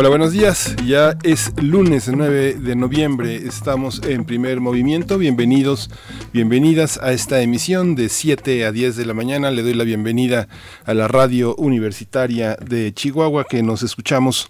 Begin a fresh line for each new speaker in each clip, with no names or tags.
Hola, buenos días. Ya es lunes 9 de noviembre. Estamos en primer movimiento. Bienvenidos, bienvenidas a esta emisión de 7 a 10 de la mañana. Le doy la bienvenida a la radio universitaria de Chihuahua que nos escuchamos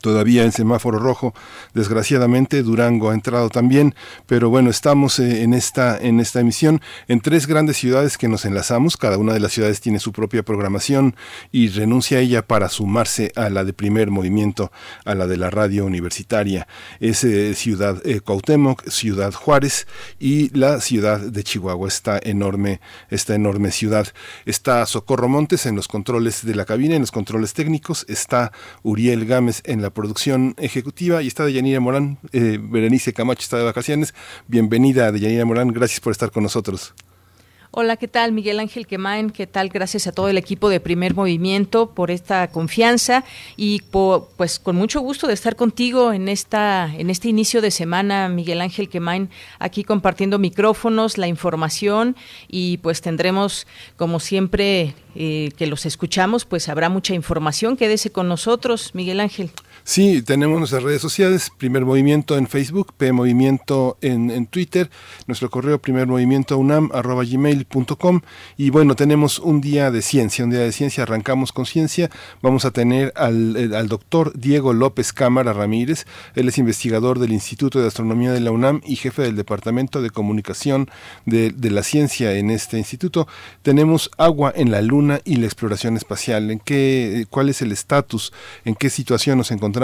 todavía en semáforo rojo. Desgraciadamente Durango ha entrado también, pero bueno, estamos eh, en esta en esta emisión en tres grandes ciudades que nos enlazamos. Cada una de las ciudades tiene su propia programación y renuncia a ella para sumarse a la de primer movimiento, a la de la radio universitaria. Es eh, Ciudad eh, Cuauhtémoc, Ciudad Juárez y la ciudad de Chihuahua, esta enorme, esta enorme ciudad. Está Socorro Montes en los controles de la cabina, en los controles técnicos. Está Uriel Gámez en la la producción ejecutiva y está Deyanira Morán. Eh, Berenice Camacho está de vacaciones. Bienvenida, Deyanira Morán. Gracias por estar con nosotros.
Hola, ¿qué tal? Miguel Ángel Quemain, ¿qué tal? Gracias a todo el equipo de Primer Movimiento por esta confianza y pues con mucho gusto de estar contigo en esta en este inicio de semana, Miguel Ángel Quemain, aquí compartiendo micrófonos, la información y pues tendremos como siempre eh, que los escuchamos, pues habrá mucha información. Quédese con nosotros, Miguel Ángel.
Sí, tenemos nuestras redes sociales, Primer Movimiento en Facebook, P Movimiento en, Twitter, nuestro correo primer movimiento unam y bueno, tenemos un día de ciencia, un día de ciencia, arrancamos con ciencia, vamos a tener al, al doctor Diego López Cámara Ramírez, él es investigador del Instituto de Astronomía de la UNAM y jefe del Departamento de Comunicación de, de la Ciencia en este instituto. Tenemos agua en la luna y la exploración espacial, en qué, cuál es el estatus, en qué situación nos encontramos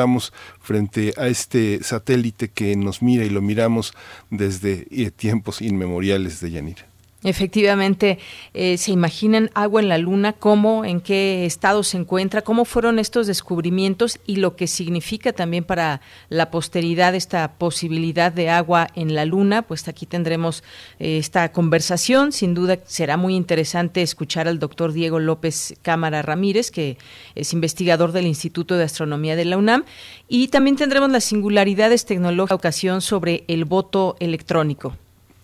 frente a este satélite que nos mira y lo miramos desde eh, tiempos inmemoriales de Yanira.
Efectivamente, eh, se imaginan agua en la luna, cómo, en qué estado se encuentra, cómo fueron estos descubrimientos y lo que significa también para la posteridad esta posibilidad de agua en la luna. Pues aquí tendremos eh, esta conversación. Sin duda será muy interesante escuchar al doctor Diego López Cámara Ramírez, que es investigador del Instituto de Astronomía de la UNAM. Y también tendremos las singularidades tecnológicas, ocasión sobre el voto electrónico.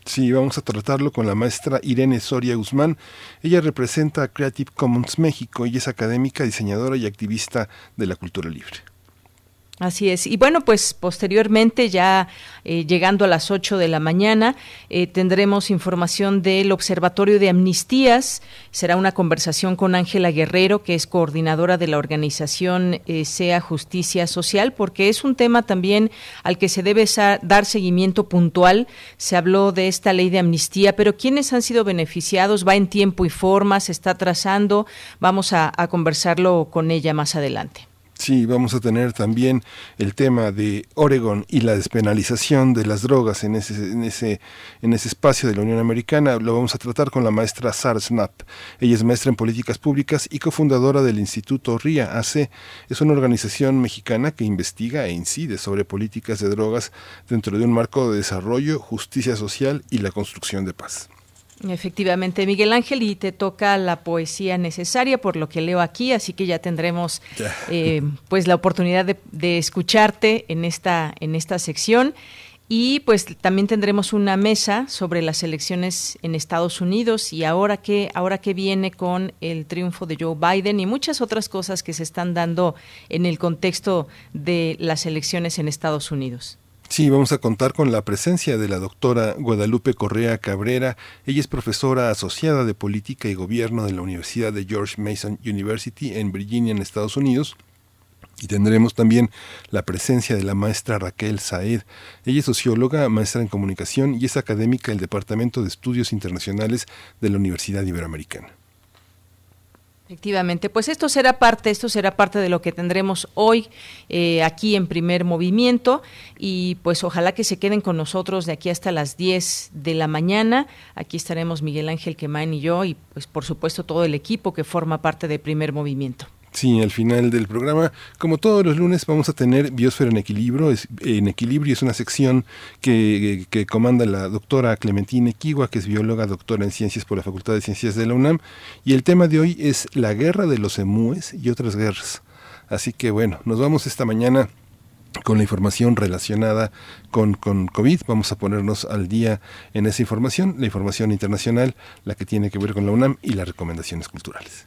Sí, vamos a tratarlo con la maestra Irene Soria Guzmán. Ella representa a Creative Commons México y es académica, diseñadora y activista de la cultura libre.
Así es. Y bueno, pues posteriormente, ya eh, llegando a las 8 de la mañana, eh, tendremos información del Observatorio de Amnistías. Será una conversación con Ángela Guerrero, que es coordinadora de la organización eh, SEA Justicia Social, porque es un tema también al que se debe dar seguimiento puntual. Se habló de esta ley de amnistía, pero ¿quiénes han sido beneficiados? Va en tiempo y forma, se está trazando. Vamos a conversarlo con ella más adelante.
Sí, vamos a tener también el tema de Oregon y la despenalización de las drogas en ese, en ese, en ese espacio de la Unión Americana. Lo vamos a tratar con la maestra Sara Snap. Ella es maestra en políticas públicas y cofundadora del Instituto RIA AC. Es una organización mexicana que investiga e incide sobre políticas de drogas dentro de un marco de desarrollo, justicia social y la construcción de paz.
Efectivamente, Miguel Ángel, y te toca la poesía necesaria por lo que leo aquí, así que ya tendremos eh, pues la oportunidad de, escucharte en esta, en esta sección. Y pues también tendremos una mesa sobre las elecciones en Estados Unidos y ahora que ahora que viene con el triunfo de Joe Biden y muchas otras cosas que se están dando en el contexto de las elecciones en Estados Unidos.
Sí, vamos a contar con la presencia de la doctora Guadalupe Correa Cabrera. Ella es profesora asociada de Política y Gobierno de la Universidad de George Mason University en Virginia, en Estados Unidos. Y tendremos también la presencia de la maestra Raquel Saed. Ella es socióloga, maestra en comunicación y es académica del Departamento de Estudios Internacionales de la Universidad Iberoamericana.
Efectivamente, pues esto será parte, esto será parte de lo que tendremos hoy eh, aquí en primer movimiento y pues ojalá que se queden con nosotros de aquí hasta las 10 de la mañana. Aquí estaremos Miguel Ángel Quemain y yo y pues por supuesto todo el equipo que forma parte de primer movimiento.
Sí, al final del programa, como todos los lunes, vamos a tener Biosfera en Equilibrio. Es, en Equilibrio es una sección que, comanda la doctora Clementine Kiwa, que es bióloga, doctora en ciencias por la Facultad de Ciencias de la UNAM. Y el tema de hoy es la guerra de los emúes y otras guerras. Así que bueno, nos vamos esta mañana con la información relacionada con, COVID. Vamos a ponernos al día en esa información, la información internacional, la que tiene que ver con la UNAM y las recomendaciones culturales.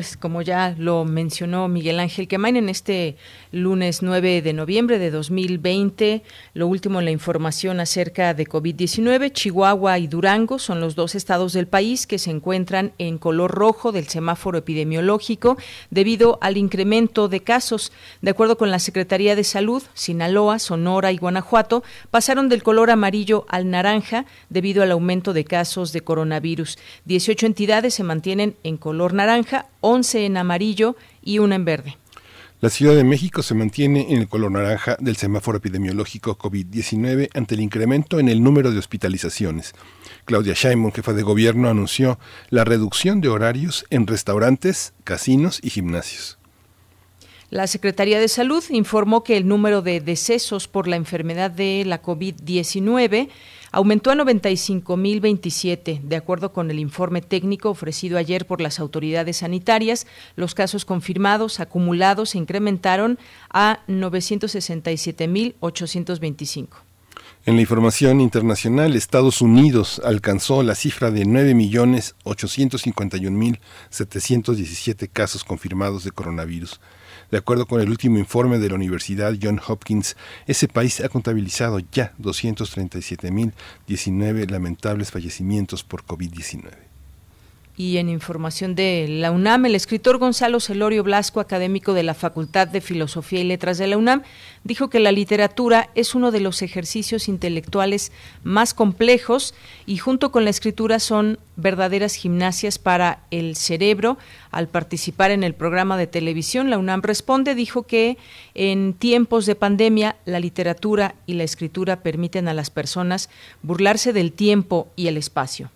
Pues como ya lo mencionó Miguel Ángel Quemain en este lunes 9 de noviembre de 2020, lo último en la información acerca de COVID-19, Chihuahua y Durango son los dos estados del país que se encuentran en color rojo del semáforo epidemiológico debido al incremento de casos. De acuerdo con la Secretaría de Salud, Sinaloa, Sonora y Guanajuato pasaron del color amarillo al naranja debido al aumento de casos de coronavirus. 18 entidades se mantienen en color naranja 11 en amarillo y una en verde.
La Ciudad de México se mantiene en el color naranja del semáforo epidemiológico COVID-19 ante el incremento en el número de hospitalizaciones. Claudia Sheinbaum, jefa de gobierno, anunció la reducción de horarios en restaurantes, casinos y gimnasios.
La Secretaría de Salud informó que el número de decesos por la enfermedad de la COVID-19 aumentó a 95.027. De acuerdo con el informe técnico ofrecido ayer por las autoridades sanitarias, los casos confirmados acumulados se incrementaron a 967.825.
En la información internacional, Estados Unidos alcanzó la cifra de 9.851.717 casos confirmados de coronavirus. De acuerdo con el último informe de la Universidad John Hopkins, ese país ha contabilizado ya 237.019 lamentables fallecimientos por COVID-19.
Y en información de la UNAM, el escritor Gonzalo Celorio Blasco, académico de la Facultad de Filosofía y Letras de la UNAM, dijo que la literatura es uno de los ejercicios intelectuales más complejos y junto con la escritura son verdaderas gimnasias para el cerebro. Al participar en el programa de televisión, la UNAM Responde dijo que en tiempos de pandemia la literatura y la escritura permiten a las personas burlarse del tiempo y el espacio.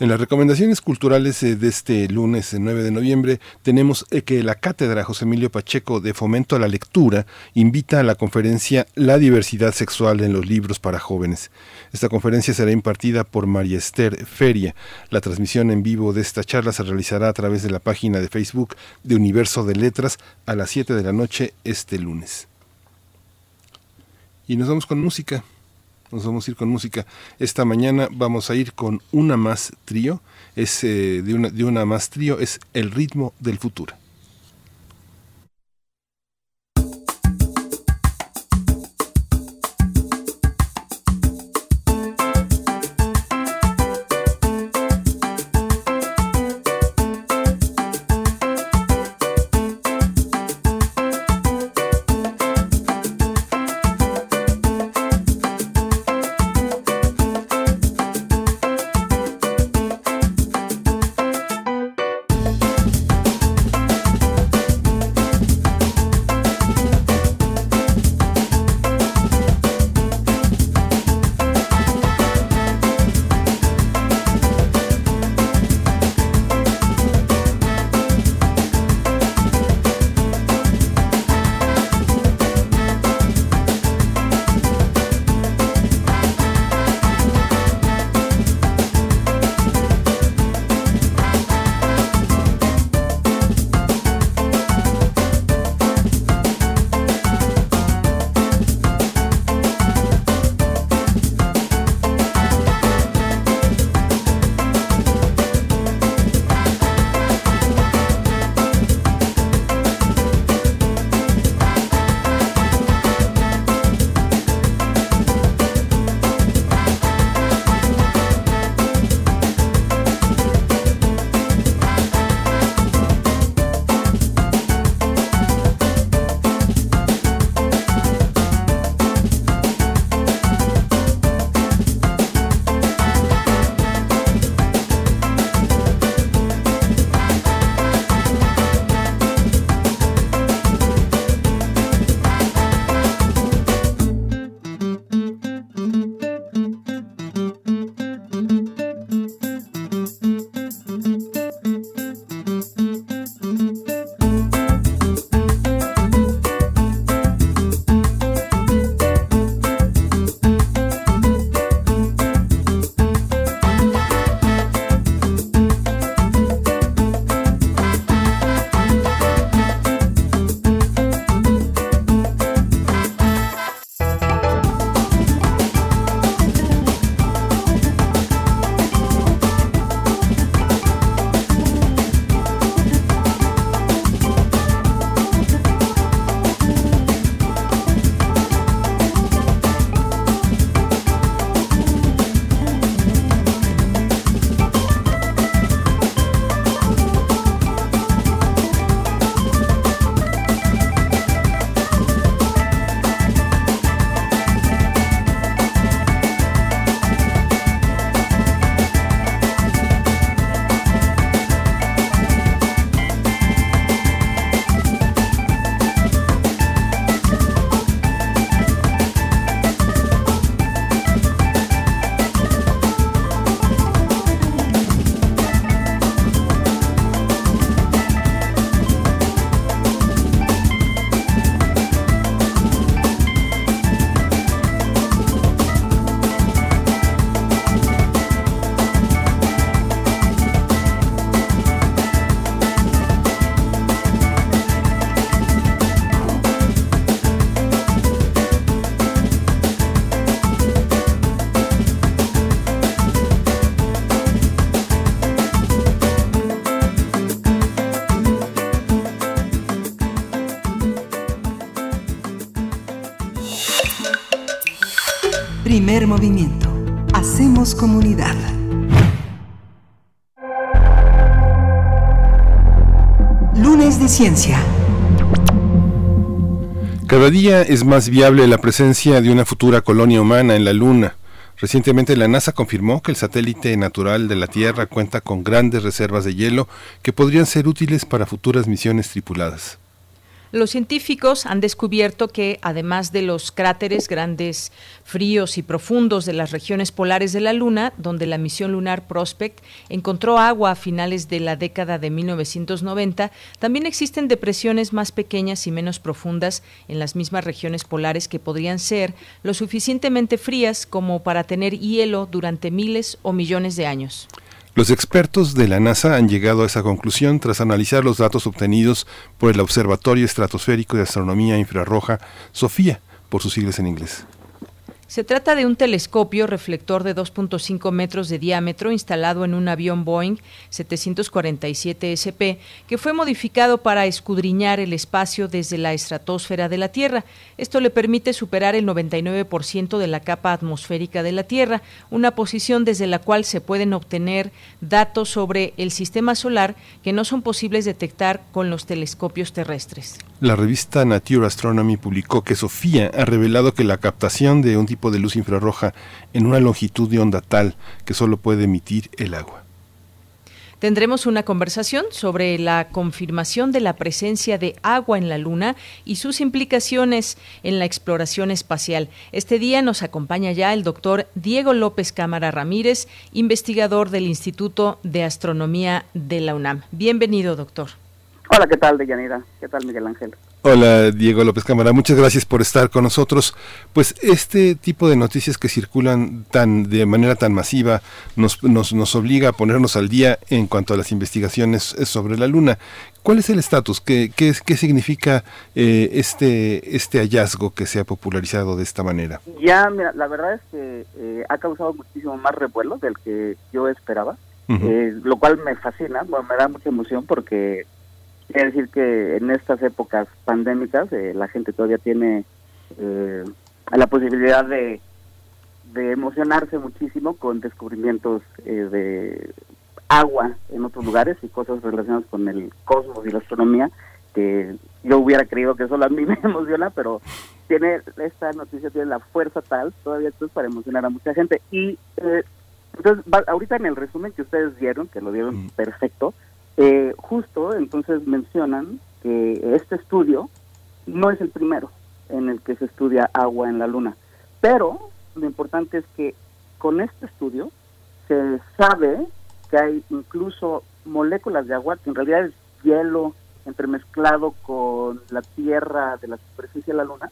En las recomendaciones culturales eh, de este lunes 9 de noviembre tenemos eh, que la cátedra José Emilio Pacheco de Fomento a la Lectura invita a la conferencia La diversidad sexual en los libros para jóvenes. Esta conferencia será impartida por María Esther Feria. La transmisión en vivo de esta charla se realizará a través de la página de Facebook de Universo de Letras a las 7 de la noche este lunes. Y nos vamos con música. Nos vamos a ir con música. Esta mañana vamos a ir con una más trío. Es eh, de, una, de una más trío, es El ritmo del futuro.
Movimiento. Hacemos comunidad. Lunes de Ciencia.
Cada día es más viable la presencia de una futura colonia humana en la Luna. Recientemente la NASA confirmó que el satélite natural de la Tierra cuenta con grandes reservas de hielo que podrían ser útiles para futuras misiones tripuladas.
Los científicos han descubierto que, además de los cráteres grandes, fríos y profundos de las regiones polares de la Luna, donde la misión lunar Prospect encontró agua a finales de la década de 1990, también existen depresiones más pequeñas y menos profundas en las mismas regiones polares que podrían ser lo suficientemente frías como para tener hielo durante miles o millones de años.
Los expertos de la NASA han llegado a esa conclusión tras analizar los datos obtenidos por el Observatorio Estratosférico de Astronomía Infrarroja, SOFIA, por sus siglas en inglés.
Se trata de un telescopio reflector de 2.5 metros de diámetro instalado en un avión Boeing 747 SP que fue modificado para escudriñar el espacio desde la estratosfera de la Tierra. Esto le permite superar el 99% de la capa atmosférica de la Tierra, una posición desde la cual se pueden obtener datos sobre el sistema solar que no son posibles detectar con los telescopios terrestres.
La revista Nature Astronomy publicó que Sofía ha revelado que la captación de un tipo de luz infrarroja en una longitud de onda tal que solo puede emitir el agua.
Tendremos una conversación sobre la confirmación de la presencia de agua en la Luna y sus implicaciones en la exploración espacial. Este día nos acompaña ya el doctor Diego López Cámara Ramírez, investigador del Instituto de Astronomía de la UNAM. Bienvenido, doctor.
Hola, ¿qué tal, Deyanira? ¿Qué tal, Miguel Ángel?
Hola, Diego López Cámara. Muchas gracias por estar con nosotros. Pues este tipo de noticias que circulan tan de manera tan masiva nos, nos, nos obliga a ponernos al día en cuanto a las investigaciones sobre la Luna. ¿Cuál es el estatus? ¿Qué, qué, qué significa eh, este, este hallazgo que se ha popularizado de esta manera?
Ya, mira, la verdad es que eh, ha causado muchísimo más revuelo del que yo esperaba, eh, lo cual me fascina, me da mucha emoción porque Quiere decir que en estas épocas pandémicas eh, la gente todavía tiene eh, la posibilidad de, de emocionarse muchísimo con descubrimientos eh, de agua en otros lugares y cosas relacionadas con el cosmos y la astronomía que yo hubiera creído que solo a mí me emociona, pero tiene esta noticia tiene la fuerza tal todavía entonces para emocionar a mucha gente. Y entonces ahorita en el resumen que ustedes dieron, que lo dieron perfecto, eh, justo entonces mencionan que este estudio no es el primero en el que se estudia agua en la Luna, pero lo importante es que con este estudio se sabe que hay incluso moléculas de agua que en realidad es hielo entremezclado con la tierra de la superficie de la Luna,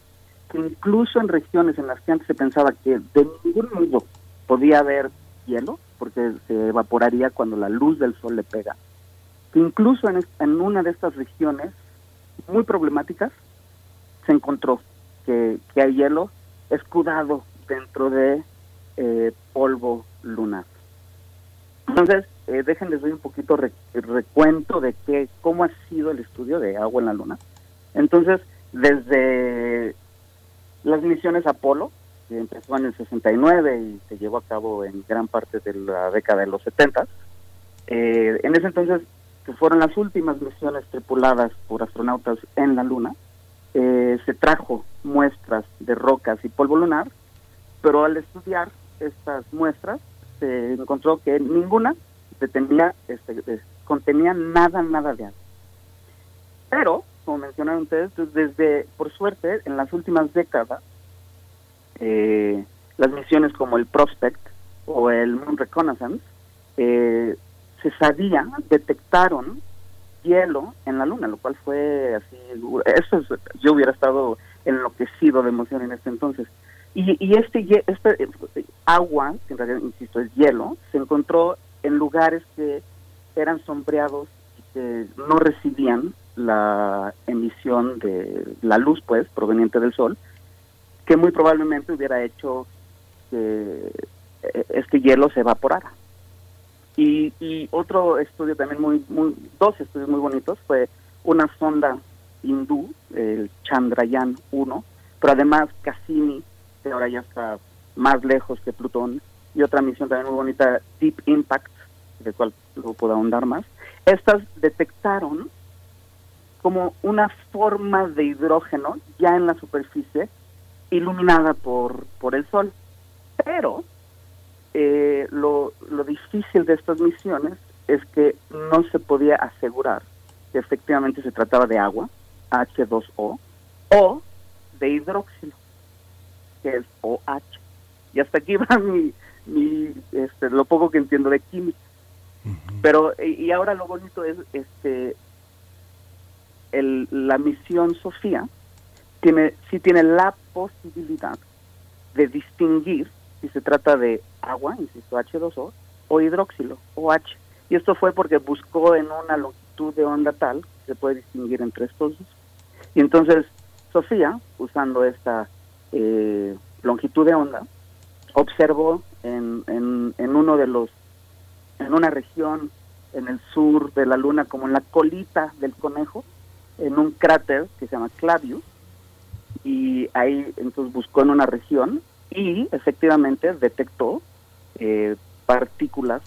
que incluso en regiones en las que antes se pensaba que de ningún modo podía haber hielo, porque se evaporaría cuando la luz del sol le pega, incluso en, una de estas regiones muy problemáticas se encontró que, hay hielo escudado dentro de eh, polvo lunar. Entonces, eh, déjenles doy un poquito recuento de qué, cómo ha sido el estudio de agua en la luna. Entonces, desde las misiones Apolo, que empezó en el 69 y se llevó a cabo en gran parte de la década de los 70, eh, en ese entonces que fueron las últimas misiones tripuladas por astronautas en la Luna, eh, se trajo muestras de rocas y polvo lunar, pero al estudiar estas muestras se encontró que ninguna tenía, este, contenía nada, nada de agua. Pero, como mencionaron ustedes, pues, desde, por suerte, en las últimas décadas, eh, las misiones como el Prospect o el Moon Reconnaissance eh, se sabía, detectaron hielo en la luna, lo cual fue así, eso yo hubiera estado enloquecido de emoción en este entonces. Y, y este, este agua, que en realidad, insisto, es hielo, se encontró en lugares que eran sombreados y que no recibían la emisión de la luz, pues, proveniente del sol, que muy probablemente hubiera hecho que eh, este hielo se evaporara. Y, otro estudio también muy, muy, dos estudios muy bonitos fue una sonda hindú, el Chandrayaan 1, pero además Cassini, que ahora ya está más lejos que Plutón, y otra misión también muy bonita, Deep Impact, de cual luego puedo ahondar más. Estas detectaron como una forma de hidrógeno ya en la superficie iluminada por, por el Sol. Pero eh, lo, lo difícil de estas misiones es que no se podía asegurar que efectivamente se trataba de agua, H2O, o de hidróxido, que es OH. Y hasta aquí va mi, mi este, lo poco que entiendo de química. Pero, y ahora lo bonito es, este, el, la misión Sofía tiene, sí tiene la posibilidad de distinguir si se trata de agua, insisto, H2O, o hidróxilo, OH. Y esto fue porque buscó en una longitud de onda tal que se puede distinguir entre estos dos. Y entonces Sofía, usando esta eh, longitud de onda, observó en, en, en uno de los, en una región en el sur de la Luna, como en la colita del conejo, en un cráter que se llama Clavius, y ahí entonces buscó en una región y efectivamente detectó eh, partículas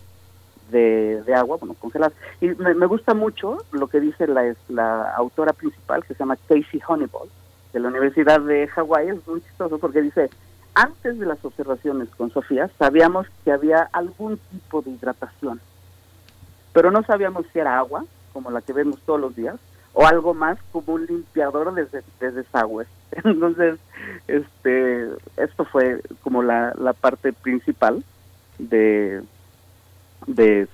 de, de, agua, bueno, congeladas. Y me, me, gusta mucho lo que dice la, la autora principal, que se llama Casey Honeyball, de la Universidad de Hawái, es muy chistoso porque dice, antes de las observaciones con Sofía, sabíamos que había algún tipo de hidratación, pero no sabíamos si era agua, como la que vemos todos los días, o algo más como un limpiador de, de desagües. Entonces, este, esto fue como la, la parte principal de, de,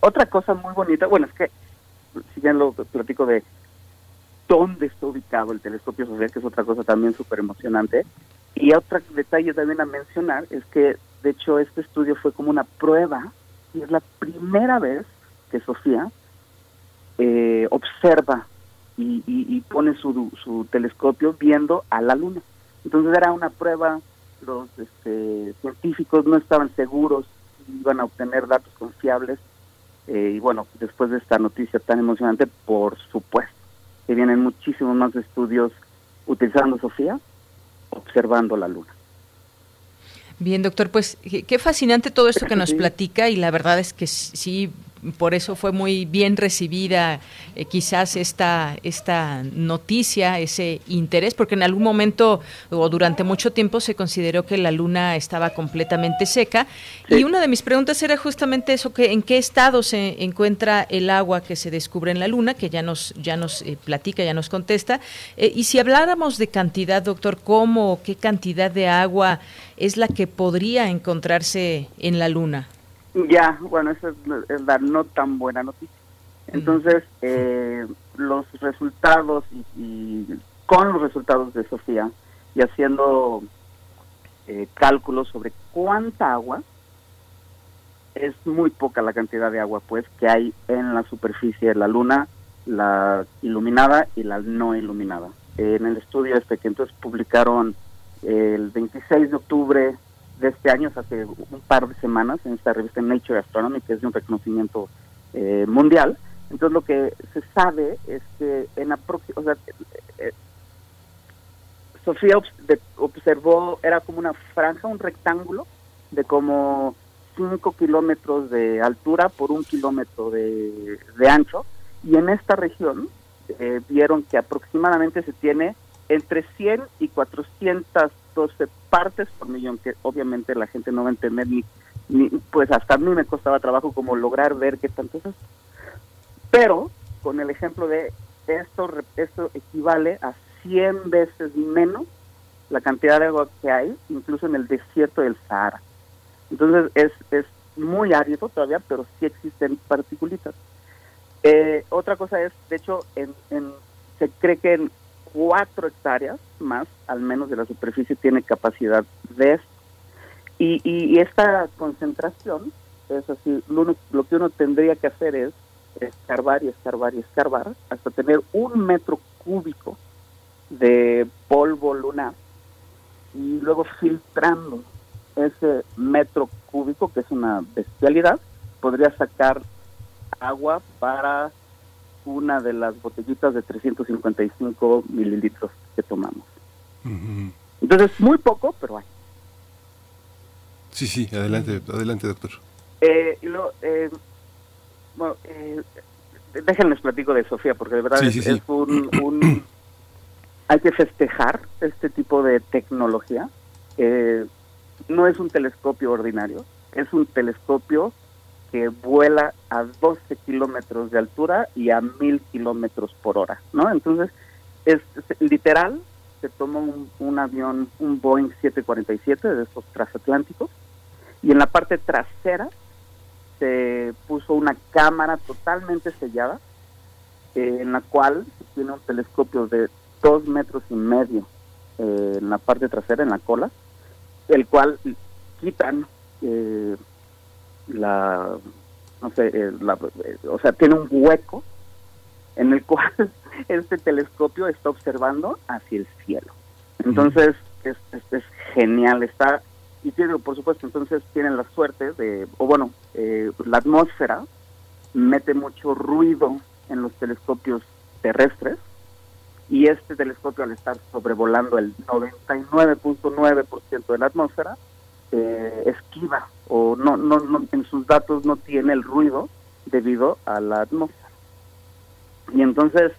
Otra cosa muy bonita, bueno, es que si ya lo platico de dónde está ubicado el telescopio social, que es otra cosa también súper emocionante. Y otro detalle también a mencionar es que, de hecho, este estudio fue como una prueba, y es la primera vez que Sofía eh, observa y, y, y, pone su, su telescopio viendo a la luna. Entonces era una prueba, los este, científicos no estaban seguros si iban a obtener datos confiables. Eh, y bueno, después de esta noticia tan emocionante, por supuesto, que vienen muchísimos más estudios utilizando Sofía, observando la luna.
Bien, doctor, pues qué fascinante todo esto que nos platica y la verdad es que sí por eso fue muy bien recibida eh, quizás esta, esta noticia, ese interés, porque en algún momento o durante mucho tiempo se consideró que la luna estaba completamente seca. Y una de mis preguntas era justamente eso, que en qué estado se encuentra el agua que se descubre en la luna, que ya nos, ya nos eh, platica, ya nos contesta. Eh, y si habláramos de cantidad, doctor, ¿cómo, qué cantidad de agua es la que podría encontrarse en la luna?
Ya, bueno, esa es la no tan buena noticia. Entonces, eh, los resultados y, y, con los resultados de Sofía y haciendo eh, cálculos sobre cuánta agua, es muy poca la cantidad de agua pues que hay en la superficie de la luna, la iluminada y la no iluminada. en el estudio este que entonces publicaron el 26 de octubre de este año, hace un par de semanas, en esta revista Nature Astronomy, que es de un reconocimiento eh, mundial. Entonces lo que se sabe es que en o sea, eh, Sofía observó, era como una franja, un rectángulo de como 5 kilómetros de altura por un kilómetro de, de ancho, y en esta región eh, vieron que aproximadamente se tiene entre 100 y 412 partes por millón, que obviamente la gente no va a entender ni, ni pues hasta a mí me costaba trabajo como lograr ver qué tanto es esto. Pero con el ejemplo de esto, esto equivale a 100 veces menos la cantidad de agua que hay, incluso en el desierto del Sahara. Entonces es, es muy árido todavía, pero sí existen particulitas. Eh, otra cosa es, de hecho, en, en, se cree que en cuatro hectáreas más, al menos de la superficie, tiene capacidad de esto. Y, y, y esta concentración, es así, lo, lo, que uno tendría que hacer es escarbar y escarbar y escarbar hasta tener un metro cúbico de polvo lunar y luego filtrando ese metro cúbico, que es una bestialidad, podría sacar agua para una de las botellitas de 355 mililitros que tomamos. Uh -huh. Entonces, muy poco, pero hay.
Sí, sí, adelante, adelante, doctor.
Eh, lo, eh, bueno, eh, déjenles platico de Sofía, porque de verdad es, un, Hay que festejar este tipo de tecnología. Eh, no es un telescopio ordinario, es un telescopio que vuela a 12 kilómetros de altura y a 1000 kilómetros por hora, ¿no? Entonces, es, literal, se toma un, un, avión, un Boeing 747 de estos transatlánticos, y en la parte trasera se puso una cámara totalmente sellada eh, en la cual tiene un telescopio de dos metros y medio eh, en la parte trasera, en la cola, el cual quitan eh, la, no sé, o sea, tiene un hueco en el cual este telescopio está observando hacia el cielo. Entonces, es, es genial, está y tiene, por supuesto, entonces tienen la suerte de, o bueno, eh, la atmósfera mete mucho ruido en los telescopios terrestres y este telescopio al estar sobrevolando el 99.9% de la atmósfera eh, esquiva o no, no, no, en sus datos no tiene el ruido debido a la atmósfera. Y entonces,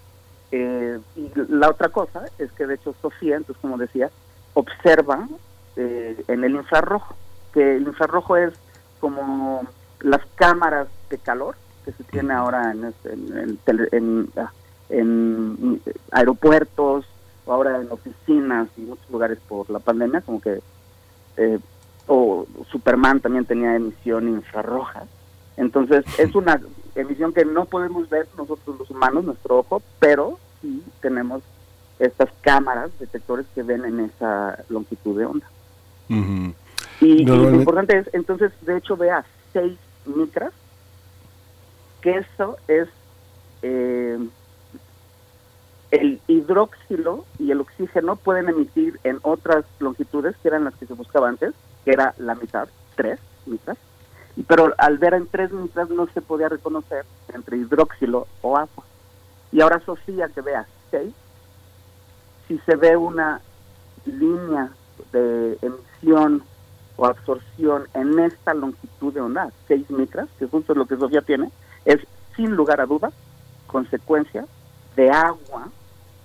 eh, y la otra cosa es que de hecho Sofía, entonces como decía, observa eh, en el infrarrojo, que el infrarrojo es como las cámaras de calor que se tiene ahora en, en, ah, aeropuertos o ahora en oficinas y muchos lugares por la pandemia, como que eh, o Superman también tenía emisión infrarroja. Entonces es una emisión que no podemos ver nosotros los humanos, nuestro ojo, pero sí tenemos estas cámaras detectores que ven en esa longitud de onda. Y, lo importante es, entonces, de hecho, vea 6 micras, que eso es eh, el hidróxilo y el oxígeno pueden emitir en otras longitudes, que eran las que se buscaba antes, era la mitad, 3 micras, pero al ver en 3 micras no se podía reconocer entre hidróxilo o agua. Y ahora Sofía, que vea 6, si se ve una línea de emisión o absorción en esta longitud de onda, 6 micras, que justo es lo que Sofía tiene, es sin lugar a dudas consecuencia de agua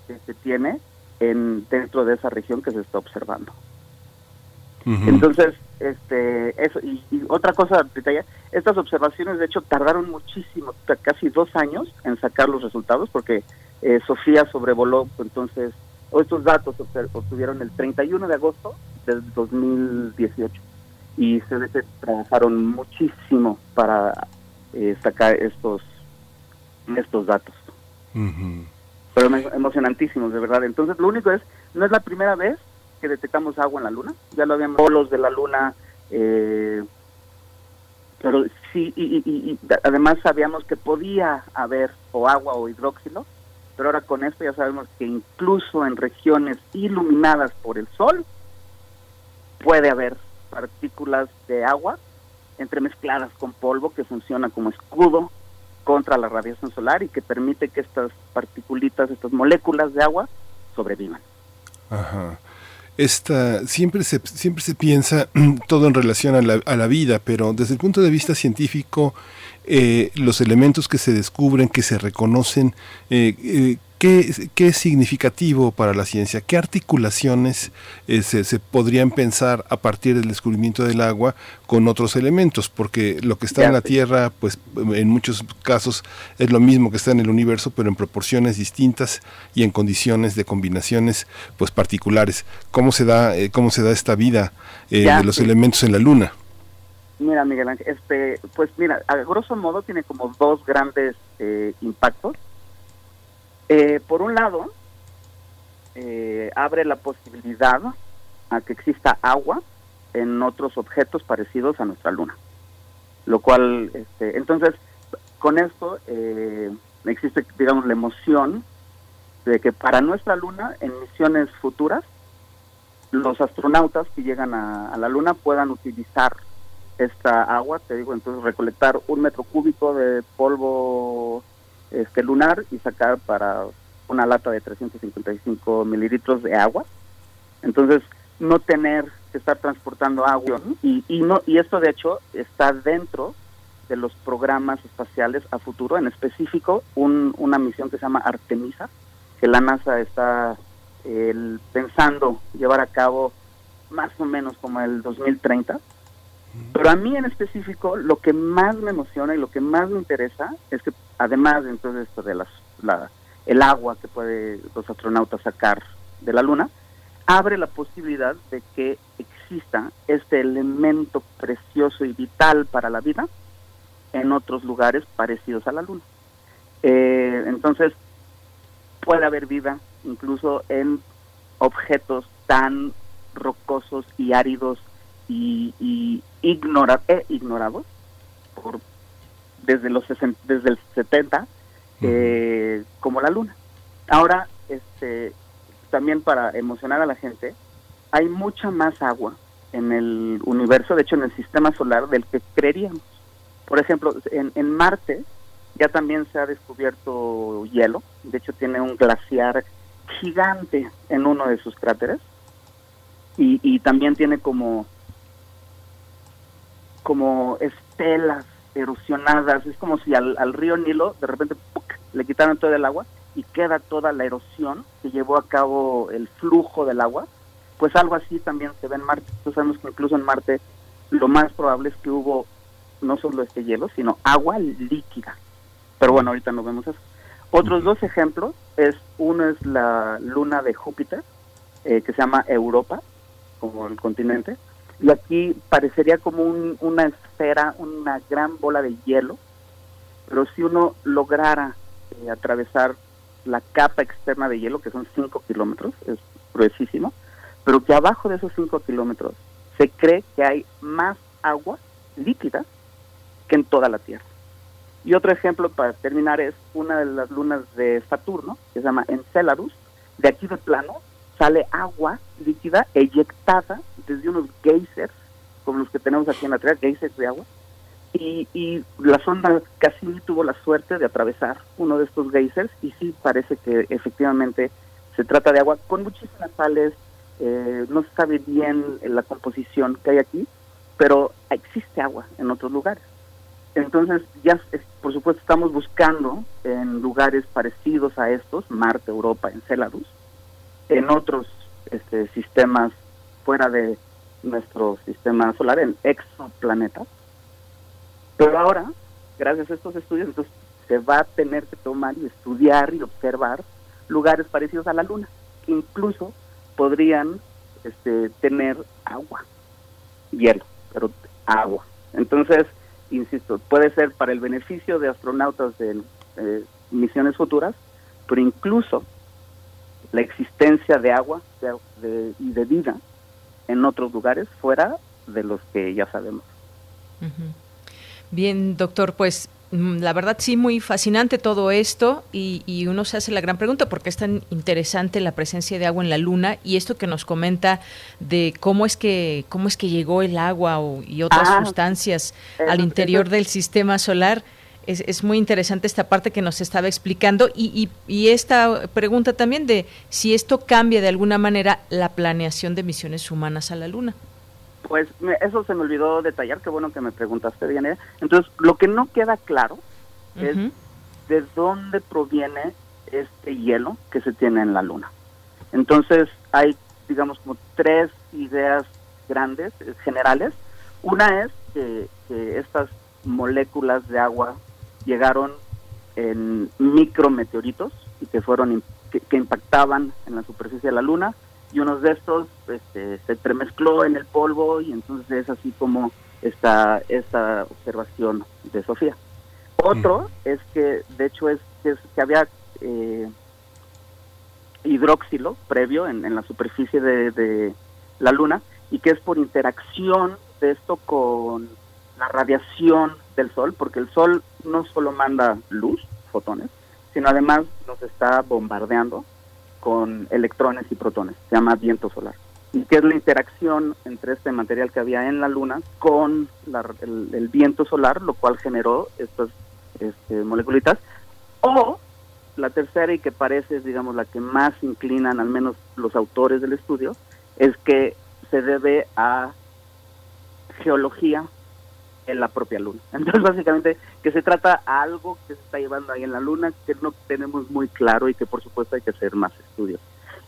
que se tiene en dentro de esa región que se está observando. Entonces, este, eso y, otra cosa, estas observaciones de hecho tardaron muchísimo, casi dos años en sacar los resultados, porque eh, Sofía sobrevoló entonces estos datos obtuvieron el 31 de agosto del 2018 y se trabajaron muchísimo para eh, sacar estos estos datos. Pero emocionantísimos, de verdad. Entonces, lo único es, no es la primera vez que detectamos agua en la Luna. Ya lo habíamos polos de la Luna, eh, pero sí, y, además sabíamos que podía haber o agua o hidróxilo, pero ahora con esto ya sabemos que incluso en regiones iluminadas por el sol puede haber partículas de agua entremezcladas con polvo que funciona como escudo contra la radiación solar y que permite que estas particulitas, estas moléculas de agua sobrevivan.
Ajá. Esta, siempre, se, siempre se piensa todo en relación a la, a la vida, pero desde el punto de vista científico, eh, los elementos que se descubren, que se reconocen, eh, eh, ¿qué, ¿qué, es significativo para la ciencia? ¿Qué articulaciones se, se, podrían pensar a partir del descubrimiento del agua con otros elementos? Porque lo que está en la Tierra, pues en muchos casos es lo mismo que está en el universo, pero en proporciones distintas y en condiciones de combinaciones pues particulares. ¿Cómo se da, cómo se da esta vida de los elementos en la Luna?
Mira, Miguel Ángel, este, pues mira, a grosso modo tiene como dos grandes eh, impactos. Eh, por un lado, eh, abre la posibilidad a que exista agua en otros objetos parecidos a nuestra luna. Lo cual, este, entonces, con esto existe, digamos, la emoción de que para nuestra luna, en misiones futuras, los astronautas que llegan a la luna puedan utilizar esta agua, te digo, entonces recolectar un metro cúbico de polvo este lunar y sacar para una lata de 355 mililitros de agua. Entonces, no tener que estar transportando agua y, y no y esto de hecho está dentro de los programas espaciales a futuro, en específico una misión que se llama Artemisa, que la NASA está pensando llevar a cabo más o menos como el 2030. Pero a mí en específico lo que más me emociona y lo que más me interesa es que además entonces de las, la, el agua que puede los astronautas sacar de la Luna, abre la posibilidad de que exista este elemento precioso y vital para la vida en otros lugares parecidos a la Luna. Eh, entonces, puede haber vida incluso en objetos tan rocosos y áridos y, y ignora, eh, ignorados por, desde los desde el 70 eh, como la luna. Ahora, este, también para emocionar a la gente, hay mucha más agua en el universo, de hecho en el sistema solar, del que creeríamos. Por ejemplo, en, en Marte ya también se ha descubierto hielo, de hecho tiene un glaciar gigante en uno de sus cráteres y, y también tiene como como estelas erosionadas, es como si al, río Nilo de repente le quitaran todo el agua y queda toda la erosión que llevó a cabo el flujo del agua, pues algo así también se ve en Marte. Entonces sabemos que incluso en Marte lo más probable es que hubo no solo este hielo, sino agua líquida. Pero bueno, ahorita no vemos eso. Otros dos ejemplos es uno es la luna de Júpiter, eh, que se llama Europa, como el continente, y aquí parecería como una esfera, una gran bola de hielo, pero si uno lograra eh, atravesar la capa externa de hielo, que son 5 kilómetros, es gruesísimo, pero que abajo de esos 5 kilómetros se cree que hay más agua líquida que en toda la Tierra. Y otro ejemplo para terminar es una de las lunas de Saturno, que se llama Enceladus. De aquí de plano sale agua líquida eyectada desde unos geysers, como los que tenemos aquí en la Tierra, geysers de agua. Y, y la sonda casi tuvo la suerte de atravesar uno de estos geysers y sí parece que efectivamente se trata de agua con muchísimas sales, eh, no se sabe bien la composición que hay aquí, pero existe agua en otros lugares. Entonces, ya por supuesto estamos buscando en lugares parecidos a estos, Marte, Europa, Enceladus, en otros este, sistemas fuera de nuestro sistema solar, en exoplanetas. Pero ahora, gracias a estos estudios, entonces, se va a tener que tomar y estudiar y observar lugares parecidos a la Luna, que incluso podrían este, tener agua, hielo, pero agua. Entonces, insisto, puede ser para el beneficio de astronautas de eh, misiones futuras, pero incluso la existencia de agua y de vida en otros lugares fuera de los que ya sabemos.
Bien, doctor, pues Mm, la verdad sí muy fascinante todo esto y, uno se hace la gran pregunta por qué es tan interesante la presencia de agua en la luna y esto que nos comenta de cómo es que cómo es que llegó el agua y otras ah, sustancias al interior del sistema solar es, es, muy interesante esta parte que nos estaba explicando y, y, esta pregunta también de si esto cambia de alguna manera la planeación de misiones humanas a la luna.
Pues eso se me olvidó detallar, qué bueno que me preguntaste, Diana. Entonces, lo que no queda claro es de dónde proviene este hielo que se tiene en la Luna. Entonces, hay, digamos, como tres ideas grandes, eh, generales. Una es que, estas moléculas de agua llegaron en micrometeoritos y que fueron que impactaban en la superficie de la Luna y uno de estos este, se premezcló en el polvo y entonces es así como esta, esta observación de Sofía. Otro mm. es que de hecho es, que había eh, hidróxilo previo en, la superficie de, de, la Luna y que es por interacción de esto con la radiación del Sol, porque el Sol no solo manda luz, fotones, sino además nos está bombardeando con electrones y protones, se llama viento solar. Y que es la interacción entre este material que había en la Luna con el, viento solar, lo cual generó estas este, moleculitas. O la tercera, y que parece, digamos, la que más inclinan, al menos los autores del estudio, es que se debe a geología en la propia luna. Entonces, básicamente, que se trata algo que se está llevando ahí en la luna que no tenemos muy claro y que por supuesto hay que hacer más estudios.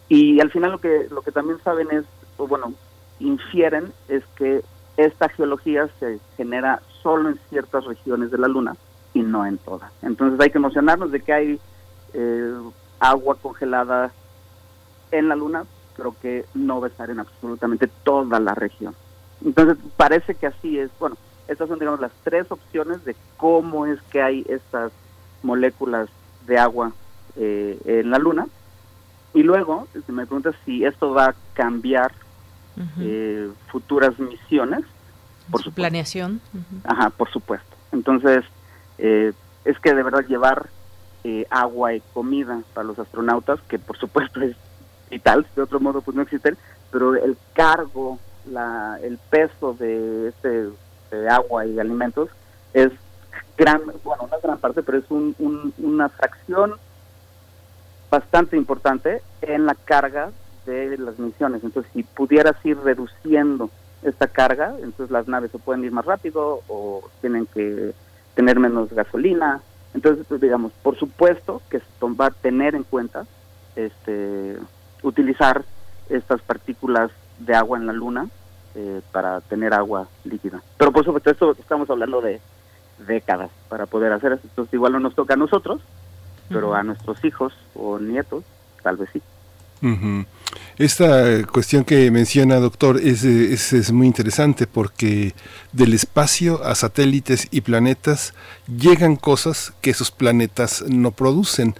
Y al final lo que lo que también saben es, o bueno, infieren es que esta geología se genera solo en ciertas regiones de la luna y no en todas. Entonces hay que emocionarnos de que hay eh, agua congelada en la luna, pero que no va a estar en absolutamente toda la región. Entonces parece que así es, bueno, estas son, digamos, las tres opciones de cómo es que hay estas moléculas de agua eh, en la Luna. Y luego, me preguntas si esto va a cambiar eh, futuras misiones.
Por su
planeación. Ajá, por supuesto. Entonces, eh, es que de verdad llevar agua y comida para los astronautas, que por supuesto es vital, de otro modo pues no existen, pero el cargo, la, el peso de este de agua y alimentos es gran, bueno, una gran parte, pero es una fracción bastante importante en la carga de las misiones. Entonces, si pudieras ir reduciendo esta carga, entonces las naves se pueden ir más rápido o tienen que tener menos gasolina. Entonces, pues, digamos, por supuesto que va a tener en cuenta este utilizar estas partículas de agua en la luna eh, para tener agua líquida. Pero por supuesto, esto estamos hablando de décadas para poder hacer esto. Entonces, igual no nos toca a nosotros, pero a nuestros hijos o nietos, tal vez sí.
Esta cuestión que menciona, doctor, es, es, es, muy interesante porque del espacio a satélites y planetas llegan cosas que esos planetas no producen.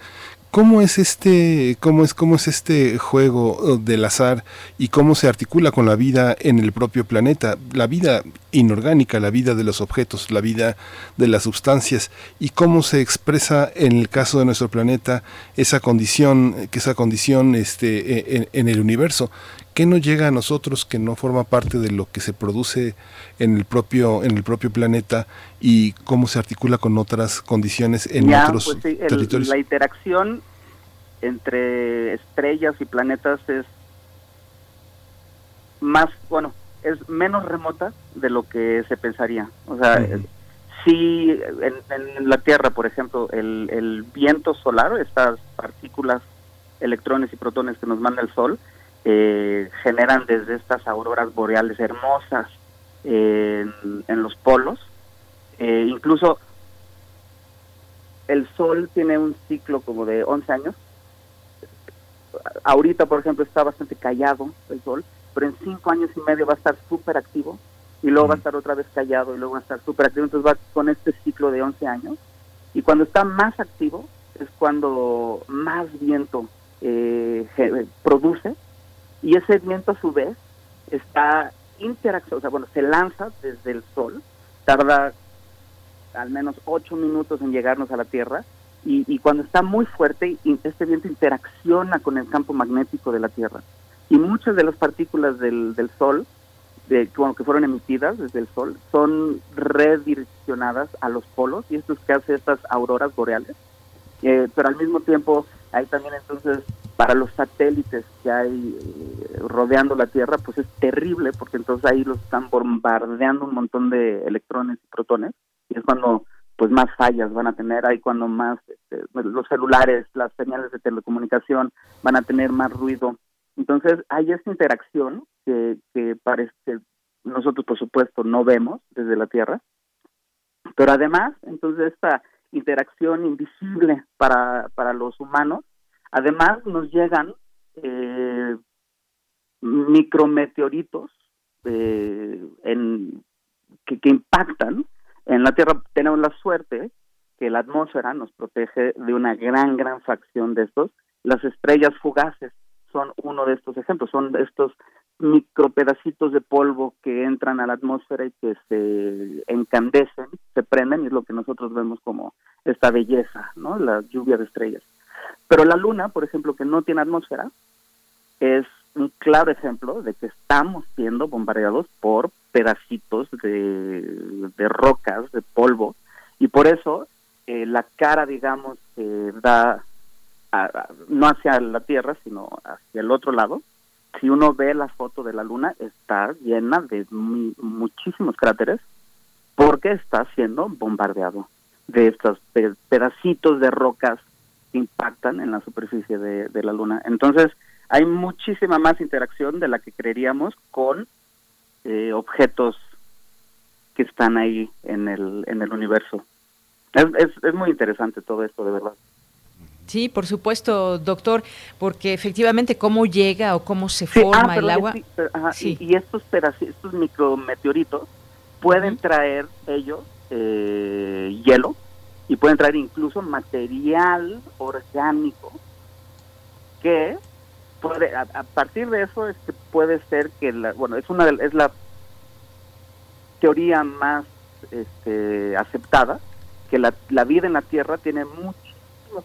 ¿Cómo es este, cómo es, cómo es este juego uh, del azar y cómo se articula con la vida en el propio planeta? La vida inorgánica, la vida de los objetos, la vida de las sustancias y cómo se expresa en el caso de nuestro planeta esa condición, que esa condición este, en, en el universo. ¿Qué nos llega a nosotros que no forma parte de lo que se produce en el propio, en el propio planeta y cómo se articula con otras condiciones en otros pues territorios?
la interacción entre estrellas y planetas es más, bueno, es menos remota de lo que se pensaría. O sea, si en, la Tierra, por ejemplo, el, el viento solar, estas partículas, electrones y protones que nos manda el Sol, eh, generan desde estas auroras boreales hermosas en, los polos. Eh, incluso el Sol tiene un ciclo como de 11 años. Ahorita, por ejemplo, está bastante callado el Sol, pero en 5 años y medio va a estar súper activo y luego va a estar otra vez callado y luego va a estar súper activo. Entonces va con este ciclo de 11 años. Y cuando está más activo es cuando más viento eh, produce y ese viento a su vez está interacción, o sea, bueno, se lanza desde el sol, tarda al menos ocho minutos en llegarnos a la Tierra y, cuando está muy fuerte, este viento interacciona con el campo magnético de la Tierra. Y muchas de las partículas del, del Sol, de, bueno, que fueron emitidas desde el Sol, son redireccionadas a los polos y esto es que hace estas auroras boreales. Eh, pero al mismo tiempo hay también entonces para los satélites que hay eh, rodeando la Tierra, pues es terrible porque entonces ahí los están bombardeando un montón de electrones y protones y es cuando pues más fallas van a tener, ahí cuando más este, los celulares, las señales de telecomunicación van a tener más ruido. Entonces hay esta interacción que, que parece nosotros por supuesto no vemos desde la Tierra, pero además entonces esta interacción invisible para, para los humanos Además, nos llegan eh, micrometeoritos eh, en, que, impactan en la Tierra. Tenemos la suerte que la atmósfera nos protege de una gran, gran fracción de estos. Las estrellas fugaces son uno de estos ejemplos, son estos micropedacitos de polvo que entran a la atmósfera y que se encandecen, se prenden, y es lo que nosotros vemos como esta belleza, ¿no? La lluvia de estrellas. Pero la Luna, por ejemplo, que no tiene atmósfera, es un claro ejemplo de que estamos siendo bombardeados por pedacitos de, rocas, de polvo, y por eso eh, la cara, digamos, que da no hacia la Tierra, sino hacia el otro lado, si uno ve la foto de la luna, está llena de muchísimos cráteres porque está siendo bombardeado de estos pedacitos de rocas que impactan en la superficie de, la luna. Entonces, hay muchísima más interacción de la que creeríamos con eh, objetos que están ahí en el, en el universo. Es, es, es muy interesante todo esto, de verdad.
Sí, por supuesto, doctor, porque efectivamente cómo llega o cómo se forma ah, el agua.
y, estos estos micrometeoritos pueden traer ellos eh, hielo y pueden traer incluso material orgánico que puede, a, partir de eso es que puede ser que la, bueno es una es la teoría más este, aceptada que la, la vida en la Tierra tiene mucho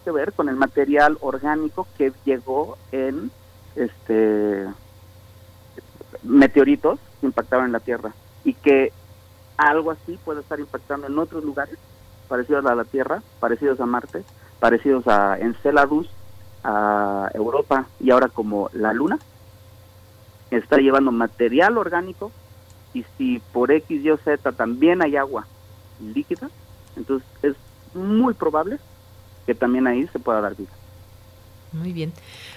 que ver con el material orgánico que llegó en este meteoritos que impactaron en la Tierra y que algo así puede estar impactando en otros lugares parecidos a la Tierra, parecidos a Marte, parecidos a Enceladus, a Europa y ahora como la Luna. Está llevando material orgánico y si por X, Y o Z también hay agua líquida, entonces es muy probable que también ahí se pueda dar vida.
Muy bien.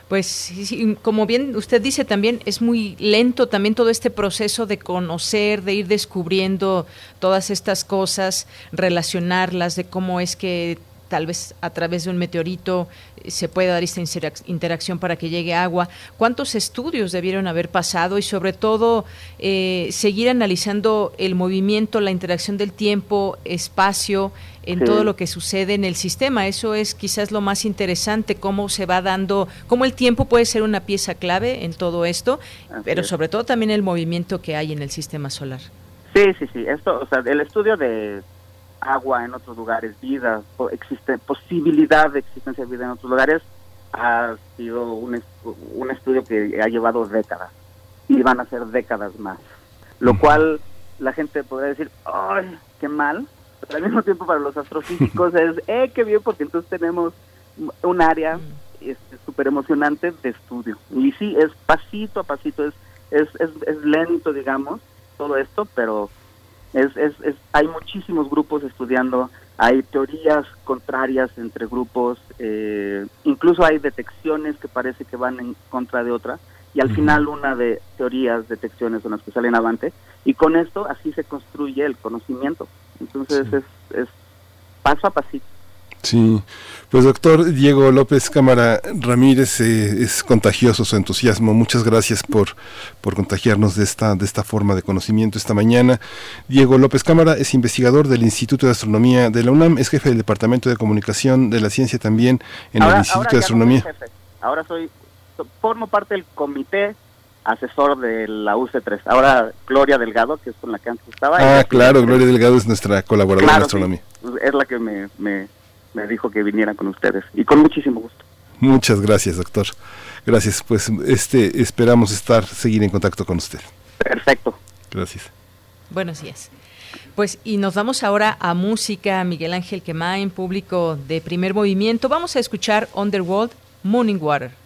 Pues como bien usted dice también, es muy lento también todo este proceso de conocer, de ir descubriendo todas estas cosas, relacionarlas, de cómo es que tal vez a través de un meteorito eh, se pueda dar esta interacción para que llegue agua. ¿Cuántos estudios debieron haber pasado y sobre todo eh, seguir analizando el movimiento, la interacción del tiempo, espacio, en todo lo que sucede en el sistema? Eso es quizás lo más interesante, cómo se va dando, cómo el tiempo puede ser una pieza clave en todo esto, pero sobre todo también el movimiento que hay en el sistema solar.
Sí, sí, sí. Esto, o sea, el estudio de agua en otros lugares, vida, existe posibilidad de existencia de vida en otros lugares, ha sido un, un estudio que ha llevado décadas y van a ser décadas más. Lo cual la gente podría decir, ¡ay, qué mal! Pero al mismo tiempo para los astrofísicos es, ¡eh, qué bien! Porque entonces tenemos un área súper este, emocionante de estudio. Y sí, es pasito a pasito, es, es, es, es lento, digamos, todo esto, pero es, es, es, hay muchísimos grupos estudiando, hay teorías contrarias entre grupos, eh, incluso hay detecciones que parece que van en contra de otra, y al final una de teorías, detecciones son las que salen avante, y con esto así se construye el conocimiento. Entonces es, es paso a pasito.
Sí, pues doctor Diego López Cámara Ramírez, eh, es contagioso su entusiasmo. Muchas gracias por, por contagiarnos de esta, de esta forma de conocimiento esta mañana. Diego López Cámara es investigador del Instituto de Astronomía de la UNAM, es jefe del Departamento de Comunicación de la Ciencia también en el Instituto de Astronomía.
ahora soy, formo parte del comité asesor de la UC3. Ahora Gloria Delgado, que es con la que antes estaba.
Ah, claro, Gloria Delgado es nuestra colaboradora de astronomía.
es la que me, me me dijo que viniera con ustedes y con muchísimo gusto.
Muchas gracias, doctor. Gracias. Pues este esperamos estar seguir en contacto con usted.
Perfecto.
Gracias.
Buenos días. Pues y nos vamos ahora a música, Miguel Ángel en público de primer movimiento. Vamos a escuchar Underworld, Morning Water.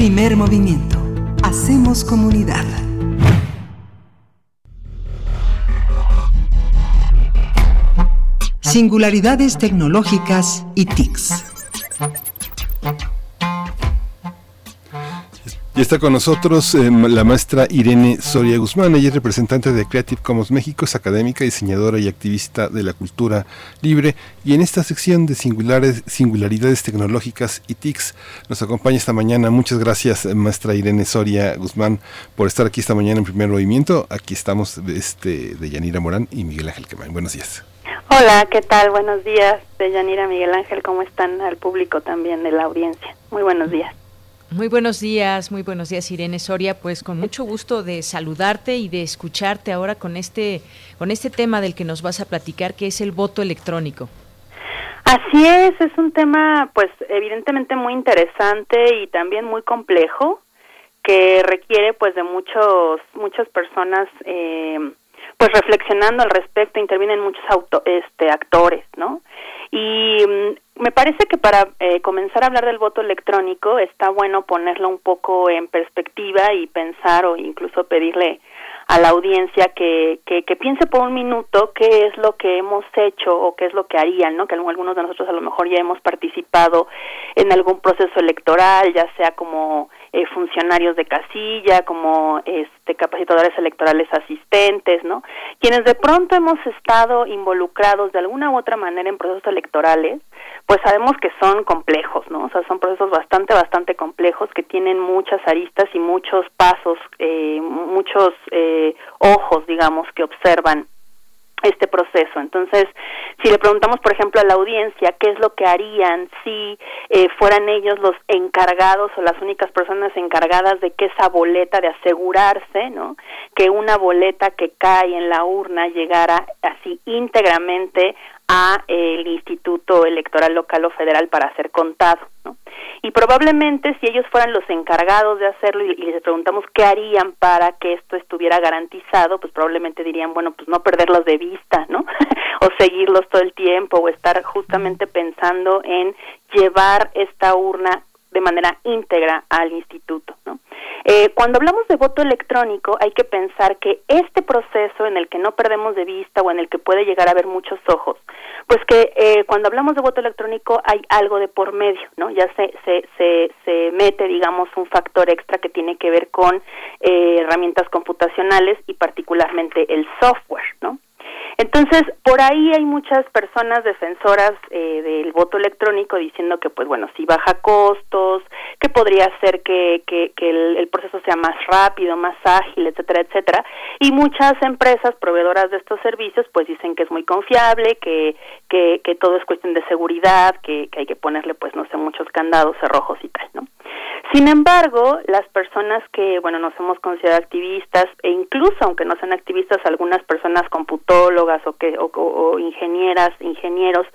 Primer movimiento. Hacemos comunidad. Singularidades tecnológicas y TICs.
Está con nosotros eh, la maestra Irene Soria Guzmán, ella es representante de Creative Commons México, es académica, diseñadora y activista de la cultura libre. Y en esta sección de singulares, singularidades tecnológicas y TICs nos acompaña esta mañana. Muchas gracias, maestra Irene Soria Guzmán, por estar aquí esta mañana en primer movimiento. Aquí estamos este, de Yanira Morán y Miguel Ángel Quemán. Buenos días.
Hola, ¿qué tal? Buenos días, de Yanira Miguel Ángel. ¿Cómo están al público también de la audiencia? Muy buenos días.
Muy buenos días, muy buenos días Irene Soria, pues con mucho gusto de saludarte y de escucharte ahora con este con este tema del que nos vas a platicar que es el voto electrónico.
Así es, es un tema pues evidentemente muy interesante y también muy complejo que requiere pues de muchos muchas personas eh, pues reflexionando al respecto intervienen muchos auto, este actores, ¿no? Y mm, me parece que para eh, comenzar a hablar del voto electrónico está bueno ponerlo un poco en perspectiva y pensar o incluso pedirle a la audiencia que, que, que, piense por un minuto qué es lo que hemos hecho o qué es lo que harían, ¿no? Que algunos de nosotros a lo mejor ya hemos participado en algún proceso electoral, ya sea como eh, funcionarios de casilla, como este capacitadores electorales asistentes, ¿no? Quienes de pronto hemos estado involucrados de alguna u otra manera en procesos electorales, pues sabemos que son complejos, ¿no? O sea, son procesos bastante, bastante complejos que tienen muchas aristas y muchos pasos, eh, muchos eh, ojos, digamos, que observan este proceso. Entonces, si le preguntamos, por ejemplo, a la audiencia qué es lo que harían si eh, fueran ellos los encargados o las únicas personas encargadas de que esa boleta, de asegurarse, ¿no? Que una boleta que cae en la urna llegara así íntegramente a el Instituto Electoral Local o Federal para ser contado, ¿no? Y probablemente si ellos fueran los encargados de hacerlo y, les preguntamos qué harían para que esto estuviera garantizado, pues probablemente dirían, bueno, pues no perderlos de vista, ¿no? o seguirlos todo el tiempo o estar justamente pensando en llevar esta urna de manera íntegra al instituto. ¿no? Eh, cuando hablamos de voto electrónico hay que pensar que este proceso en el que no perdemos de vista o en el que puede llegar a haber muchos ojos, pues que eh, cuando hablamos de voto electrónico hay algo de por medio, ¿no? Ya se, se, se, se mete, digamos, un factor extra que tiene que ver con eh, herramientas computacionales y particularmente el software, ¿no? Entonces, por ahí hay muchas personas defensoras eh, del voto electrónico diciendo que, pues bueno, si baja costos, que podría hacer que, que, el, proceso sea más rápido, más ágil, etcétera, etcétera. Y muchas empresas proveedoras de estos servicios, pues dicen que es muy confiable, que, que, que todo es cuestión de seguridad, que, que hay que ponerle, pues no sé, muchos candados cerrojos y tal, ¿no? Sin embargo, las personas que, bueno, nos hemos considerado activistas e incluso aunque no sean activistas, algunas personas computólogas o que o, ingenieras, ingenieros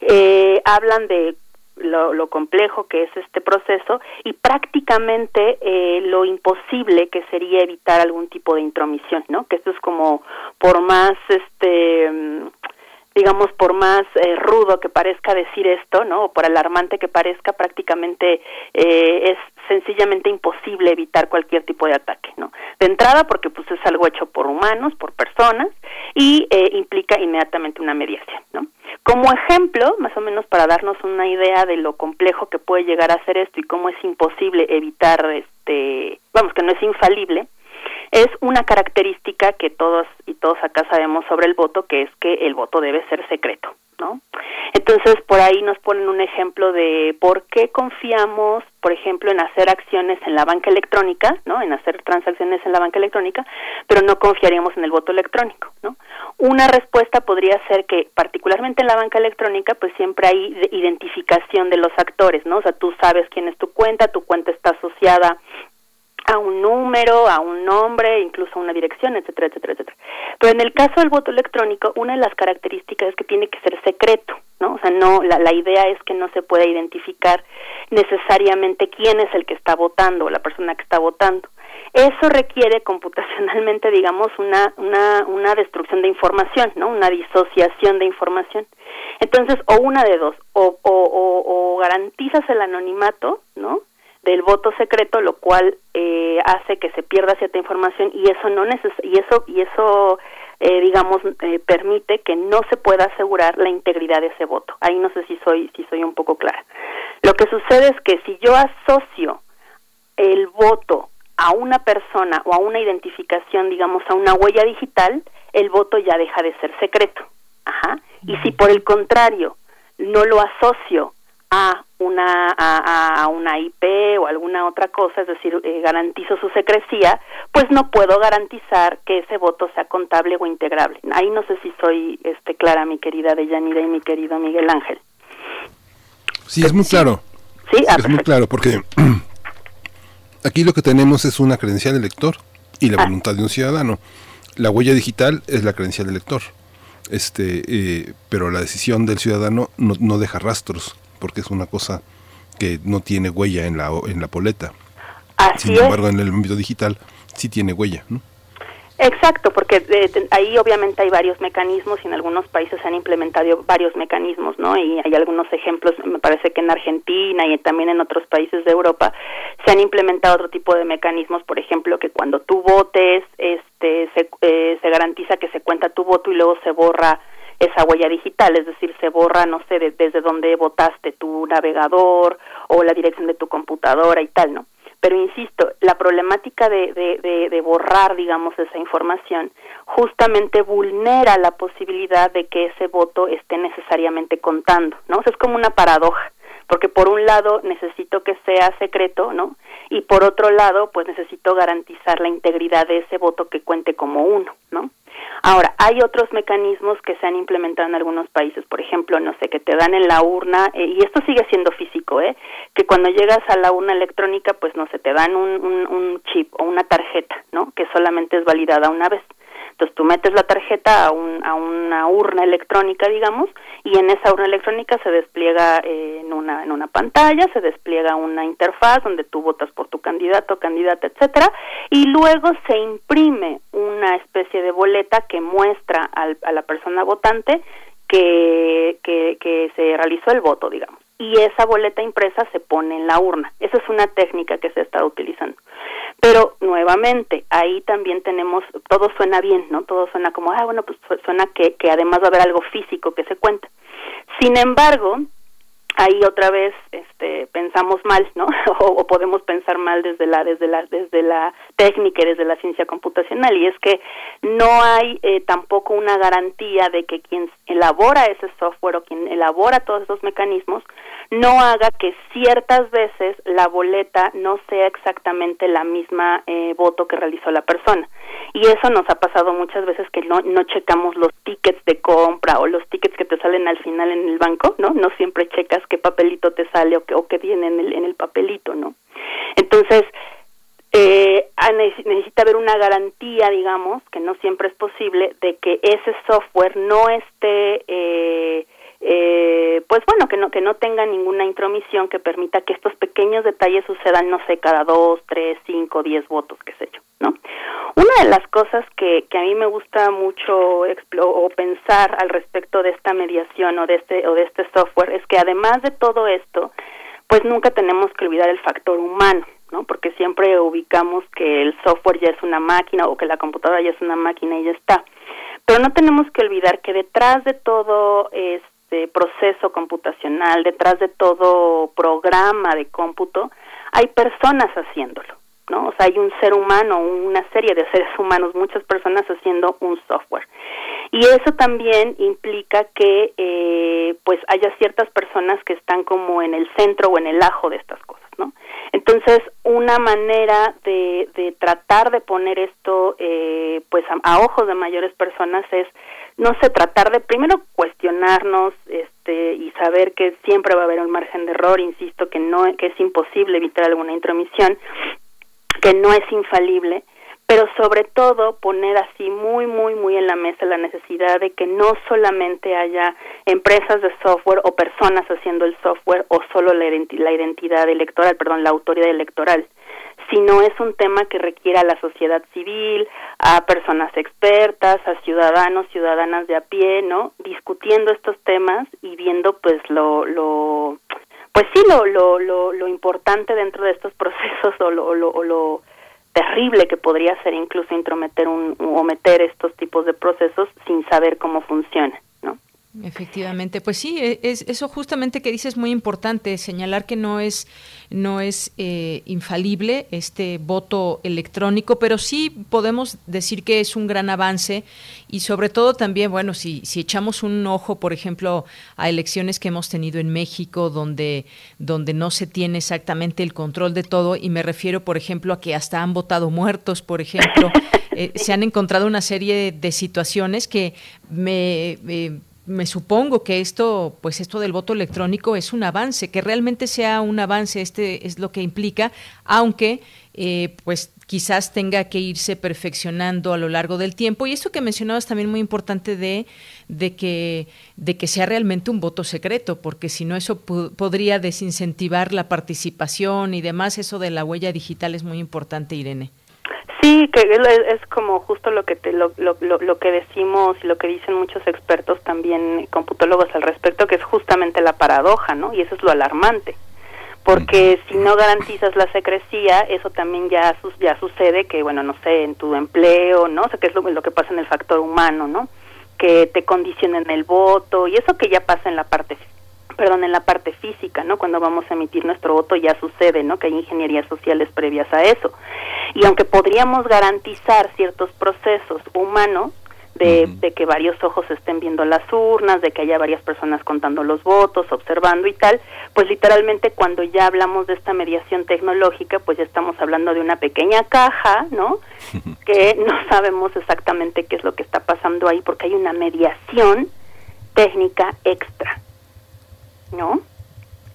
eh, hablan de lo, complejo que es este proceso y prácticamente eh, lo imposible que sería evitar algún tipo de intromisión, ¿no? Que esto es como por más este digamos, por más eh, rudo que parezca decir esto, ¿no? O por alarmante que parezca, prácticamente eh, es sencillamente imposible evitar cualquier tipo de ataque, ¿no? De entrada, porque pues es algo hecho por humanos, por personas, y eh, implica inmediatamente una mediación, ¿no? Como ejemplo, más o menos para darnos una idea de lo complejo que puede llegar a ser esto y cómo es imposible evitar, este, vamos, que no es infalible, es una característica que todos y todos acá sabemos sobre el voto, que es que el voto debe ser secreto, ¿no? Entonces, por ahí nos ponen un ejemplo de por qué confiamos, por ejemplo, en hacer acciones en la banca electrónica, ¿no? En hacer transacciones en la banca electrónica, pero no confiaríamos en el voto electrónico, ¿no? Una respuesta podría ser que, particularmente en la banca electrónica, pues siempre hay identificación de los actores, ¿no? O sea, tú sabes quién es tu cuenta, tu cuenta está asociada a un número, a un nombre, incluso a una dirección, etcétera, etcétera, etcétera. Pero en el caso del voto electrónico, una de las características es que tiene que ser secreto, ¿no? O sea, no, la, la idea es que no se pueda identificar necesariamente quién es el que está votando o la persona que está votando. Eso requiere computacionalmente, digamos, una, una, una destrucción de información, ¿no? Una disociación de información. Entonces, o una de dos, o, o, o, o garantizas el anonimato, ¿no? Del voto secreto, lo cual eh, hace que se pierda cierta información y eso no neces y eso y eso eh, digamos eh, permite que no se pueda asegurar la integridad de ese voto. Ahí no sé si soy si soy un poco clara. Lo que sucede es que si yo asocio el voto a una persona o a una identificación, digamos, a una huella digital, el voto ya deja de ser secreto. Ajá. Y si por el contrario no lo asocio a una a, una IP o alguna otra cosa, es decir, eh, garantizo su secrecía, pues no puedo garantizar que ese voto sea contable o integrable. Ahí no sé si soy este clara, mi querida Deyanira y mi querido Miguel Ángel.
Sí, es muy claro.
Sí, ah,
es muy claro porque aquí lo que tenemos es una credencial de lector y la ah. voluntad de un ciudadano. La huella digital es la credencial del lector. Este, eh, pero la decisión del ciudadano no, no deja rastros porque es una cosa que no tiene huella en la, en la poleta. Sin embargo, en el ámbito digital sí tiene huella, ¿no?
Exacto, porque eh, ahí obviamente hay varios mecanismos y en algunos países se han implementado varios mecanismos, ¿no? Y hay algunos ejemplos, me parece que en Argentina y también en otros países de Europa se han implementado otro tipo de mecanismos, por ejemplo, que cuando tú votes, este, se, eh, se garantiza que se cuenta tu voto y luego se borra esa huella digital, es decir, se borra, no sé, desde donde votaste tu navegador o la dirección de tu computadora y tal, ¿no? Pero insisto, la problemática de, de, de, borrar, digamos, esa información justamente vulnera la posibilidad de que ese voto esté necesariamente contando, ¿no? O sea, es como una paradoja, porque por un lado necesito que sea secreto, ¿no? Y por otro lado, pues necesito garantizar la integridad de ese voto que cuente como uno, ¿no? Ahora, hay otros mecanismos que se han implementado en algunos países, por ejemplo, no sé, que te dan en la urna, eh, y esto sigue siendo físico, ¿eh? Que cuando llegas a la urna electrónica, pues no sé, te dan un, un, un chip o una tarjeta, ¿no? Que solamente es validada una vez. Entonces tú metes la tarjeta a, un, a una urna electrónica, digamos, y en esa urna electrónica se despliega eh, en, una, en una pantalla, se despliega una interfaz donde tú votas por tu candidato, candidata, etcétera, y luego se imprime una especie de boleta que muestra al, a la persona votante que, que, que se realizó el voto, digamos y esa boleta impresa se pone en la urna. Esa es una técnica que se está utilizando. Pero nuevamente, ahí también tenemos, todo suena bien, ¿no? Todo suena como, ah, bueno, pues suena que, que además va a haber algo físico que se cuenta. Sin embargo, ahí otra vez este pensamos mal no o, podemos pensar mal desde la desde la desde la técnica y desde la ciencia computacional y es que no hay eh, tampoco una garantía de que quien elabora ese software o quien elabora todos esos mecanismos no haga que ciertas veces la boleta no sea exactamente la misma eh, voto que realizó la persona y eso nos ha pasado muchas veces que no no checamos los tickets de compra o los tickets que te salen al final en el banco no no siempre checas qué papelito te sale o qué, o qué viene en el, en el papelito, ¿no? Entonces, eh, necesita haber una garantía, digamos, que no siempre es posible, de que ese software no esté, eh, eh, pues bueno, que no, que no tenga ninguna intromisión que permita que estos pequeños detalles sucedan, no sé, cada dos, tres, cinco, diez votos, qué sé yo, ¿no? Una de las cosas que, que a mí me gusta mucho o pensar al respecto de esta mediación o de este, o de este software es que además de todo esto, pues nunca tenemos que olvidar el factor humano, ¿no? Porque siempre ubicamos que el software ya es una máquina o que la computadora ya es una máquina y ya está. Pero no tenemos que olvidar que detrás de todo este proceso computacional, detrás de todo programa de cómputo, hay personas haciéndolo. ¿no? O sea, hay un ser humano, una serie de seres humanos, muchas personas haciendo un software. Y eso también implica que, eh, pues, haya ciertas personas que están como en el centro o en el ajo de estas cosas, ¿no? Entonces, una manera de, de tratar de poner esto, eh, pues, a, ojos de mayores personas es, no sé, tratar de primero cuestionarnos, este, y saber que siempre va a haber un margen de error, insisto que no, que es imposible evitar alguna intromisión, que no es infalible, pero sobre todo poner así muy, muy, muy en la mesa la necesidad de que no solamente haya empresas de software o personas haciendo el software o solo la, identidad electoral, perdón, la autoridad electoral, sino es un tema que requiere a la sociedad civil, a personas expertas, a ciudadanos, ciudadanas de a pie, ¿no? Discutiendo estos temas y viendo pues lo, lo pues sí, lo, lo, lo, lo importante dentro de estos procesos o lo, o lo terrible que podría ser incluso intrometer un, o meter estos tipos de procesos sin saber cómo funciona.
Efectivamente, pues sí, e, es, eso justamente que dices es muy importante, señalar que no es, no es eh, infalible este voto electrónico, pero sí podemos decir que es un gran avance y sobre todo también, bueno, si, si echamos un ojo, por ejemplo, a elecciones que hemos tenido en México, donde, donde no se tiene exactamente el control de todo, y me refiero, por ejemplo, a que hasta han votado muertos, por ejemplo, eh, se han encontrado una serie de situaciones que me... Eh, me supongo que esto, pues esto del voto electrónico es un avance, que realmente sea un avance, este es lo que implica, aunque eh, pues quizás tenga que irse perfeccionando a lo largo del tiempo. Y esto que mencionabas también muy importante de, de, que, de que sea realmente un voto secreto, porque si no eso podría desincentivar la participación y demás. Eso de la huella digital es muy importante, Irene.
Sí, que es como justo lo que te, lo, lo, lo, que decimos y lo que dicen muchos expertos también computólogos al respecto, que es justamente la paradoja, ¿no? Y eso es lo alarmante, porque si no garantizas la secrecía, eso también ya ya sucede que, bueno, no sé, en tu empleo, ¿no? O sea, que es lo, lo que pasa en el factor humano, ¿no? Que te condicionen el voto y eso que ya pasa en la parte perdón, en la parte física, ¿no? Cuando vamos a emitir nuestro voto ya sucede, ¿no? Que hay ingenierías sociales previas a eso. Y aunque podríamos garantizar ciertos procesos humanos, de, de, que varios ojos estén viendo las urnas, de que haya varias personas contando los votos, observando y tal, pues literalmente cuando ya hablamos de esta mediación tecnológica, pues ya estamos hablando de una pequeña caja, ¿no? Que no sabemos exactamente qué es lo que está pasando ahí porque hay una mediación técnica extra. ¿No?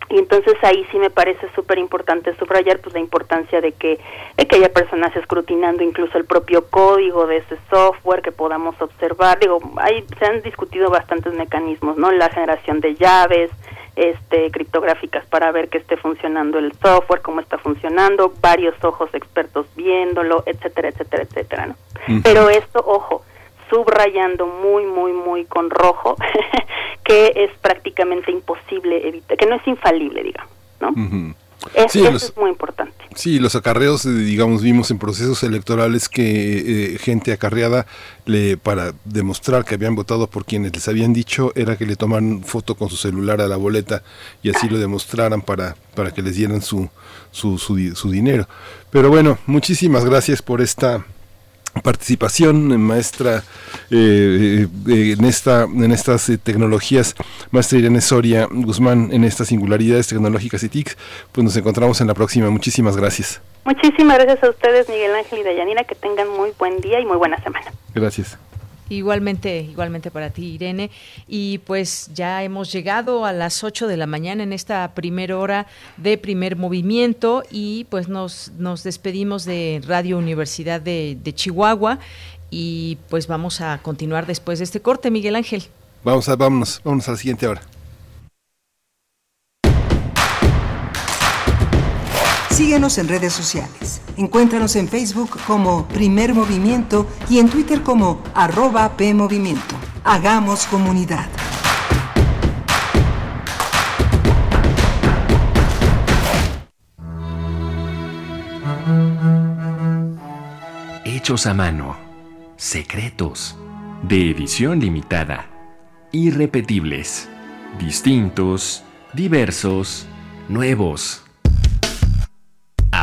Y entonces ahí sí me parece súper importante subrayar pues la importancia de que, de que haya personas escrutinando incluso el propio código de ese software, que podamos observar, digo, hay, se han discutido bastantes mecanismos, ¿no? La generación de llaves, este, criptográficas para ver que esté funcionando el software, cómo está funcionando, varios ojos expertos viéndolo, etcétera, etcétera, etcétera, ¿no? Pero esto, ojo, subrayando muy, muy, muy con rojo, que es prácticamente imposible evitar, que no es infalible, digamos, ¿no? eso es muy importante.
Sí, los acarreos, eh, digamos, vimos en procesos electorales que eh, gente acarreada, le, para demostrar que habían votado por quienes les habían dicho, era que le tomaran foto con su celular a la boleta y así lo demostraran para, para que les dieran su, su, su, su dinero. Pero bueno, muchísimas gracias por esta participación, maestra, eh, eh, en, esta, en estas eh, tecnologías, maestra Irene Soria Guzmán, en estas singularidades tecnológicas y TICs, pues nos encontramos en la próxima. Muchísimas gracias.
Muchísimas gracias a ustedes, Miguel Ángel y Dayanira, que tengan muy buen día y muy buena semana.
Gracias.
Igualmente, igualmente para ti, Irene. Y pues ya hemos llegado a las 8 de la mañana en esta primera hora de primer movimiento y pues nos, nos despedimos de Radio Universidad de, de Chihuahua y pues vamos a continuar después de este corte, Miguel Ángel.
Vamos a, vámonos, vámonos a la siguiente hora.
Síguenos en redes sociales. Encuéntranos en Facebook como Primer Movimiento y en Twitter como arroba PMovimiento. Hagamos comunidad.
Hechos a mano. Secretos. De edición limitada. Irrepetibles. Distintos. Diversos. Nuevos.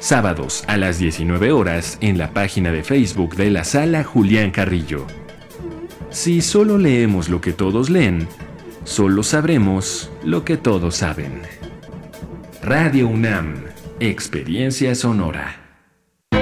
sábados a las 19 horas en la página de Facebook de la sala Julián Carrillo. Si solo leemos lo que todos leen, solo sabremos lo que todos saben. Radio UNAM, Experiencia Sonora.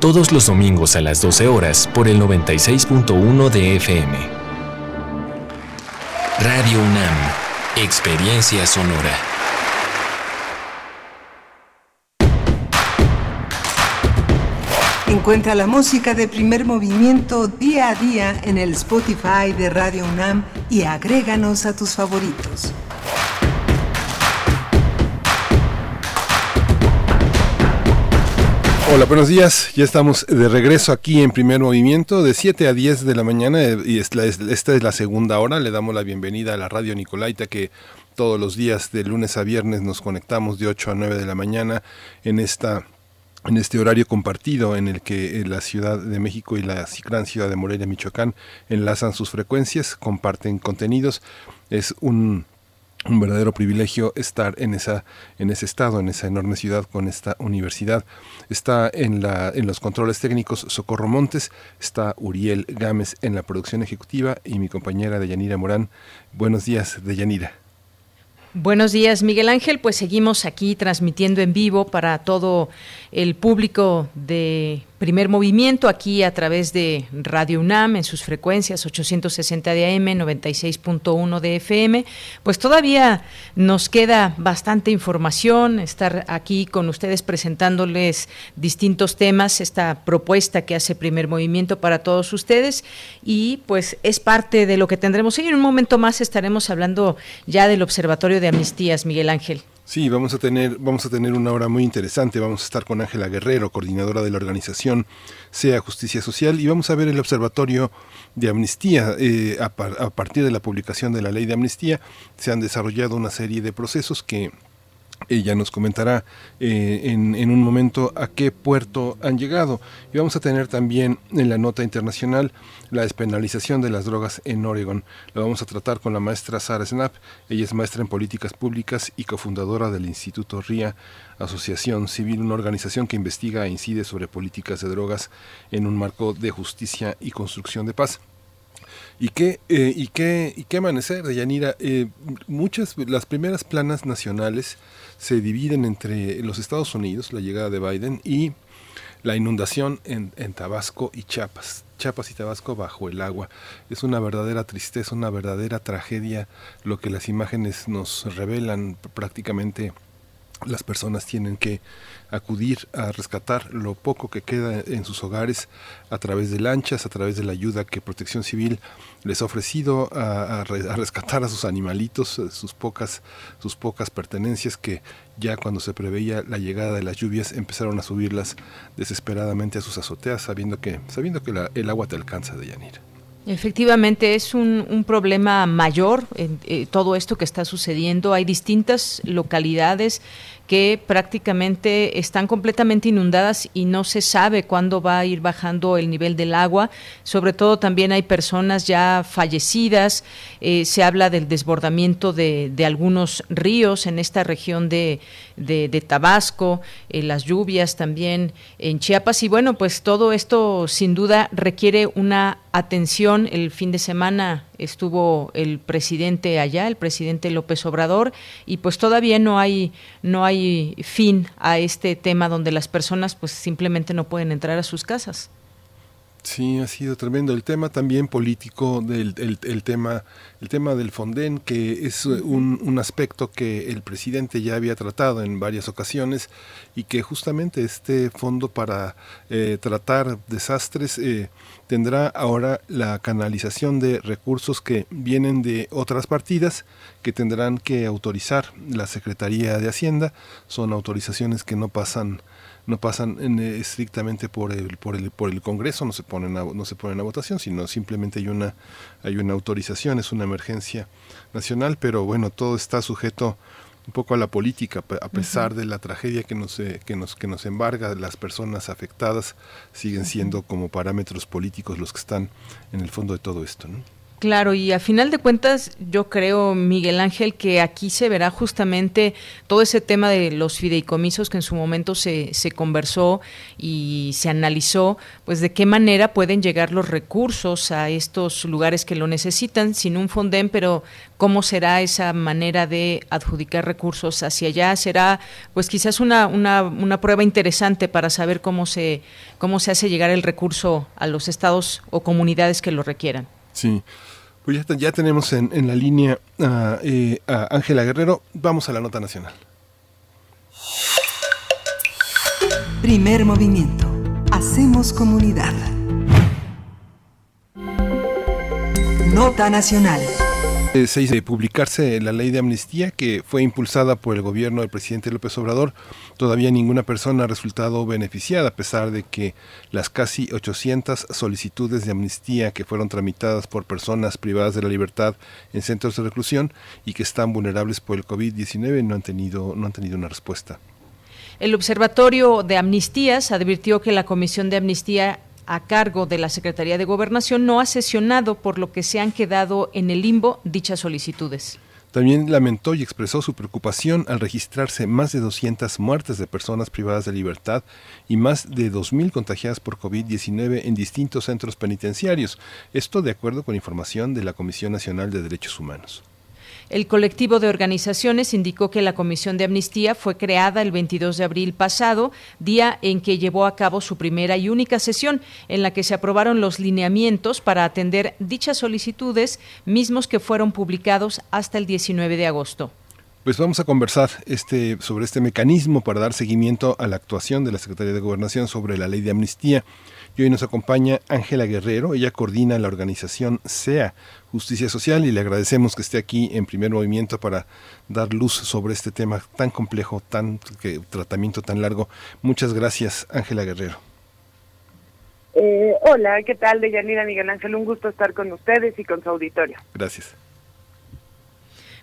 todos los domingos a las 12 horas por el 96.1 de FM. Radio UNAM, Experiencia Sonora.
Encuentra la música de primer movimiento día a día en el Spotify de Radio UNAM y agréganos a tus favoritos.
Hola, buenos días. Ya estamos de regreso aquí en primer movimiento de 7 a 10 de la mañana eh, y esta es la segunda hora. Le damos la bienvenida a la radio Nicolaita que todos los días de lunes a viernes nos conectamos de 8 a 9 de la mañana en esta en este horario compartido en el que eh, la Ciudad de México y la gran ciudad de Morelia, Michoacán, enlazan sus frecuencias, comparten contenidos. Es un un verdadero privilegio estar en esa en ese estado en esa enorme ciudad con esta universidad. Está en la en los controles técnicos Socorro Montes está Uriel Gámez en la producción ejecutiva y mi compañera Deyanira Morán. Buenos días Deyanira.
Buenos días, Miguel Ángel. Pues seguimos aquí transmitiendo en vivo para todo el público de Primer Movimiento aquí a través de Radio UNAM en sus frecuencias 860 de AM, 96.1 de FM. Pues todavía nos queda bastante información, estar aquí con ustedes presentándoles distintos temas, esta propuesta que hace Primer Movimiento para todos ustedes y pues es parte de lo que tendremos. Y en un momento más estaremos hablando ya del Observatorio de Amnistías, Miguel Ángel.
Sí, vamos a tener, vamos a tener una hora muy interesante. Vamos a estar con Ángela Guerrero, coordinadora de la organización Sea Justicia Social, y vamos a ver el observatorio de amnistía. Eh, a, a partir de la publicación de la ley de amnistía, se han desarrollado una serie de procesos que ella nos comentará eh, en, en, un momento a qué puerto han llegado. Y vamos a tener también en la nota internacional la despenalización de las drogas en Oregon. Lo vamos a tratar con la maestra Sara Snap. Ella es maestra en políticas públicas y cofundadora del Instituto RIA, Asociación Civil, una organización que investiga e incide sobre políticas de drogas en un marco de justicia y construcción de paz. ¿Y qué, eh, y qué, y qué amanecer, Deyanira? Eh, muchas, las primeras planas nacionales se dividen entre los Estados Unidos, la llegada de Biden, y la inundación en, en, Tabasco y Chiapas. Chiapas y Tabasco bajo el agua. Es una verdadera tristeza, una verdadera tragedia lo que las imágenes nos revelan prácticamente. Las personas tienen que acudir a rescatar lo poco que queda en sus hogares a través de lanchas, a través de la ayuda que Protección Civil les ha ofrecido a, rescatar a sus animalitos, eh, sus pocas, sus pocas pertenencias que ya cuando se preveía la llegada de las lluvias empezaron a subirlas desesperadamente a sus azoteas, sabiendo que, sabiendo que la, el agua te alcanza de.
Efectivamente, es un, problema mayor eh, todo esto que está sucediendo. Hay distintas localidades que prácticamente están completamente inundadas y no se sabe cuándo va a ir bajando el nivel del agua. Sobre todo también hay personas ya fallecidas. Eh, se habla del desbordamiento de, algunos ríos en esta región de, Tabasco, eh, las lluvias también en Chiapas. Y bueno, pues todo esto sin duda requiere una atención. El fin de semana estuvo el presidente allá, el presidente López Obrador, y pues todavía no hay no hay fin a este tema donde las personas pues simplemente no pueden entrar a sus casas.
Sí, ha sido tremendo. El tema también político del el, tema el tema del Fonden que es un, un, aspecto que el presidente ya había tratado en varias ocasiones y que justamente este fondo para eh, tratar desastres eh, tendrá ahora la canalización de recursos que vienen de otras partidas que tendrán que autorizar. La Secretaría de Hacienda son autorizaciones que no pasan no pasan eh, estrictamente por el, por el, por el Congreso, no se ponen a, no se ponen a votación, sino simplemente hay una, hay una autorización, es una emergencia nacional, pero bueno, todo está sujeto un poco a la política, a pesar de la tragedia que nos, eh, que nos, que nos embarga, las personas afectadas siguen siendo como parámetros políticos los que están en el fondo de todo esto. ¿no?
Claro, y a final de cuentas yo creo, Miguel Ángel, que aquí se verá justamente todo ese tema de los fideicomisos que en su momento se, se conversó y se analizó, pues de qué manera pueden llegar los recursos a estos lugares que lo necesitan sin un fondén, pero cómo será esa manera de adjudicar recursos hacia allá. Será pues quizás una, una, una prueba interesante para saber cómo se, cómo se hace llegar el recurso a los estados o comunidades que lo requieran.
Sí. Pues ya, tenemos en, la línea eh, a Ángela Guerrero. Vamos a la nota nacional.
Primer movimiento. Hacemos comunidad. Nota nacional.
Eh, se de publicarse la ley de amnistía que fue impulsada por el gobierno del presidente López Obrador. Todavía ninguna persona ha resultado beneficiada a pesar de que las casi 800 solicitudes de amnistía que fueron tramitadas por personas privadas de la libertad en centros de reclusión y que están vulnerables por el COVID-19 no no han tenido una respuesta.
El Observatorio de Amnistías advirtió que la Comisión de Amnistía a cargo de la Secretaría de Gobernación no ha sesionado, por lo que se han quedado en el limbo dichas solicitudes.
También lamentó y expresó su preocupación al registrarse más de 200 muertes de personas privadas de libertad y más de 2.000 contagiadas por COVID-19 en distintos centros penitenciarios. Esto de acuerdo con información de la Comisión Nacional de Derechos Humanos.
El colectivo de organizaciones indicó que la Comisión de Amnistía fue creada el 22 de abril pasado, día en que llevó a cabo su primera y única sesión, en la que se aprobaron los lineamientos para atender dichas solicitudes, mismos que fueron publicados hasta el 19 de agosto.
Pues vamos a conversar este, sobre este mecanismo para dar seguimiento a la actuación de la Secretaría de Gobernación sobre la ley de amnistía. Y hoy nos acompaña Ángela Guerrero, ella coordina la organización SEA, Justicia Social, y le agradecemos que esté aquí en primer movimiento para dar luz sobre este tema tan complejo, tan que, tratamiento tan largo. Muchas gracias, Ángela Guerrero.
Eh, hola, ¿qué tal, Deyanira Miguel Ángel? Un gusto estar con ustedes y con su auditorio.
Gracias.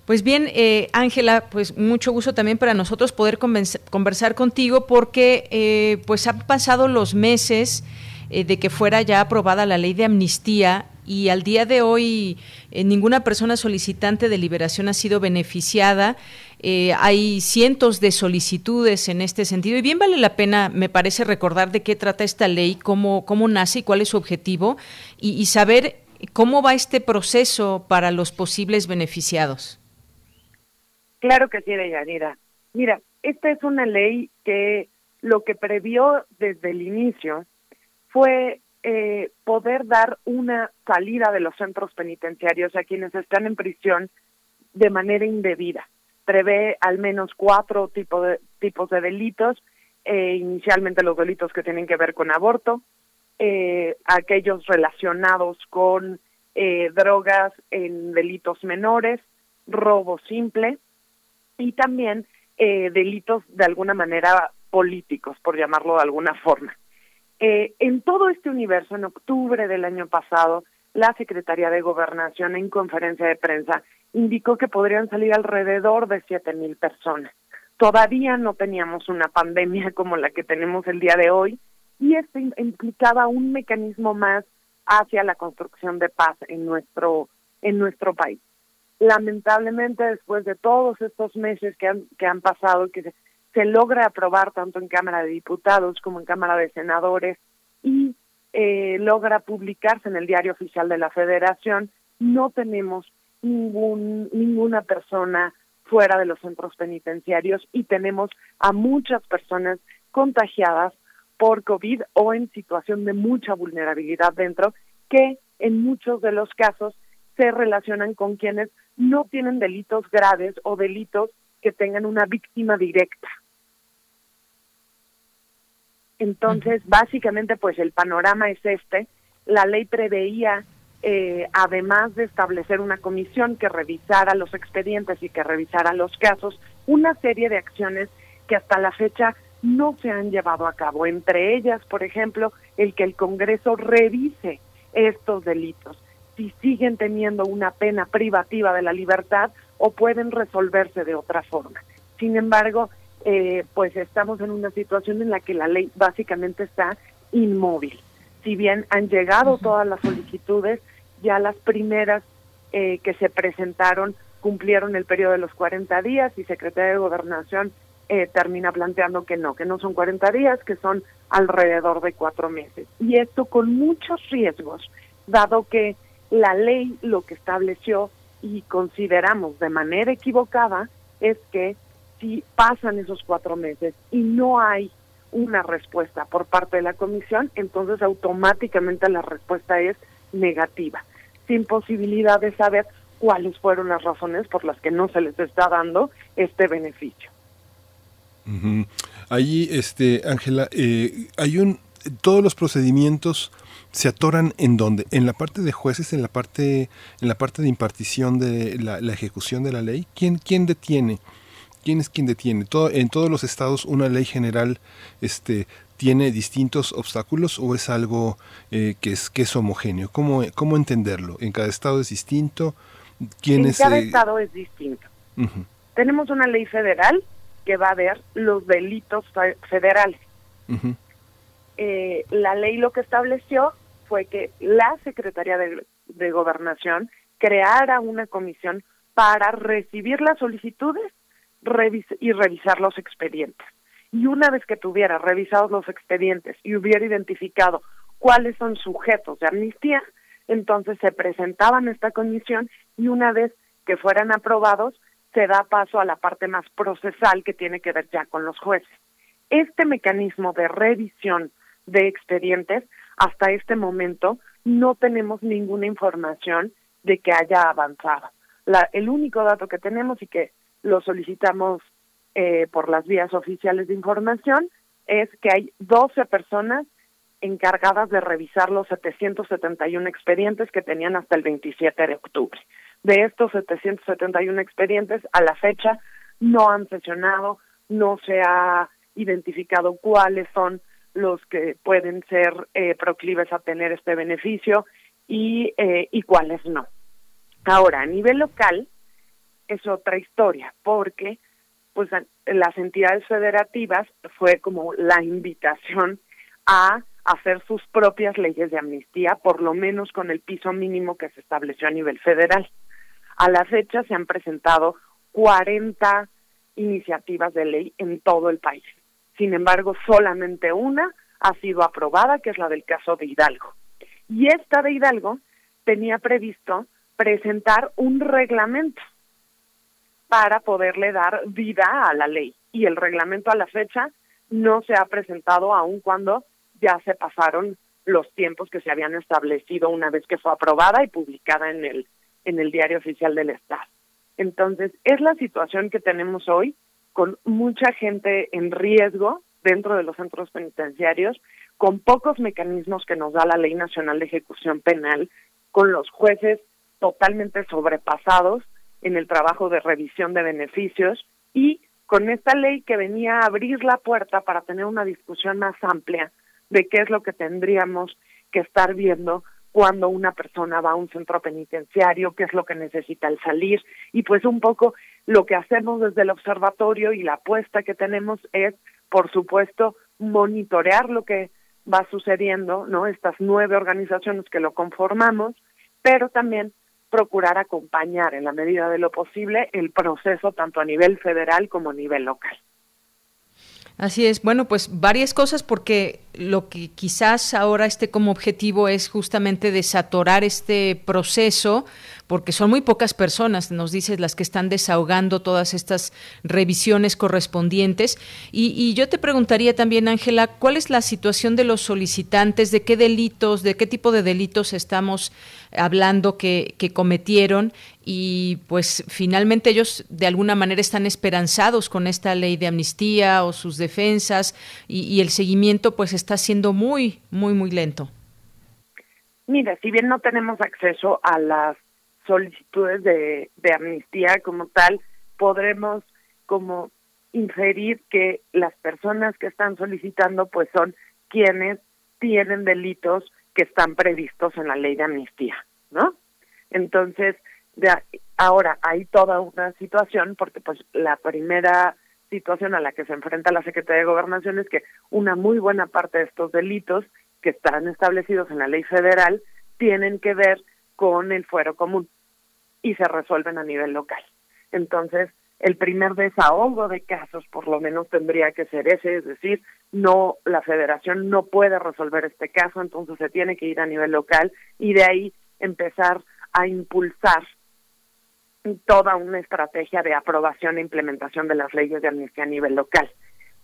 Pues bien, eh, Ángela, pues mucho gusto también para nosotros poder conversar contigo porque eh, pues han pasado los meses eh, de que fuera ya aprobada la ley de amnistía y al día de hoy eh, ninguna persona solicitante de liberación ha sido beneficiada. Eh, hay cientos de solicitudes en este sentido y bien vale la pena, me parece, recordar de qué trata esta ley, cómo, cómo nace y cuál es su objetivo y, saber cómo va este proceso para los posibles beneficiados.
Claro que sí, Deyanira. Mira, esta es una ley que lo que previó desde el inicio fue eh, poder dar una salida de los centros penitenciarios a quienes están en prisión de manera indebida. Prevé al menos cuatro tipo de, tipos de delitos, eh, inicialmente los delitos que tienen que ver con aborto, eh, aquellos relacionados con drogas en delitos menores, robo simple y también delitos de alguna manera políticos, por llamarlo de alguna forma. Eh, en todo este universo, en octubre del año pasado, la Secretaría de Gobernación en conferencia de prensa indicó que podrían salir alrededor de siete mil personas. Todavía no teníamos una pandemia como la que tenemos el día de hoy y esto implicaba un mecanismo más hacia la construcción de paz en nuestro en nuestro país. Lamentablemente, después de todos estos meses que han, que han pasado, que se, se logra aprobar tanto en Cámara de Diputados como en Cámara de Senadores y eh, logra publicarse en el Diario Oficial de la Federación, no tenemos ningún, ninguna persona fuera de los centros penitenciarios y tenemos a muchas personas contagiadas por COVID o en situación de mucha vulnerabilidad dentro, que en muchos de los casos se relacionan con quienes no tienen delitos graves o delitos que tengan una víctima directa. Entonces, básicamente, pues el panorama es este. La ley preveía, eh, además de establecer una comisión que revisara los expedientes y que revisara los casos, una serie de acciones que hasta la fecha no se han llevado a cabo. Entre ellas, por ejemplo, el que el Congreso revise estos delitos, si siguen teniendo una pena privativa de la libertad o pueden resolverse de otra forma. Sin embargo, eh, pues estamos en una situación en la que la ley básicamente está inmóvil. Si bien han llegado todas las solicitudes, ya las primeras eh, que se presentaron cumplieron el periodo de los 40 días y Secretaría de Gobernación eh, termina planteando que no, que no son 40 días, que son alrededor de cuatro meses. Y esto con muchos riesgos, dado que la ley lo que estableció y consideramos de manera equivocada es que pasan esos cuatro meses y no hay una respuesta por parte de la comisión, entonces automáticamente la respuesta es negativa, sin posibilidad de saber cuáles fueron las razones por las que no se les está dando este beneficio.
Allí, este, Ángela, eh, hay un, todos los procedimientos se atoran en dónde? En la parte de jueces, en la parte, en la parte de impartición de la, ejecución de la ley. ¿Quién, quién detiene? ¿Quién es quien detiene? Todo, en todos los estados una ley general, este, tiene distintos obstáculos o es algo eh, que es que es homogéneo. ¿Cómo, cómo entenderlo? En cada estado es distinto.
¿Quién en cada eh, estado es distinto. Tenemos una ley federal que va a ver los delitos federales. Eh, la ley lo que estableció fue que la Secretaría de, Gobernación creara una comisión para recibir las solicitudes y revisar los expedientes. Y una vez que tuviera revisados los expedientes y hubiera identificado cuáles son sujetos de amnistía, entonces se presentaban esta comisión y una vez que fueran aprobados, se da paso a la parte más procesal que tiene que ver ya con los jueces. Este mecanismo de revisión de expedientes, hasta este momento no tenemos ninguna información de que haya avanzado. La, el único dato que tenemos y que lo solicitamos eh, por las vías oficiales de información es que hay 12 personas encargadas de revisar los 771 expedientes que tenían hasta el 27 de octubre. De estos 771 expedientes, a la fecha no han sesionado, no se ha identificado cuáles son los que pueden ser eh, proclives a tener este beneficio y, eh, y cuáles no. Ahora, a nivel local es otra historia, porque pues las entidades federativas fue como la invitación a hacer sus propias leyes de amnistía, por lo menos con el piso mínimo que se estableció a nivel federal. A la fecha se han presentado 40 iniciativas de ley en todo el país. Sin embargo, solamente una ha sido aprobada, que es la del caso de Hidalgo. Y esta de Hidalgo tenía previsto presentar un reglamento para poderle dar vida a la ley. Y el reglamento a la fecha no se ha presentado aun cuando ya se pasaron los tiempos que se habían establecido una vez que fue aprobada y publicada en el en el diario oficial del Estado. Entonces, es la situación que tenemos hoy, con mucha gente en riesgo dentro de los centros penitenciarios, con pocos mecanismos que nos da la Ley Nacional de Ejecución Penal, con los jueces totalmente sobrepasados en el trabajo de revisión de beneficios y con esta ley que venía a abrir la puerta para tener una discusión más amplia de qué es lo que tendríamos que estar viendo cuando una persona va a un centro penitenciario, qué es lo que necesita al salir y pues un poco lo que hacemos desde el observatorio y la apuesta que tenemos es, por supuesto, monitorear lo que va sucediendo, ¿no? Estas nueve organizaciones que lo conformamos, pero también procurar acompañar en la medida de lo posible el proceso tanto a nivel federal como a nivel local.
Así es, bueno, pues varias cosas porque lo que quizás ahora esté como objetivo es justamente desatorar este proceso, porque son muy pocas personas, nos dices, las que están desahogando todas estas revisiones correspondientes. Y, yo te preguntaría también, Ángela, ¿cuál es la situación de los solicitantes? ¿De qué delitos, de qué tipo de delitos estamos hablando que, que cometieron? Y pues finalmente ellos de alguna manera están esperanzados con esta ley de amnistía o sus defensas y, y el seguimiento pues está siendo muy, muy, muy lento.
Mira, si bien no tenemos acceso a las solicitudes de, amnistía como tal, podremos como inferir que las personas que están solicitando pues son quienes tienen delitos que están previstos en la ley de amnistía, ¿no? Entonces, de ahora hay toda una situación porque pues la primera situación a la que se enfrenta la Secretaría de Gobernación es que una muy buena parte de estos delitos que están establecidos en la ley federal tienen que ver con el fuero común y se resuelven a nivel local. Entonces, el primer desahogo de casos por lo menos tendría que ser ese, es decir, no la federación no puede resolver este caso, entonces se tiene que ir a nivel local y de ahí empezar a impulsar toda una estrategia de aprobación e implementación de las leyes de amnistía a nivel local.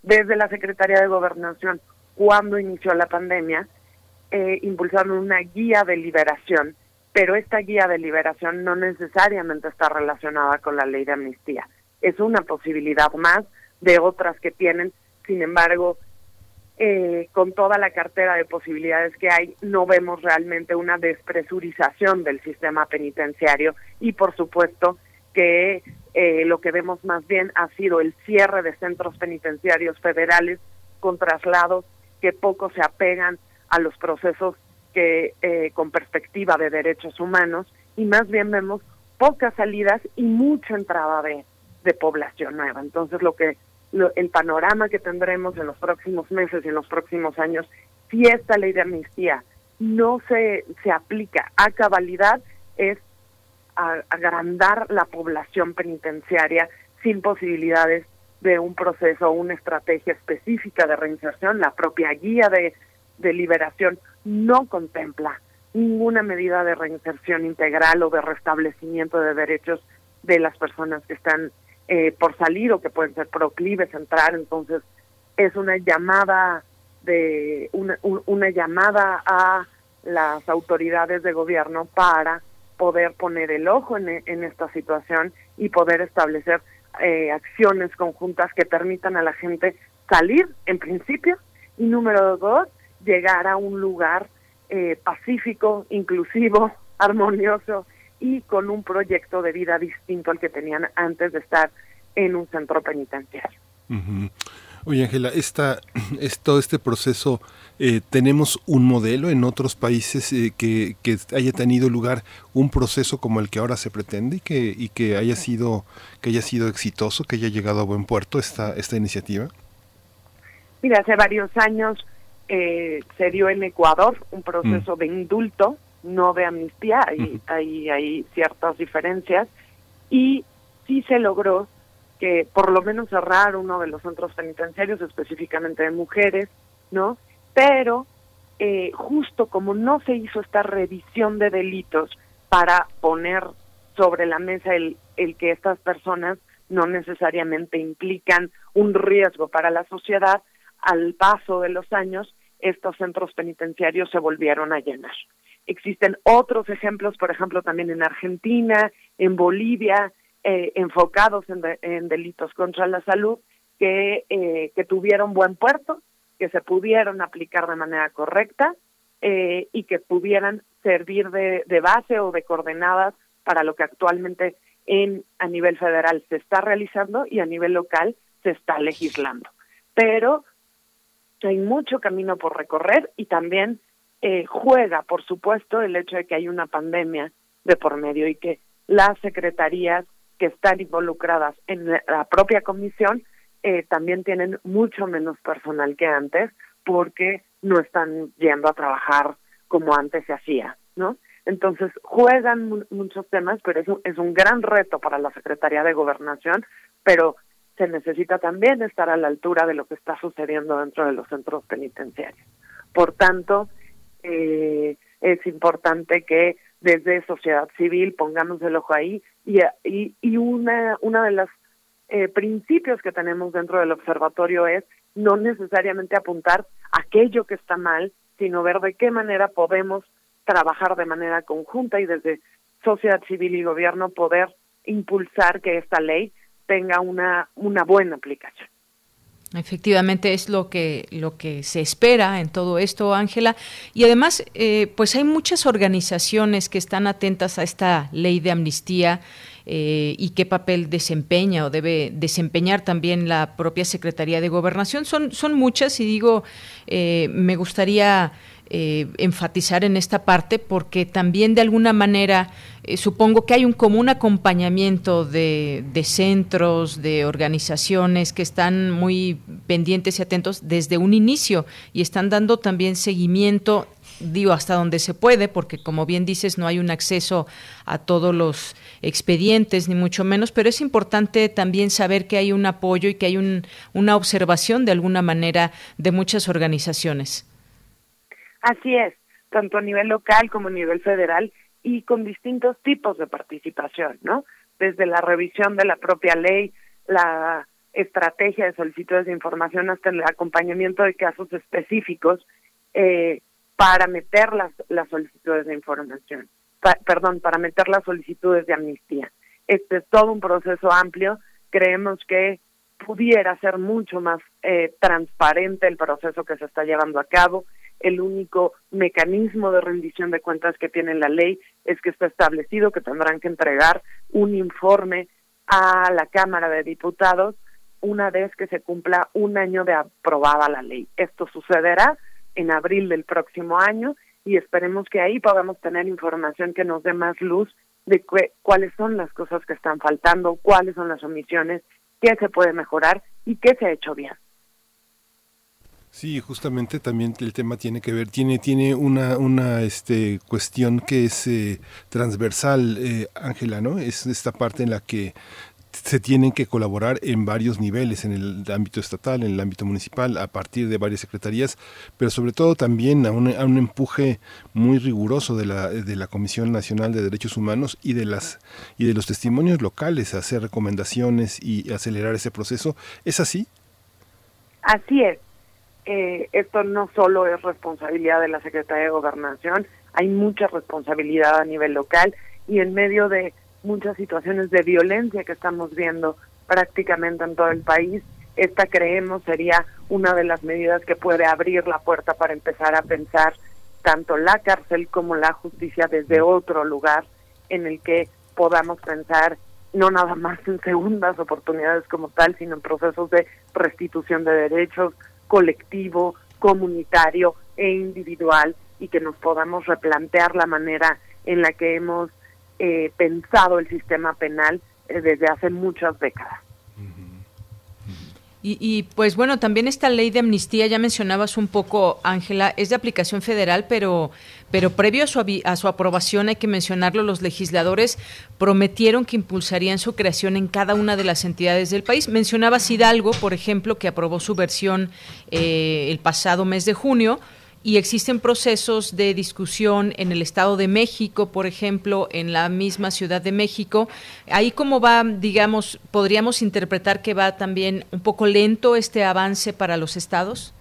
Desde la Secretaría de Gobernación, cuando inició la pandemia, eh, impulsaron una guía de liberación pero esta guía de liberación no necesariamente está relacionada con la ley de amnistía. Es una posibilidad más de otras que tienen, sin embargo, eh, con toda la cartera de posibilidades que hay, no vemos realmente una despresurización del sistema penitenciario y, por supuesto, que eh, lo que vemos más bien ha sido el cierre de centros penitenciarios federales con traslados que poco se apegan a los procesos que eh, con perspectiva de derechos humanos y más bien vemos pocas salidas y mucha entrada de, de población nueva. Entonces lo que el panorama que tendremos en los próximos meses y en los próximos años, si esta ley de amnistía no se, se aplica a cabalidad, es agrandar la población penitenciaria sin posibilidades de un proceso o una estrategia específica de reinserción, la propia guía de, de liberación no contempla ninguna medida de reinserción integral o de restablecimiento de derechos de las personas que están eh, por salir o que pueden ser proclives a entrar. Entonces, es una llamada de una, una llamada a las autoridades de gobierno para poder poner el ojo en, en esta situación y poder establecer eh, acciones conjuntas que permitan a la gente salir, en principio, y número dos, llegar a un lugar eh, pacífico, inclusivo, armonioso y con un proyecto de vida distinto al que tenían antes de estar en un centro penitenciario.
Oye, Ángela, esta, es, todo este proceso, eh, ¿tenemos un modelo en otros países eh, que, que, haya tenido lugar un proceso como el que ahora se pretende y que, y que haya sido que haya sido exitoso, que haya llegado a buen puerto esta, esta iniciativa?
Mira, hace varios años eh, se dio en Ecuador un proceso mm. de indulto, no de amnistía, hay, hay, hay ciertas diferencias, y sí se logró que por lo menos cerrar uno de los centros penitenciarios, específicamente de mujeres, ¿no? Pero eh, justo como no se hizo esta revisión de delitos para poner sobre la mesa el, el que estas personas no necesariamente implican un riesgo para la sociedad, al paso de los años estos centros penitenciarios se volvieron a llenar. Existen otros ejemplos, por ejemplo, también en Argentina, en Bolivia, eh, enfocados en, delitos contra la salud, que, eh, que tuvieron buen puerto, que se pudieron aplicar de manera correcta eh, y que pudieran servir de, de base o de coordenadas para lo que actualmente en a nivel federal se está realizando y a nivel local se está legislando. Pero hay mucho camino por recorrer y también eh, juega, por supuesto, el hecho de que hay una pandemia de por medio y que las secretarías que están involucradas en la propia comisión eh, también tienen mucho menos personal que antes porque no están yendo a trabajar como antes se hacía, ¿no? Entonces juegan muchos temas, pero eso es un gran reto para la Secretaría de Gobernación, pero se necesita también estar a la altura de lo que está sucediendo dentro de los centros penitenciarios. Por tanto, eh, es importante que desde sociedad civil pongamos el ojo ahí y, y, y una, una de los eh, principios que tenemos dentro del observatorio es no necesariamente apuntar aquello que está mal, sino ver de qué manera podemos trabajar de manera conjunta y desde sociedad civil y gobierno poder impulsar que esta ley tenga una, una buena aplicación.
Efectivamente es lo que lo que se espera en todo esto, Ángela. Y además, eh, pues hay muchas organizaciones que están atentas a esta ley de amnistía eh, y qué papel desempeña o debe desempeñar también la propia Secretaría de Gobernación. Son son muchas y digo, eh, me gustaría eh, enfatizar en esta parte porque también de alguna manera eh, supongo que hay un común acompañamiento de, centros, de organizaciones que están muy pendientes y atentos desde un inicio y están dando también seguimiento digo hasta donde se puede, porque como bien dices, no hay un acceso a todos los expedientes, ni mucho menos, pero es importante también saber que hay un apoyo y que hay un, una observación de alguna manera de muchas organizaciones.
Así es, tanto a nivel local como a nivel federal y con distintos tipos de participación, ¿no? Desde la revisión de la propia ley, la estrategia de solicitudes de información hasta el acompañamiento de casos específicos eh, para meter las, las solicitudes de información, perdón, para meter las solicitudes de amnistía. Este es todo un proceso amplio. Creemos que pudiera ser mucho más eh, transparente el proceso que se está llevando a cabo el único mecanismo de rendición de cuentas que tiene la ley es que está establecido que tendrán que entregar un informe a la Cámara de Diputados una vez que se cumpla un año de aprobada la ley. Esto sucederá en abril del próximo año y esperemos que ahí podamos tener información que nos dé más luz de cuáles son las cosas que están faltando, cuáles son las omisiones, qué se puede mejorar y qué se ha hecho bien.
Sí, justamente también el tema tiene que ver, tiene, tiene una, una este, cuestión que es eh, transversal, eh, Ángela, ¿no? Es esta parte en la que se tienen que colaborar en varios niveles, en el ámbito estatal, en el ámbito municipal, a partir de varias secretarías, pero sobre todo también a un, a un empuje muy riguroso de la, de la Comisión Nacional de Derechos Humanos y de, las, y de los testimonios locales, hacer recomendaciones y acelerar ese proceso. ¿Es así?
Así es eh, esto no solo es responsabilidad de la Secretaría de Gobernación, hay mucha responsabilidad a nivel local y en medio de muchas situaciones de violencia que estamos viendo prácticamente en todo el país, esta creemos sería una de las medidas que puede abrir la puerta para empezar a pensar tanto la cárcel como la justicia desde otro lugar en el que podamos pensar no nada más en segundas oportunidades como tal, sino en procesos de restitución de derechos, colectivo, comunitario e individual y que nos podamos replantear la manera en la que hemos eh, pensado el sistema penal eh, desde hace muchas décadas.
Y, pues bueno, también esta ley de amnistía, ya mencionabas un poco, Ángela, es de aplicación federal, pero, pero previo a su, a su aprobación, hay que mencionarlo, los legisladores prometieron que impulsarían su creación en cada una de las entidades del país. Mencionabas Hidalgo, por ejemplo, que aprobó su versión eh, el pasado mes de junio y existen procesos de discusión en el Estado de México, por ejemplo, en la misma Ciudad de México. Ahí cómo va, digamos, podríamos interpretar que va también un poco lento este avance para los estados.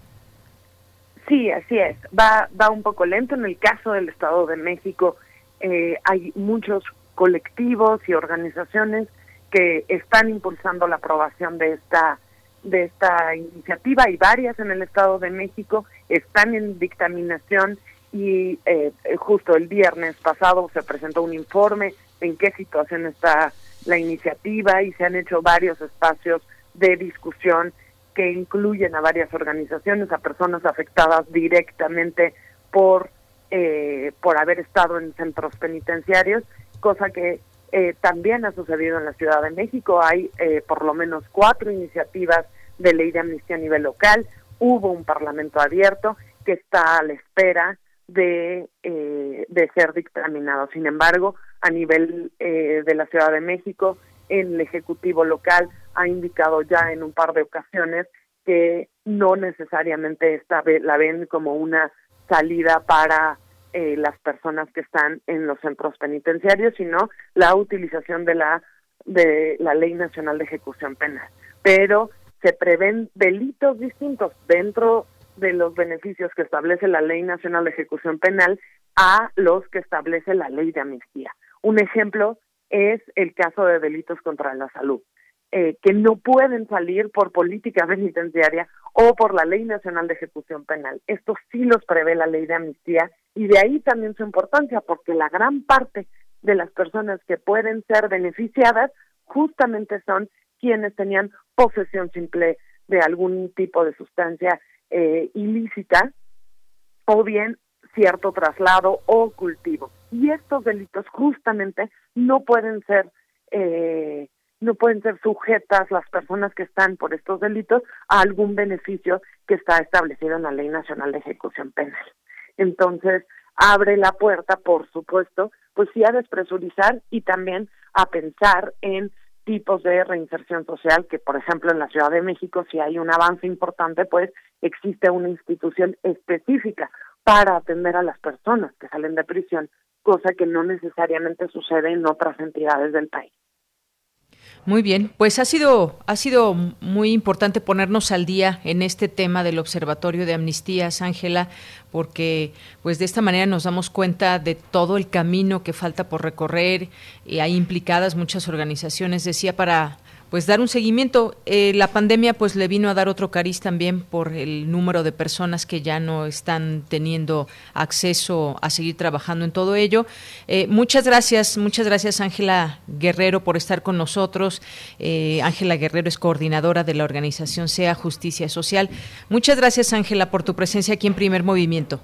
Sí, así es. Va, va un poco lento. En el caso del Estado de México eh, hay muchos colectivos y organizaciones que están impulsando la aprobación de esta de esta iniciativa. Hay varias en el Estado de México, están en dictaminación y eh, justo el viernes pasado se presentó un informe en qué situación está la iniciativa y se han hecho varios espacios de discusión que incluyen a varias organizaciones, a personas afectadas directamente por eh, por haber estado en centros penitenciarios, cosa que eh, también ha sucedido en la Ciudad de México. Hay eh, por lo menos cuatro iniciativas de ley de amnistía a nivel local. Hubo un parlamento abierto que está a la espera de, de ser dictaminado. Sin embargo, a nivel de la Ciudad de México, el Ejecutivo local ha indicado ya en un par de ocasiones que no necesariamente esta la ven como una salida para eh, las personas que están en los centros penitenciarios, sino la utilización de la de la Ley Nacional de Ejecución Penal. Pero se prevén delitos distintos dentro de los beneficios que establece la Ley Nacional de Ejecución Penal a los que establece la Ley de Amnistía. Un ejemplo es el caso de delitos contra la salud. Eh, que no pueden salir por política penitenciaria o por la Ley Nacional de Ejecución Penal. Esto sí los prevé la ley de amnistía y de ahí también su importancia, porque la gran parte de las personas que pueden ser beneficiadas justamente son quienes tenían posesión simple de algún tipo de sustancia eh, ilícita o bien cierto traslado o cultivo. Y estos delitos justamente no pueden ser eh, no pueden ser sujetas las personas que están por estos delitos a algún beneficio que está establecido en la Ley Nacional de Ejecución Penal. Entonces, abre la puerta, por supuesto, pues sí a despresurizar y también a pensar en tipos de reinserción social, que por ejemplo en la Ciudad de México, si hay un avance importante, pues existe una institución específica para atender a las personas que salen de prisión, cosa que no necesariamente sucede en otras entidades del país.
Muy bien, pues ha sido, ha sido muy importante ponernos al día en este tema del Observatorio de Amnistías, Ángela, porque pues de esta manera nos damos cuenta de todo el camino que falta por recorrer y hay implicadas muchas organizaciones, decía, para pues dar un seguimiento. Eh, la pandemia pues le vino a dar otro cariz también por el número de personas que ya no están teniendo acceso a seguir trabajando en todo ello. Eh, muchas gracias, muchas gracias Ángela Guerrero por estar con nosotros. Eh, Ángela Guerrero es coordinadora de la organización SEA Justicia Social. Muchas gracias Ángela por tu presencia aquí en Primer Movimiento.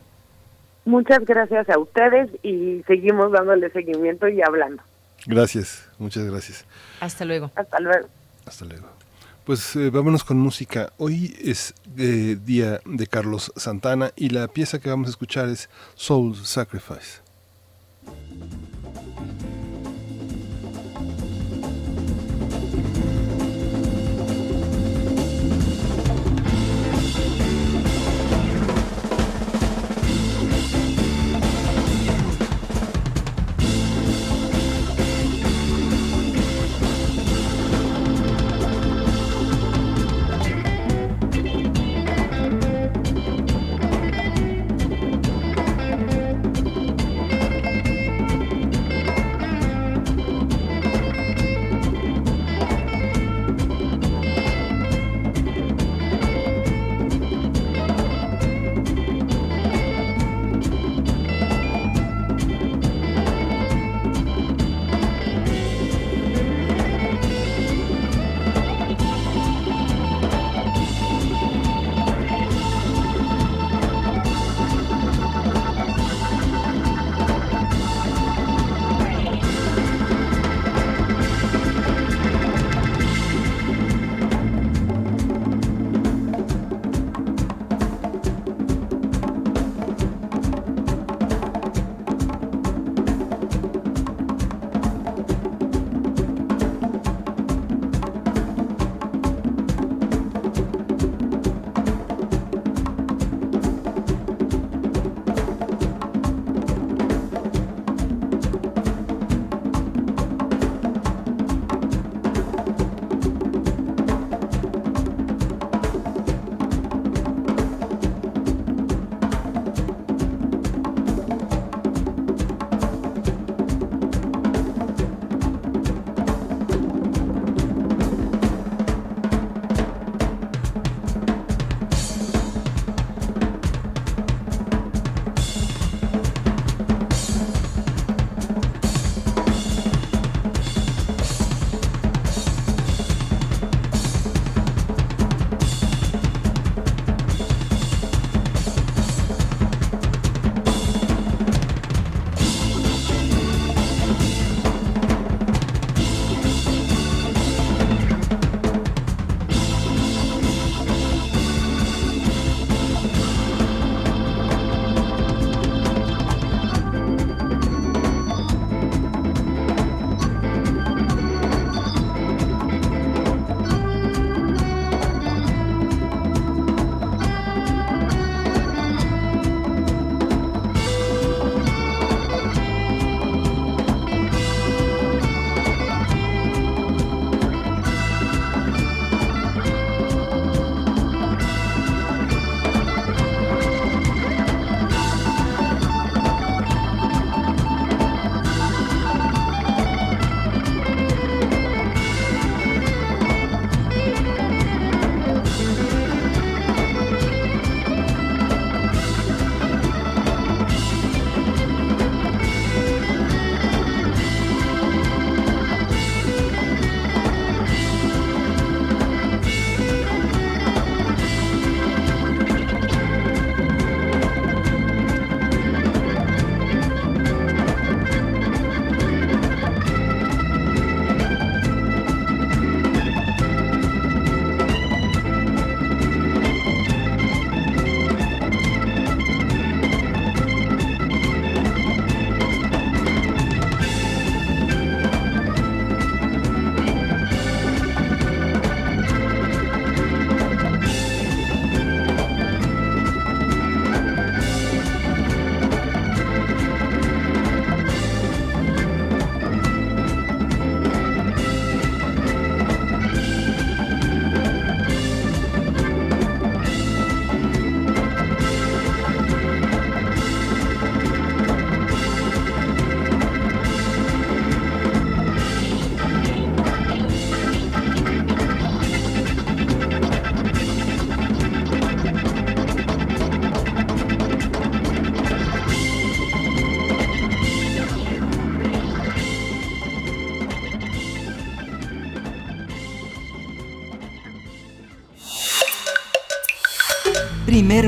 Muchas gracias a ustedes y seguimos dándole seguimiento y hablando.
Gracias, muchas gracias.
Hasta luego.
Hasta luego.
Hasta luego. Pues eh, vámonos con música. Hoy es eh, día de Carlos Santana y la pieza que vamos a escuchar es Soul Sacrifice.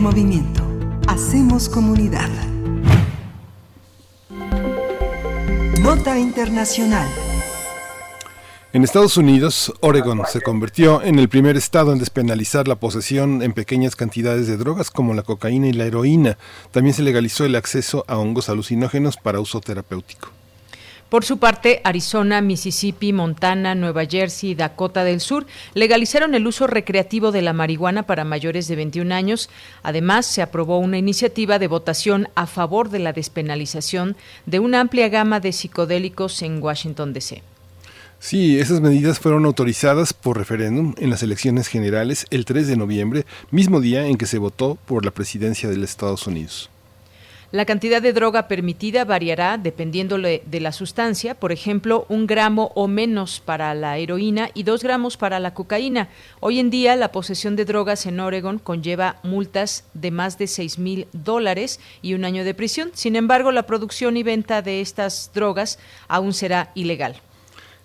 Movimiento. Hacemos comunidad. Nota Internacional.
En Estados Unidos, Oregon se convirtió en el primer estado en despenalizar la posesión en pequeñas cantidades de drogas como la cocaína y la heroína. También se legalizó el acceso a hongos alucinógenos para uso terapéutico.
Por su parte, Arizona, Mississippi, Montana, Nueva Jersey y Dakota del Sur legalizaron el uso recreativo de la marihuana para mayores de 21 años. Además, se aprobó una iniciativa de votación a favor de la despenalización de una amplia gama de psicodélicos en Washington, D.C.
Sí, esas medidas fueron autorizadas por referéndum en las elecciones generales el 3 de noviembre, mismo día en que se votó por la presidencia de los Estados Unidos.
La cantidad de droga permitida variará dependiendo de la sustancia, por ejemplo, un gramo o menos para la heroína y dos gramos para la cocaína. Hoy en día, la posesión de drogas en Oregon conlleva multas de más de 6 mil dólares y un año de prisión. Sin embargo, la producción y venta de estas drogas aún será ilegal.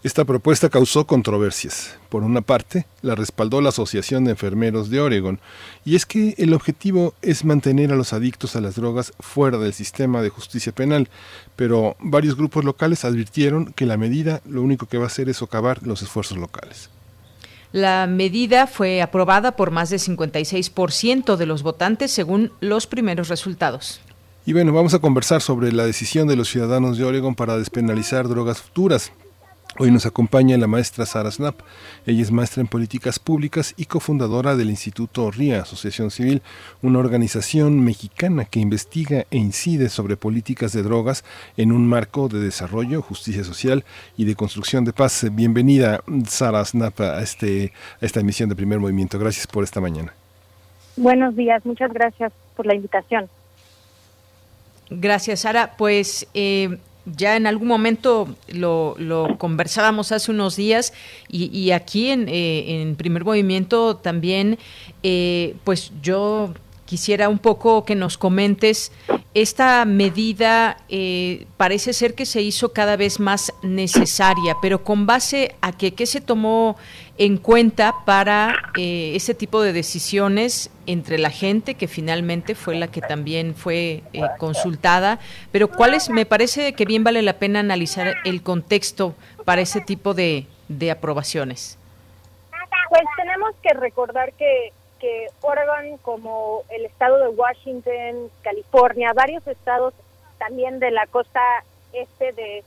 Esta propuesta causó controversias. Por una parte, la respaldó la Asociación de Enfermeros de Oregon, y es que el objetivo es mantener a los adictos a las drogas fuera del sistema de justicia penal, pero varios grupos locales advirtieron que la medida lo único que va a hacer es socavar los esfuerzos locales.
La medida fue aprobada por más de 56% de los votantes según los primeros resultados.
Y bueno, vamos a conversar sobre la decisión de los ciudadanos de Oregon para despenalizar drogas futuras. Hoy nos acompaña la maestra Sara Snap. Ella es maestra en políticas públicas y cofundadora del Instituto RIA, Asociación Civil, una organización mexicana que investiga e incide sobre políticas de drogas en un marco de desarrollo, justicia social y de construcción de paz. Bienvenida, Sara Snap, a, este, a esta emisión de Primer Movimiento. Gracias por esta mañana.
Buenos días, muchas gracias por la invitación.
Gracias, Sara. Pues eh, ya en algún momento lo, conversábamos hace unos días y, aquí en, eh, en, primer movimiento también, eh, pues yo quisiera un poco que nos comentes, esta medida eh, parece ser que se hizo cada vez más necesaria, pero con base a que qué se tomó en cuenta para eh, ese tipo de decisiones entre la gente que finalmente fue la que también fue eh, consultada, pero cuáles me parece que bien vale la pena analizar el contexto para ese tipo de, de aprobaciones.
Pues tenemos que recordar que que Oregon, como el estado de Washington, California, varios estados también de la costa este de,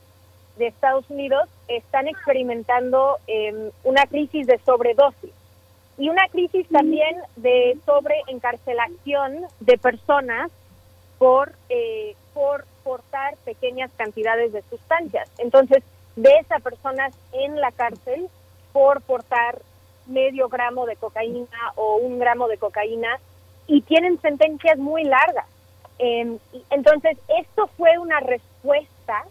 Estados Unidos, están experimentando em, una crisis de sobredosis y una crisis también de sobreencarcelación de personas por, eh, por portar pequeñas cantidades de sustancias. Entonces, ves a personas en la cárcel por portar medio gramo de cocaína o un gramo de cocaína y tienen sentencias muy largas. Em, entonces, esto fue una respuesta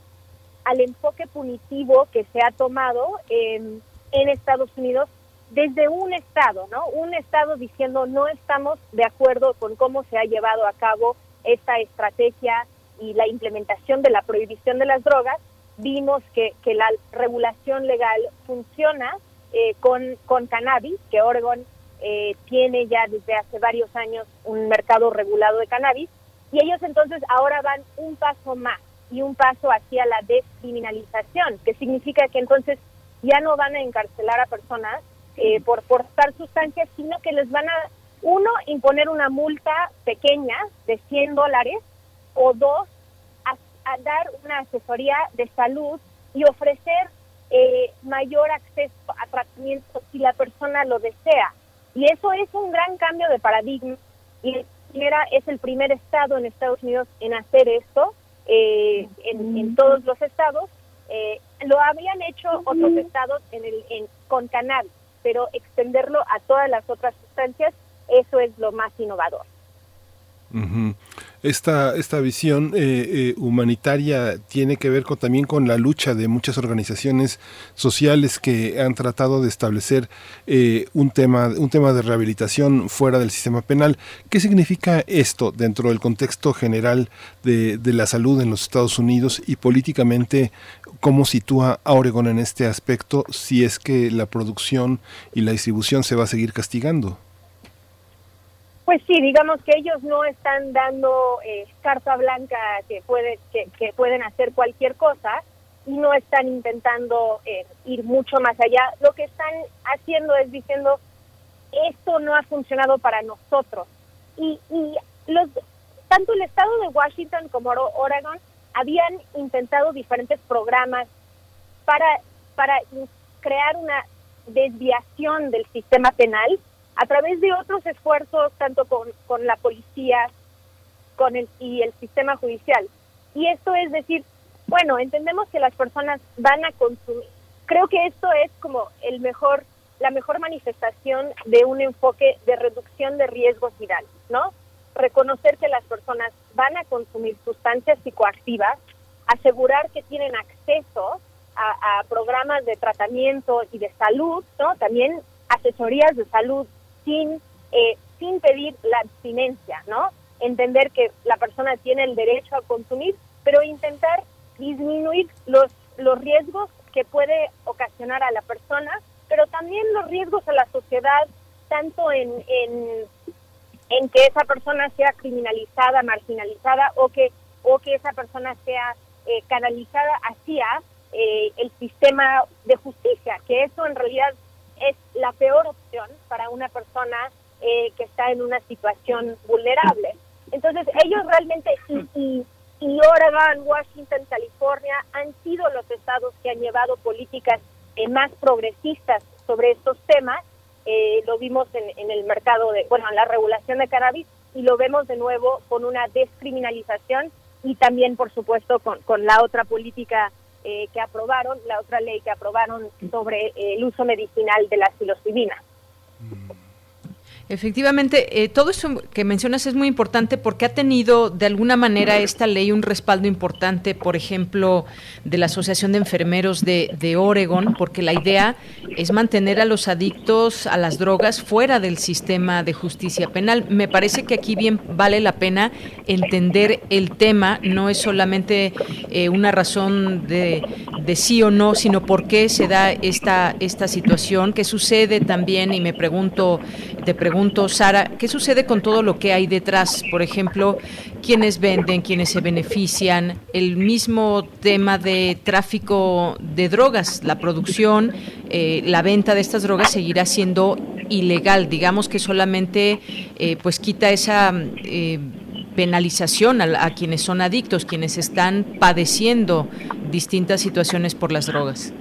al enfoque punitivo que se ha tomado en Estados Unidos desde un Estado, ¿no? Un Estado diciendo no estamos de acuerdo con cómo se ha llevado a cabo esta estrategia y la implementación de la prohibición de las drogas. Vimos que, que la regulación legal funciona eh, con, con cannabis, que Oregon eh, tiene ya desde hace varios años un mercado regulado de cannabis, y ellos entonces ahora van un paso más y un paso hacia la descriminalización, que significa que entonces ya no van a encarcelar a personas eh, por portar sustancias, sino que les van a, uno, imponer una multa pequeña de 100 dólares, o dos, a dar una asesoría de salud y ofrecer eh, mayor acceso a tratamiento si la persona lo desea. Y eso es un gran cambio de paradigma. Y primera, es el primer estado en Estados Unidos en hacer esto, eh, en, todos los estados. Eh, lo habían hecho otros estados en el, en, con cannabis, pero extenderlo a todas las otras sustancias, eso es lo más innovador
esta, esta visión eh, eh, humanitaria tiene que ver con, también con la lucha de muchas organizaciones sociales que han tratado de establecer eh, un, tema, un tema de rehabilitación fuera del sistema penal. ¿Qué significa esto dentro del contexto general de, de la salud en los Estados Unidos y políticamente cómo sitúa a Oregon en este aspecto si es que la producción y la distribución se va a seguir castigando?
Pues sí, digamos que ellos no están dando eh, carta blanca que, puede, que, que, pueden hacer cualquier cosa y no están intentando eh, ir mucho más allá. Lo que están haciendo es diciendo, esto no ha funcionado para nosotros. Y, y los, tanto el estado de Washington como Oregon habían intentado diferentes programas para, para crear una desviación del sistema penal a través de otros esfuerzos, tanto con, con la policía con el, y el sistema judicial. Y esto es decir, bueno, entendemos que las personas van a consumir. Creo que esto es como el mejor, la mejor manifestación de un enfoque de reducción de riesgos virales, ¿no? Reconocer que las personas van a consumir sustancias psicoactivas, asegurar que tienen acceso a, a programas de tratamiento y de salud, ¿no? También asesorías de salud sin, eh, sin pedir la abstinencia, ¿no? Entender que la persona tiene el derecho a consumir, pero intentar disminuir los, los riesgos que puede ocasionar a la persona, pero también los riesgos a la sociedad, tanto en, en, que esa persona sea criminalizada, marginalizada o que, o que esa persona sea eh, canalizada hacia eh, el sistema de justicia, que eso en realidad es la peor opción para una persona eh, que está en una situación vulnerable. Entonces, ellos realmente, y, y, Oregon, Washington, California, han sido los estados que han llevado políticas eh, más progresistas sobre estos temas. Eh, lo vimos en, en, el mercado de, bueno, en la regulación de cannabis y lo vemos de nuevo con una descriminalización y también, por supuesto, con, con la otra política eh, que aprobaron, la otra ley que aprobaron sobre el uso medicinal de la psilocibina.
Efectivamente, eh, todo eso que mencionas es muy importante porque ha tenido de alguna manera esta ley un respaldo importante, por ejemplo, de la Asociación de Enfermeros de, de Oregon, porque la idea es mantener a los adictos a las drogas fuera del sistema de justicia penal. Me parece que aquí bien vale la pena entender el tema, no es solamente eh, una razón de, de, sí o no, sino por qué se da esta, esta situación, qué sucede también, y me pregunto, te pregunto, pregunto, Sara, ¿qué sucede con todo lo que hay detrás? Por ejemplo, quienes venden, quienes se benefician, el mismo tema de tráfico de drogas, la producción, eh, la venta de estas drogas seguirá siendo ilegal. Digamos que solamente eh, pues quita esa eh, penalización a, a quienes son adictos, quienes están padeciendo distintas situaciones por las drogas.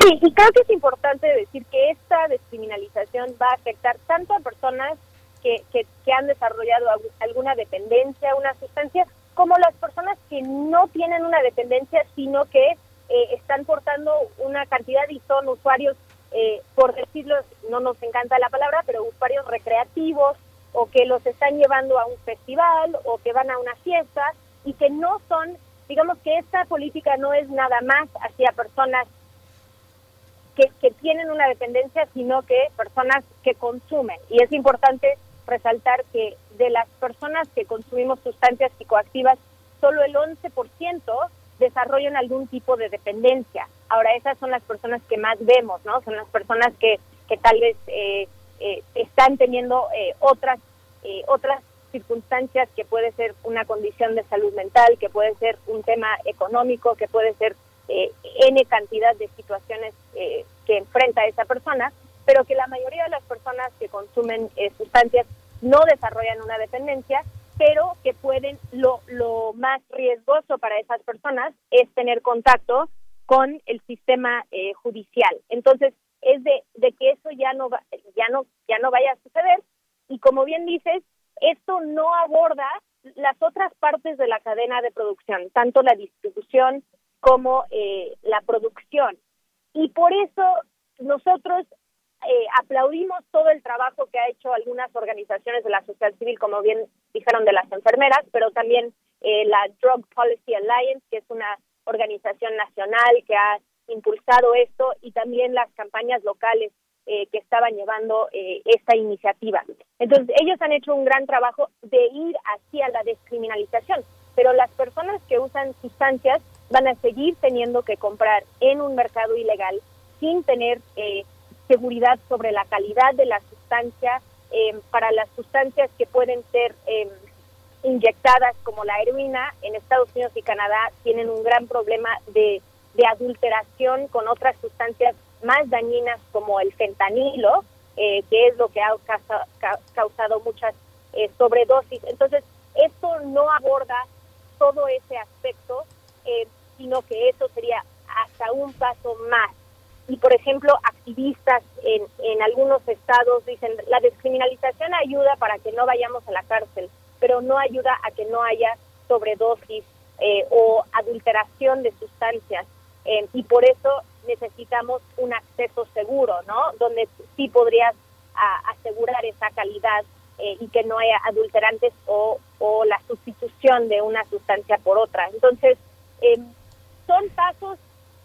Sí, y creo que es importante decir que esta descriminalización va a afectar tanto a personas que, que, han desarrollado alguna dependencia una sustancia, como las personas que no tienen una dependencia, sino que eh, están portando una cantidad y son usuarios, eh, por decirlo, no nos encanta la palabra, pero usuarios recreativos, o que los están llevando a un festival, o que van a una fiesta, y que no son, digamos que esta política no es nada más hacia personas que, tienen una dependencia, sino que personas que consumen. Y es importante resaltar que de las personas que consumimos sustancias psicoactivas, solo el 11% desarrollan algún tipo de dependencia. Ahora, esas son las personas que más vemos, ¿no? Son las personas que, que tal vez eh, eh, están teniendo eh, otras, otras circunstancias que puede ser una condición de salud mental, que puede ser un tema económico, que puede ser eh, N cantidad de situaciones eh, que enfrenta esa persona, pero que la mayoría de las personas que consumen eh, sustancias no desarrollan una dependencia, pero que pueden, lo, lo más riesgoso para esas personas es tener contacto con el sistema eh, judicial. Entonces, es de, de que eso ya no, va, ya, no, ya no vaya a suceder. Y como bien dices, esto no aborda las otras partes de la cadena de producción, tanto la distribución como eh, la producción. Y por eso nosotros eh, aplaudimos todo el trabajo que ha hecho algunas organizaciones de la sociedad civil, como bien dijeron de las enfermeras, pero también eh, la Drug Policy Alliance, que es una organización nacional que ha impulsado esto, y también las campañas locales eh, que estaban llevando eh, esta iniciativa. Entonces, ellos han hecho un gran trabajo de ir hacia la descriminalización, pero las personas que usan sustancias van a seguir teniendo que comprar en un mercado ilegal sin tener eh, seguridad sobre la calidad de la sustancia, para las sustancias que pueden ser inyectadas como la heroína en Estados Unidos y Canadá tienen un gran problema de, de adulteración con otras sustancias más dañinas como el fentanilo, eh, que es lo que ha causado muchas eh, sobredosis. Entonces, esto no aborda todo ese aspecto, eh, sino que eso sería hasta un paso más. Y, por ejemplo, activistas en, en algunos estados dicen, la descriminalización ayuda para que no vayamos a la cárcel, pero no ayuda a que no haya sobredosis eh, o adulteración de sustancias. Eh, y por eso necesitamos un acceso seguro, ¿no? Donde sí podrías asegurar esa calidad eh, y que no haya adulterantes o, o, la sustitución de una sustancia por otra. Entonces, son pasos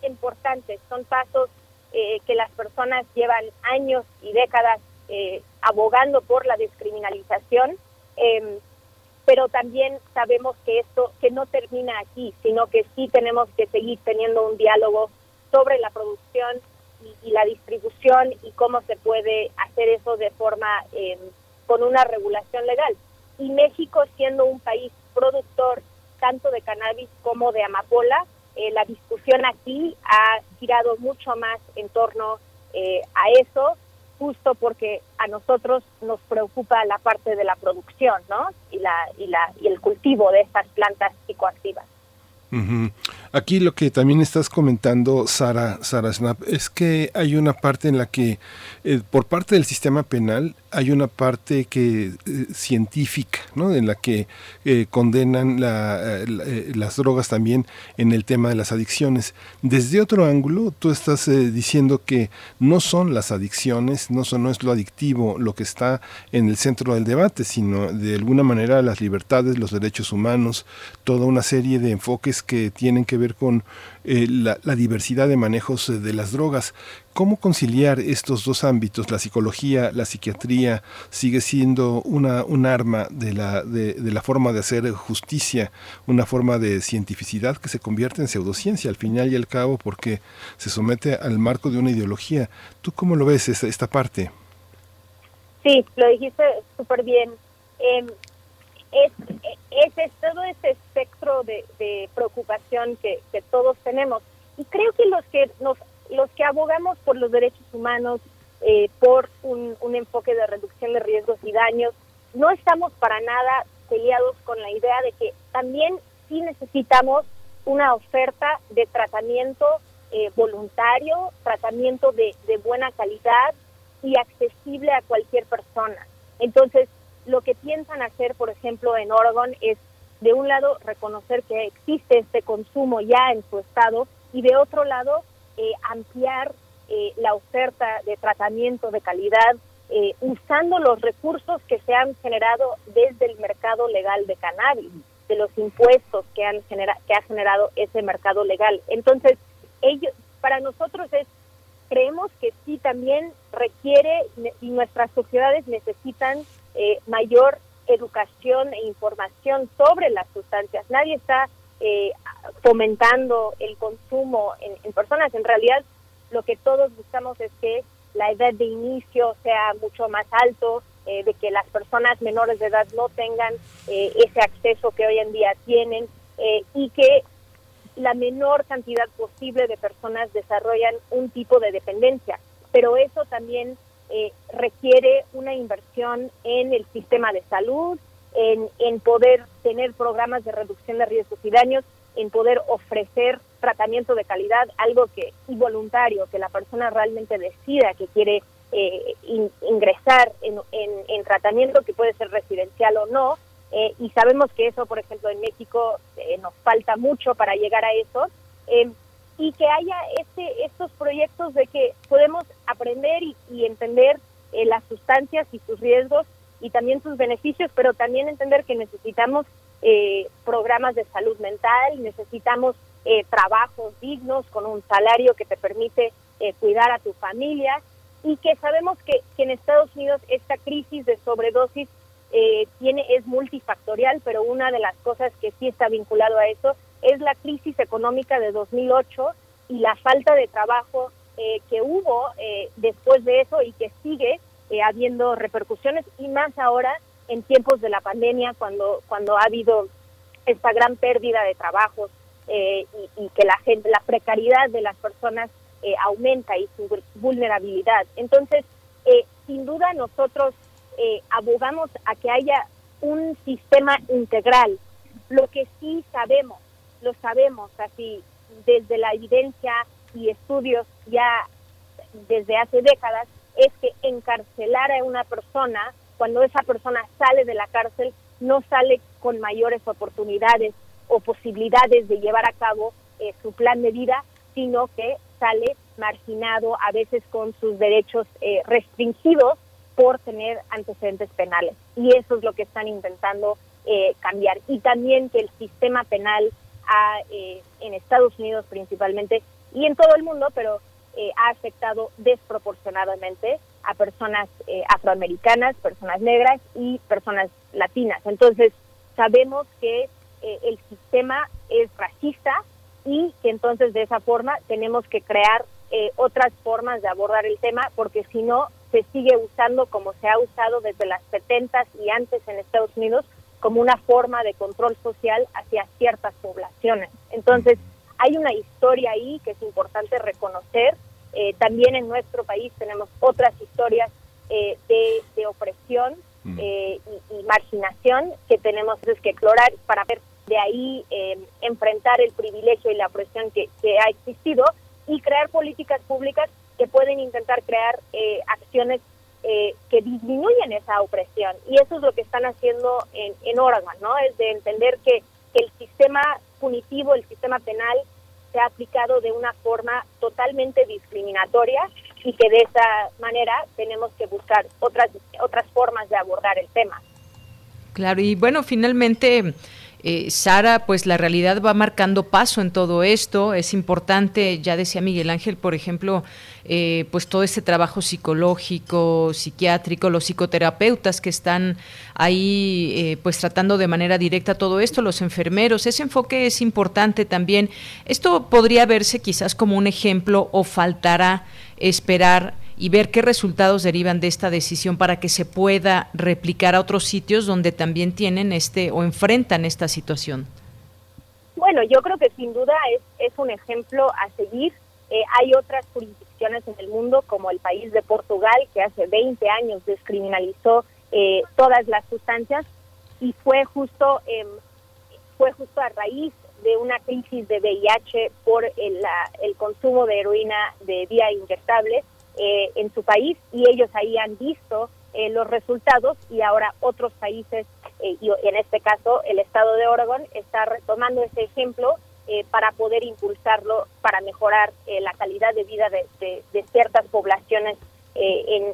importantes, son pasos que las personas llevan años y décadas abogando por la descriminalización pero también sabemos que esto que no termina aquí, sino que sí tenemos que seguir teniendo un diálogo sobre la producción y, la distribución y cómo se puede hacer eso de forma em, con una regulación legal. Y México siendo un país productor tanto de cannabis como de amapola, eh, la discusión aquí ha girado mucho más en torno eh, a eso justo porque a nosotros nos preocupa la parte de la producción, ¿no? Y la y la y el cultivo de estas plantas psicoactivas.
Aquí lo que también estás comentando, Sara, Sara Snap, es que hay una parte en la que, eh, por parte del sistema penal, hay una parte que eh, científica, ¿no? En la que eh, condenan las drogas también en el tema de las adicciones. Desde otro ángulo, tú estás diciendo que no son las adicciones, no, son, no es lo adictivo lo que está en el centro del debate, sino de alguna manera las libertades, los derechos humanos, toda una serie de enfoques que tienen que ver con eh, la, diversidad de manejos eh, de las drogas. ¿Cómo conciliar estos dos ámbitos? La psicología, la psiquiatría, sigue siendo una, un arma de la, de, la forma de hacer justicia, una forma de cientificidad que se convierte en pseudociencia al final y al cabo porque se somete al marco de una ideología. ¿Tú cómo lo ves esta, esta parte?
Sí, lo dijiste súper bien. Em, es, es, todo ese espectro de, preocupación que, todos tenemos. Y creo que los que nos, los que abogamos por los derechos humanos, eh, por un, un enfoque de reducción de riesgos y daños, no estamos para nada peleados con la idea de que también sí necesitamos una oferta de tratamiento eh, voluntario, tratamiento de, de buena calidad y accesible a cualquier persona. Entonces, lo que piensan hacer, por ejemplo, en Oregon es, de un lado, reconocer que existe este consumo ya en su estado y de otro lado, eh, ampliar eh, la oferta de tratamiento de calidad eh, usando los recursos que se han generado desde el mercado legal de cannabis, de los impuestos que han genera que ha generado ese mercado legal. Entonces, ellos, para nosotros es creemos que sí también requiere y nuestras sociedades necesitan eh, mayor educación e información sobre las sustancias. Nadie está eh, fomentando el consumo en, personas. En realidad, lo que todos buscamos es que la edad de inicio sea mucho más alto, eh, de que las personas menores de edad no tengan ese acceso que hoy en día tienen y que la menor cantidad posible de personas desarrollan un tipo de dependencia. Pero eso también eh, requiere una inversión en el sistema de salud, en, en poder tener programas de reducción de riesgos y daños, en poder ofrecer tratamiento de calidad, algo que y voluntario, que la persona realmente decida que quiere eh, ingresar en, en, tratamiento que puede ser residencial o no. Eh, y sabemos que eso, por ejemplo, en México nos falta mucho para llegar a eso y que haya este, estos proyectos de que podemos aprender y, entender eh, las sustancias y sus riesgos y también sus beneficios, pero también entender que necesitamos eh, programas de salud mental, necesitamos eh, trabajos dignos con un salario que te permite cuidar a tu familia y que sabemos que, que, en Estados Unidos esta crisis de sobredosis tiene es multifactorial, pero una de las cosas que sí está vinculado a eso es la crisis económica de 2008 y la falta de trabajo eh, que hubo eh, después de eso y que sigue eh, habiendo repercusiones y más ahora en tiempos de la pandemia cuando cuando ha habido esta gran pérdida de trabajos eh, y, que la gente la precariedad de las personas eh, aumenta y su vulnerabilidad. Entonces sin duda nosotros abogamos a que haya un sistema integral. Lo que sí sabemos lo sabemos así desde la evidencia y estudios ya desde hace décadas es que encarcelar a una persona, cuando esa persona sale de la cárcel, no sale con mayores oportunidades o posibilidades de llevar a cabo eh, su plan de vida, sino que sale marginado, a veces con sus derechos eh, restringidos por tener antecedentes penales. Y eso es lo que están intentando eh, cambiar. Y también que el sistema penal en Estados Unidos principalmente y en todo el mundo, pero eh, ha afectado desproporcionadamente a personas eh, afroamericanas, personas negras y personas latinas. Entonces, sabemos que eh, el sistema es racista y que entonces de esa forma tenemos que crear otras formas de abordar el tema porque si no se sigue usando como se ha usado desde las 70 y antes en Estados Unidos como una forma de control social hacia ciertas poblaciones. Entonces, hay una historia ahí que es importante reconocer. Eh, también en nuestro país tenemos otras historias eh, de, opresión mm. eh, y, marginación que tenemos que explorar para ver de ahí enfrentar el privilegio y la opresión que, ha existido y crear políticas públicas que pueden intentar crear acciones que disminuyen esa opresión. Y eso es lo que están haciendo en, en Oregon, ¿no? Es de entender que, que el sistema punitivo, el sistema penal, se ha aplicado de una forma totalmente discriminatoria y que de esa manera tenemos que buscar otras, otras formas de abordar el tema.
Claro, y bueno, finalmente eh, Sara, pues la realidad va marcando paso en todo esto. Es importante, ya decía Miguel Ángel, por ejemplo, eh, pues todo este trabajo psicológico, psiquiátrico, los psicoterapeutas que están ahí, eh, pues tratando de manera directa todo esto, los enfermeros. Ese enfoque es importante también. Esto podría verse quizás como un ejemplo o faltará esperar y ver qué resultados derivan de esta decisión para que se pueda replicar a otros sitios donde también tienen este o enfrentan esta situación.
Bueno, yo creo que sin duda es, es un ejemplo a seguir. Eh, hay otras jurisdicciones en el mundo, como el país de Portugal, que hace 20 años descriminalizó eh, todas las sustancias y fue justo, em, fue justo a raíz de una crisis de VIH por el, el consumo de heroína de vía inyectable eh, en su país y ellos ahí han visto eh, los resultados y ahora otros países, eh, y en este caso el estado de Oregon, está retomando ese ejemplo para poder impulsarlo, para mejorar la calidad de vida de, ciertas poblaciones en,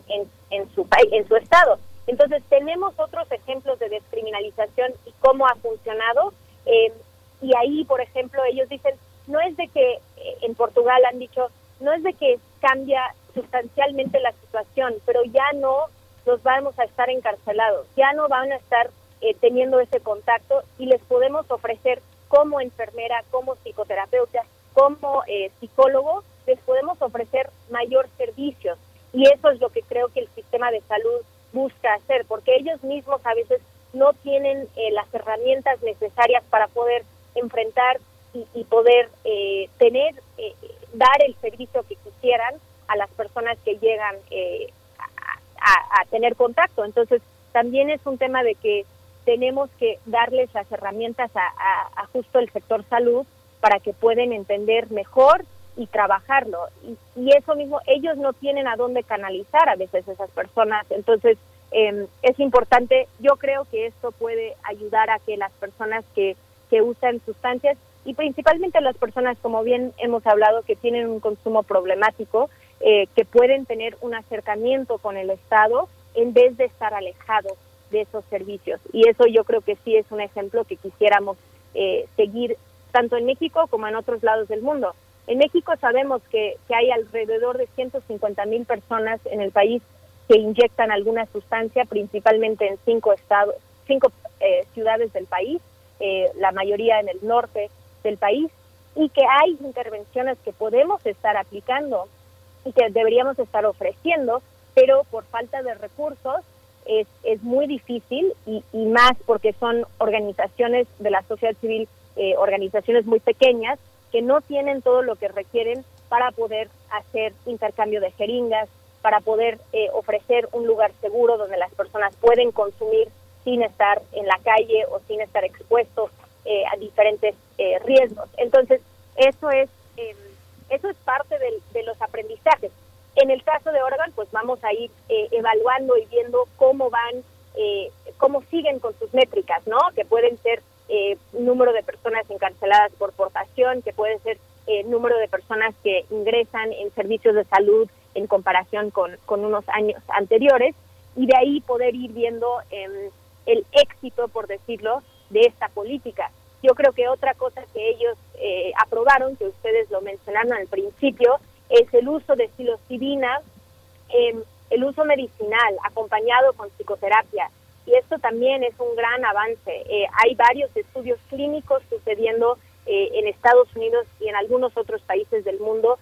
en, su país, en su estado. Entonces tenemos otros ejemplos de descriminalización y cómo ha funcionado. y ahí, por ejemplo, ellos dicen, no es de que en Portugal han dicho, no es de que cambia sustancialmente la situación, pero ya no nos vamos a estar encarcelados, ya no van a estar eh, teniendo ese contacto y les podemos ofrecer como enfermera, como psicoterapeuta, como eh, psicólogo, les podemos ofrecer mayor servicios. Y eso es lo que creo que el sistema de salud busca hacer, porque ellos mismos a veces no tienen eh, las herramientas necesarias para poder enfrentar y, y poder tener, dar el servicio que quisieran a las personas que llegan eh, a, tener contacto. Entonces, también es un tema de que tenemos que darles las herramientas a, justo el sector salud para que puedan entender mejor y trabajarlo. Y, eso mismo, ellos no tienen a dónde canalizar a veces esas personas. Entonces, em, es importante, yo creo que esto puede ayudar a que las personas que, que usan sustancias y principalmente las personas, como bien hemos hablado, que tienen un consumo problemático, eh, que pueden tener un acercamiento con el Estado en vez de estar alejados de esos servicios. Y eso yo creo que sí es un ejemplo que quisiéramos eh, seguir tanto en México como en otros lados del mundo. En México sabemos que, que hay alrededor de 150 mil personas en el país que inyectan alguna sustancia, principalmente en cinco estados, cinco eh, ciudades del país, la mayoría en el norte del país, y que hay intervenciones que podemos estar aplicando que deberíamos estar ofreciendo pero por falta de recursos es, es muy difícil y, y más porque son organizaciones de la sociedad civil, eh, organizaciones muy pequeñas que no tienen todo lo que requieren para poder hacer intercambio de jeringas, para poder eh, ofrecer un lugar seguro donde las personas pueden consumir sin estar en la calle o sin estar expuestos eh, a diferentes eh, riesgos. Entonces, eso es em, eso es parte de los aprendizajes. En el caso de Oregon, pues vamos a ir evaluando y viendo cómo van, cómo siguen con sus métricas, ¿no? Que pueden ser número de personas encarceladas por portación, que puede ser número de personas que ingresan en servicios de salud en comparación con, con unos años anteriores, y de ahí poder ir viendo em, el éxito, por decirlo, de esta política. Yo creo que otra cosa que ellos eh, aprobaron, que ustedes lo mencionaron al principio, es el uso de psilocibina, eh, el uso medicinal acompañado con psicoterapia. Y esto también es un gran avance. Eh, hay varios estudios clínicos sucediendo eh, en Estados Unidos y en algunos otros países del mundo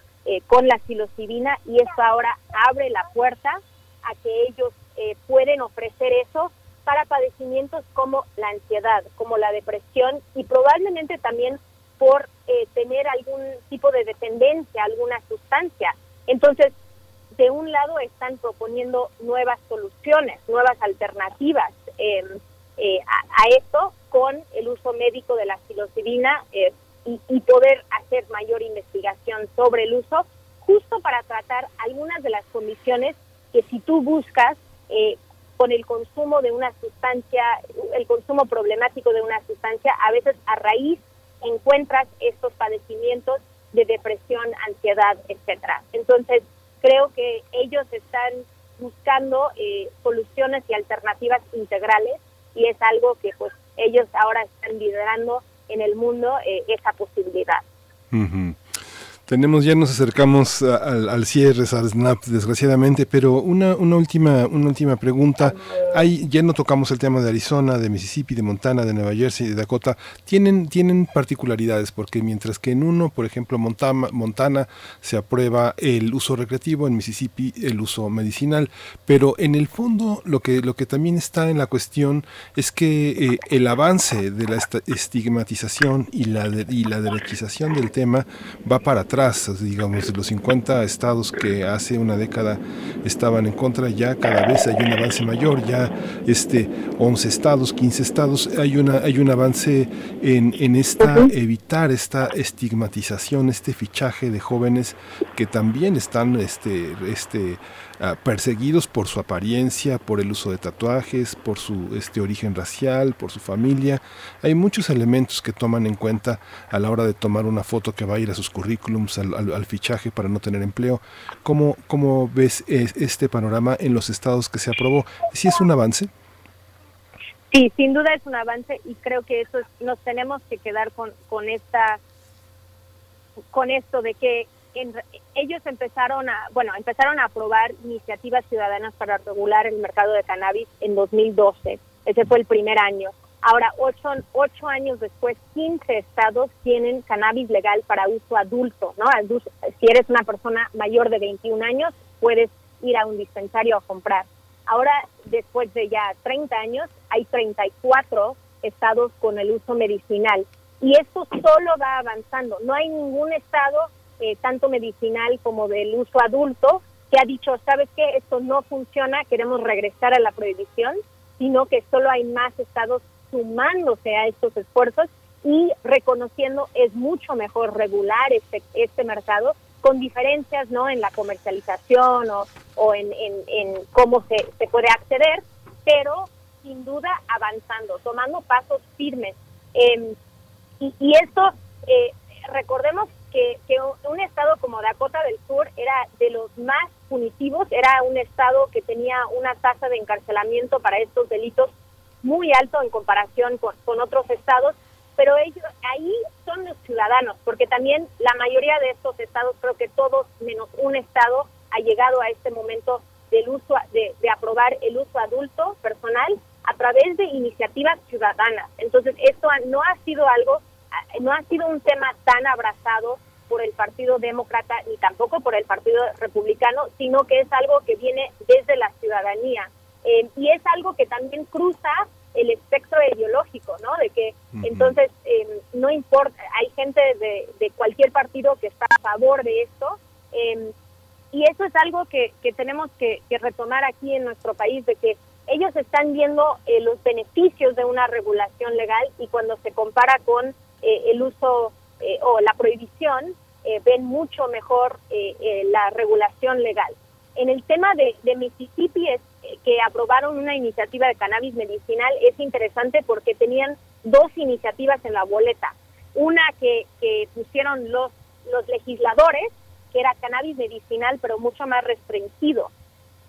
con la psilocibina y esto ahora abre la puerta a que ellos pueden ofrecer eso para padecimientos como la ansiedad, como la depresión y probablemente también por eh, tener algún tipo de dependencia, alguna sustancia. Entonces, de un lado están proponiendo nuevas soluciones, nuevas alternativas em, eh, a, esto con el uso médico de la psilocibina eh, y, y, poder hacer mayor investigación sobre el uso, justo para tratar algunas de las condiciones que si tú buscas con el consumo de una sustancia, el consumo problemático de una sustancia, a veces a raíz encuentras estos padecimientos de depresión, ansiedad, etcétera. Entonces, creo que ellos están buscando eh, soluciones y alternativas integrales y es algo que pues ellos ahora están liderando en el mundo eh, esa posibilidad.
Tenemos, ya nos acercamos al, cierre, al snap, desgraciadamente, pero una, una, última, una última pregunta. Hay, ya no tocamos el tema de Arizona, de Mississippi, de Montana, de Nueva Jersey, de Dakota. Tienen, tienen particularidades, porque mientras que en uno, por ejemplo, Montana, Montana se aprueba el uso recreativo, en Mississippi el uso medicinal, pero en el fondo lo que, lo que también está en la cuestión es que eh, el avance de la estigmatización y la, y la derechización del tema va para atrás digamos, de los 50 estados que hace una década estaban en contra, ya cada vez hay un avance mayor, ya este 11 estados, 15 estados, hay una hay un avance en, en esta evitar esta estigmatización, este fichaje de jóvenes que también están este este Ah, perseguidos por su apariencia, por el uso de tatuajes, por su este origen racial, por su familia. Hay muchos elementos que toman en cuenta a la hora de tomar una foto que va a ir a sus currículums, al, fichaje para no tener empleo. ¿Cómo, cómo ves este panorama en los estados que se aprobó? ¿Si es un avance?
Sí, sin duda es un avance y creo que eso nos tenemos que quedar con, con esta con esto de que ellos empezaron a, bueno, empezaron a aprobar iniciativas ciudadanas para regular el mercado de cannabis en 2012. Ese fue el primer año. Ahora, ocho, ocho años después, 15 estados tienen cannabis legal para uso adulto, ¿no? Si eres una persona mayor de 21 años, puedes ir a un dispensario a comprar. Ahora, después de ya 30 años, hay 34 estados con el uso medicinal. Y esto solo va avanzando. No hay ningún estado eh, tanto medicinal como del uso adulto, que ha dicho, ¿sabes qué? Esto no funciona, queremos regresar a la prohibición, sino que solo hay más estados sumándose a estos esfuerzos y reconociendo es mucho mejor regular este, este mercado con diferencias no en la comercialización o, o en, en, cómo se, se puede acceder, pero sin duda avanzando, tomando pasos firmes. Em, y, y, esto, eh, recordemos que, un estado como Dakota del Sur era de los más punitivos, era un estado que tenía una tasa de encarcelamiento para estos delitos muy alto en comparación con, otros estados, pero ellos ahí son los ciudadanos, porque también la mayoría de estos estados, creo que todos menos un estado, ha llegado a este momento del uso de, de aprobar el uso adulto personal a través de iniciativas ciudadanas. Entonces, esto no ha sido algo no ha sido un tema tan abrazado por el Partido Demócrata ni tampoco por el Partido Republicano, sino que es algo que viene desde la ciudadanía. Eh, y es algo que también cruza el espectro ideológico, ¿no? De que entonces eh, no importa, hay gente de, de, cualquier partido que está a favor de esto. Eh, y eso es algo que, que tenemos que, que, retomar aquí en nuestro país, de que ellos están viendo los beneficios de una regulación legal y cuando se compara con el uso o la prohibición, ven mucho mejor la regulación legal. En el tema de, de Mississippi es que aprobaron una iniciativa de cannabis medicinal es interesante porque tenían dos iniciativas en la boleta. Una que, pusieron los, los legisladores, que era cannabis medicinal, pero mucho más restringido,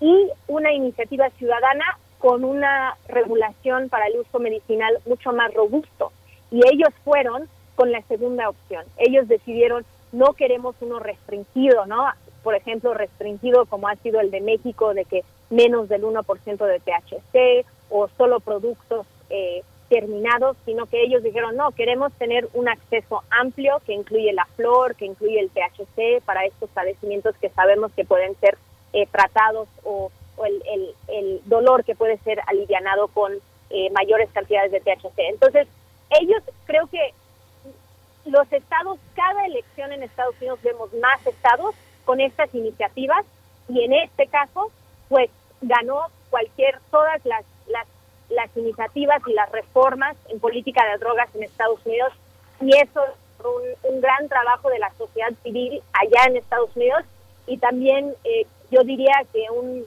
y una iniciativa ciudadana con una regulación para el uso medicinal mucho más robusto. Y ellos fueron con la segunda opción. Ellos decidieron no queremos uno restringido, ¿no? Por ejemplo, restringido como ha sido el de México, de que menos del 1% de THC o solo productos eh, terminados, sino que ellos dijeron, no, queremos tener un acceso amplio que incluye la flor, que incluye el THC para estos padecimientos que sabemos que pueden ser eh, tratados o, el, el, dolor que puede ser alivianado con eh, mayores cantidades de THC. Entonces, ellos creo que los estados, cada elección en Estados Unidos vemos más estados con estas iniciativas y en este caso, pues ganó cualquier, todas las, las, iniciativas y las reformas en política de drogas en Estados Unidos y eso es un, un gran trabajo de la sociedad civil allá en Estados Unidos y también eh, yo diría que un,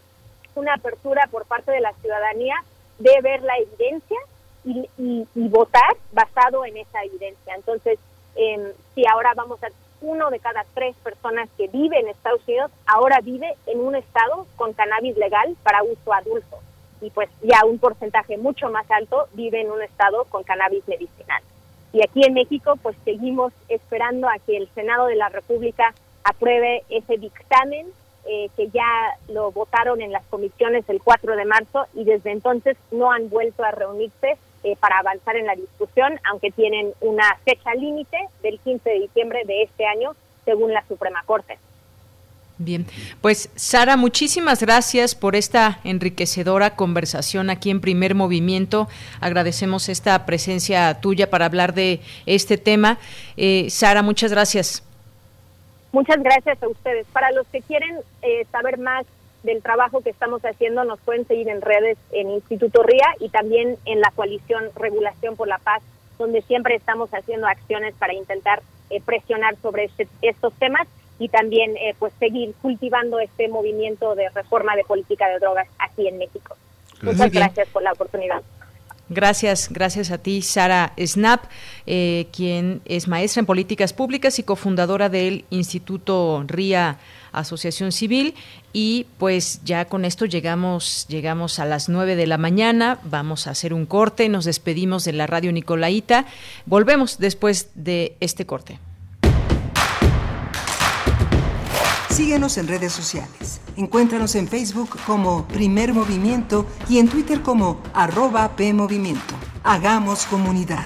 una apertura por parte de la ciudadanía de ver la evidencia y, y, votar basado en esa evidencia. Entonces, eh, si ahora vamos a uno de cada tres personas que vive en Estados Unidos ahora vive en un estado con cannabis legal para uso adulto y pues ya un porcentaje mucho más alto vive en un estado con cannabis medicinal. Y aquí en México pues seguimos esperando a que el Senado de la República apruebe ese dictamen eh, que ya lo votaron en las comisiones el 4 de marzo y desde entonces no han vuelto a reunirse eh, para avanzar en la discusión, aunque tienen una fecha límite del 15 de diciembre de este año, según la Suprema Corte.
Bien, pues Sara, muchísimas gracias por esta enriquecedora conversación aquí en Primer Movimiento. Agradecemos esta presencia tuya para hablar de este tema. Eh, Sara, muchas gracias.
Muchas gracias a ustedes. Para los que quieren eh, saber más del trabajo que estamos haciendo nos pueden seguir en redes en Instituto RIA y también en la coalición Regulación por la Paz, donde siempre estamos haciendo acciones para intentar eh, presionar sobre este, estos temas y también eh, pues seguir cultivando este movimiento de reforma de política de drogas aquí en México. Muchas gracias por la oportunidad.
Gracias, gracias a ti, Sara Snap, eh, quien es maestra en políticas públicas y cofundadora del Instituto RIA Asociación Civil. Y pues ya con esto llegamos, llegamos a las 9 de la mañana. Vamos a hacer un corte. Nos despedimos de la radio Nicolaita. Volvemos después de este corte.
Síguenos en redes sociales. Encuéntranos en Facebook como Primer Movimiento y en Twitter como arroba PMovimiento. Hagamos comunidad.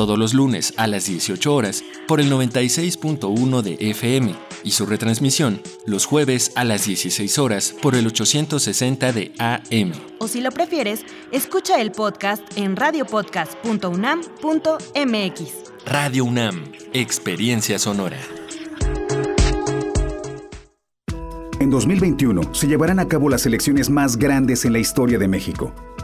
Todos los lunes a las 18 horas por el 96.1 de FM y su retransmisión los jueves a las 16 horas por el 860 de AM.
O si lo prefieres, escucha el podcast en radiopodcast.unam.mx.
Radio UNAM, Experiencia Sonora.
En 2021 se llevarán a cabo las elecciones más grandes en la historia de México.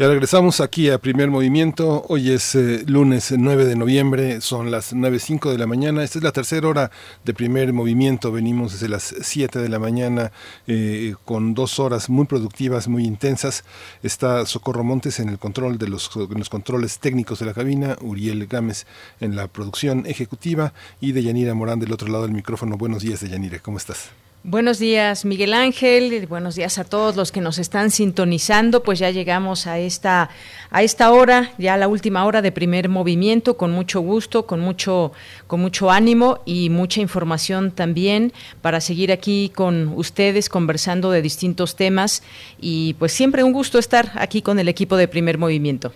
Ya regresamos aquí a Primer Movimiento. Hoy es eh, lunes 9 de noviembre, son las 9.05 de la mañana. Esta es la tercera hora de Primer Movimiento. Venimos desde las 7 de la mañana eh, con dos horas muy productivas, muy intensas. Está Socorro Montes en el control de los, los controles técnicos de la cabina, Uriel Gámez en la producción ejecutiva y Deyanira Morán del otro lado del micrófono. Buenos días, Deyanira, ¿cómo estás?
Buenos días, Miguel Ángel. Buenos días a todos los que nos están sintonizando. Pues ya llegamos a esta a esta hora, ya la última hora de primer movimiento, con mucho gusto, con mucho con mucho ánimo y mucha información también para seguir aquí con ustedes conversando de distintos temas y pues siempre un gusto estar aquí con el equipo de primer movimiento.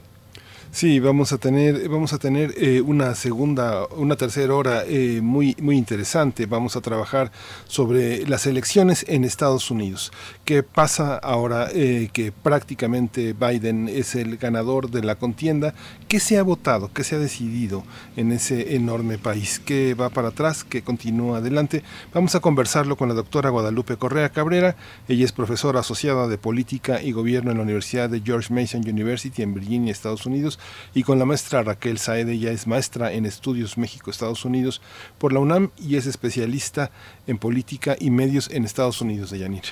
Sí, vamos a tener, vamos a tener eh, una segunda, una tercera hora eh, muy, muy interesante. Vamos a trabajar sobre las elecciones en Estados Unidos. ¿Qué pasa ahora eh, que prácticamente Biden es el ganador de la contienda? ¿Qué se ha votado? ¿Qué se ha decidido en ese enorme país? ¿Qué va para atrás? ¿Qué continúa adelante? Vamos a conversarlo con la doctora Guadalupe Correa Cabrera. Ella es profesora asociada de política y gobierno en la Universidad de George Mason University en Virginia, Estados Unidos y con la maestra Raquel Saede, ella es maestra en estudios México-Estados Unidos por la UNAM y es especialista en política y medios en Estados Unidos de Yanir.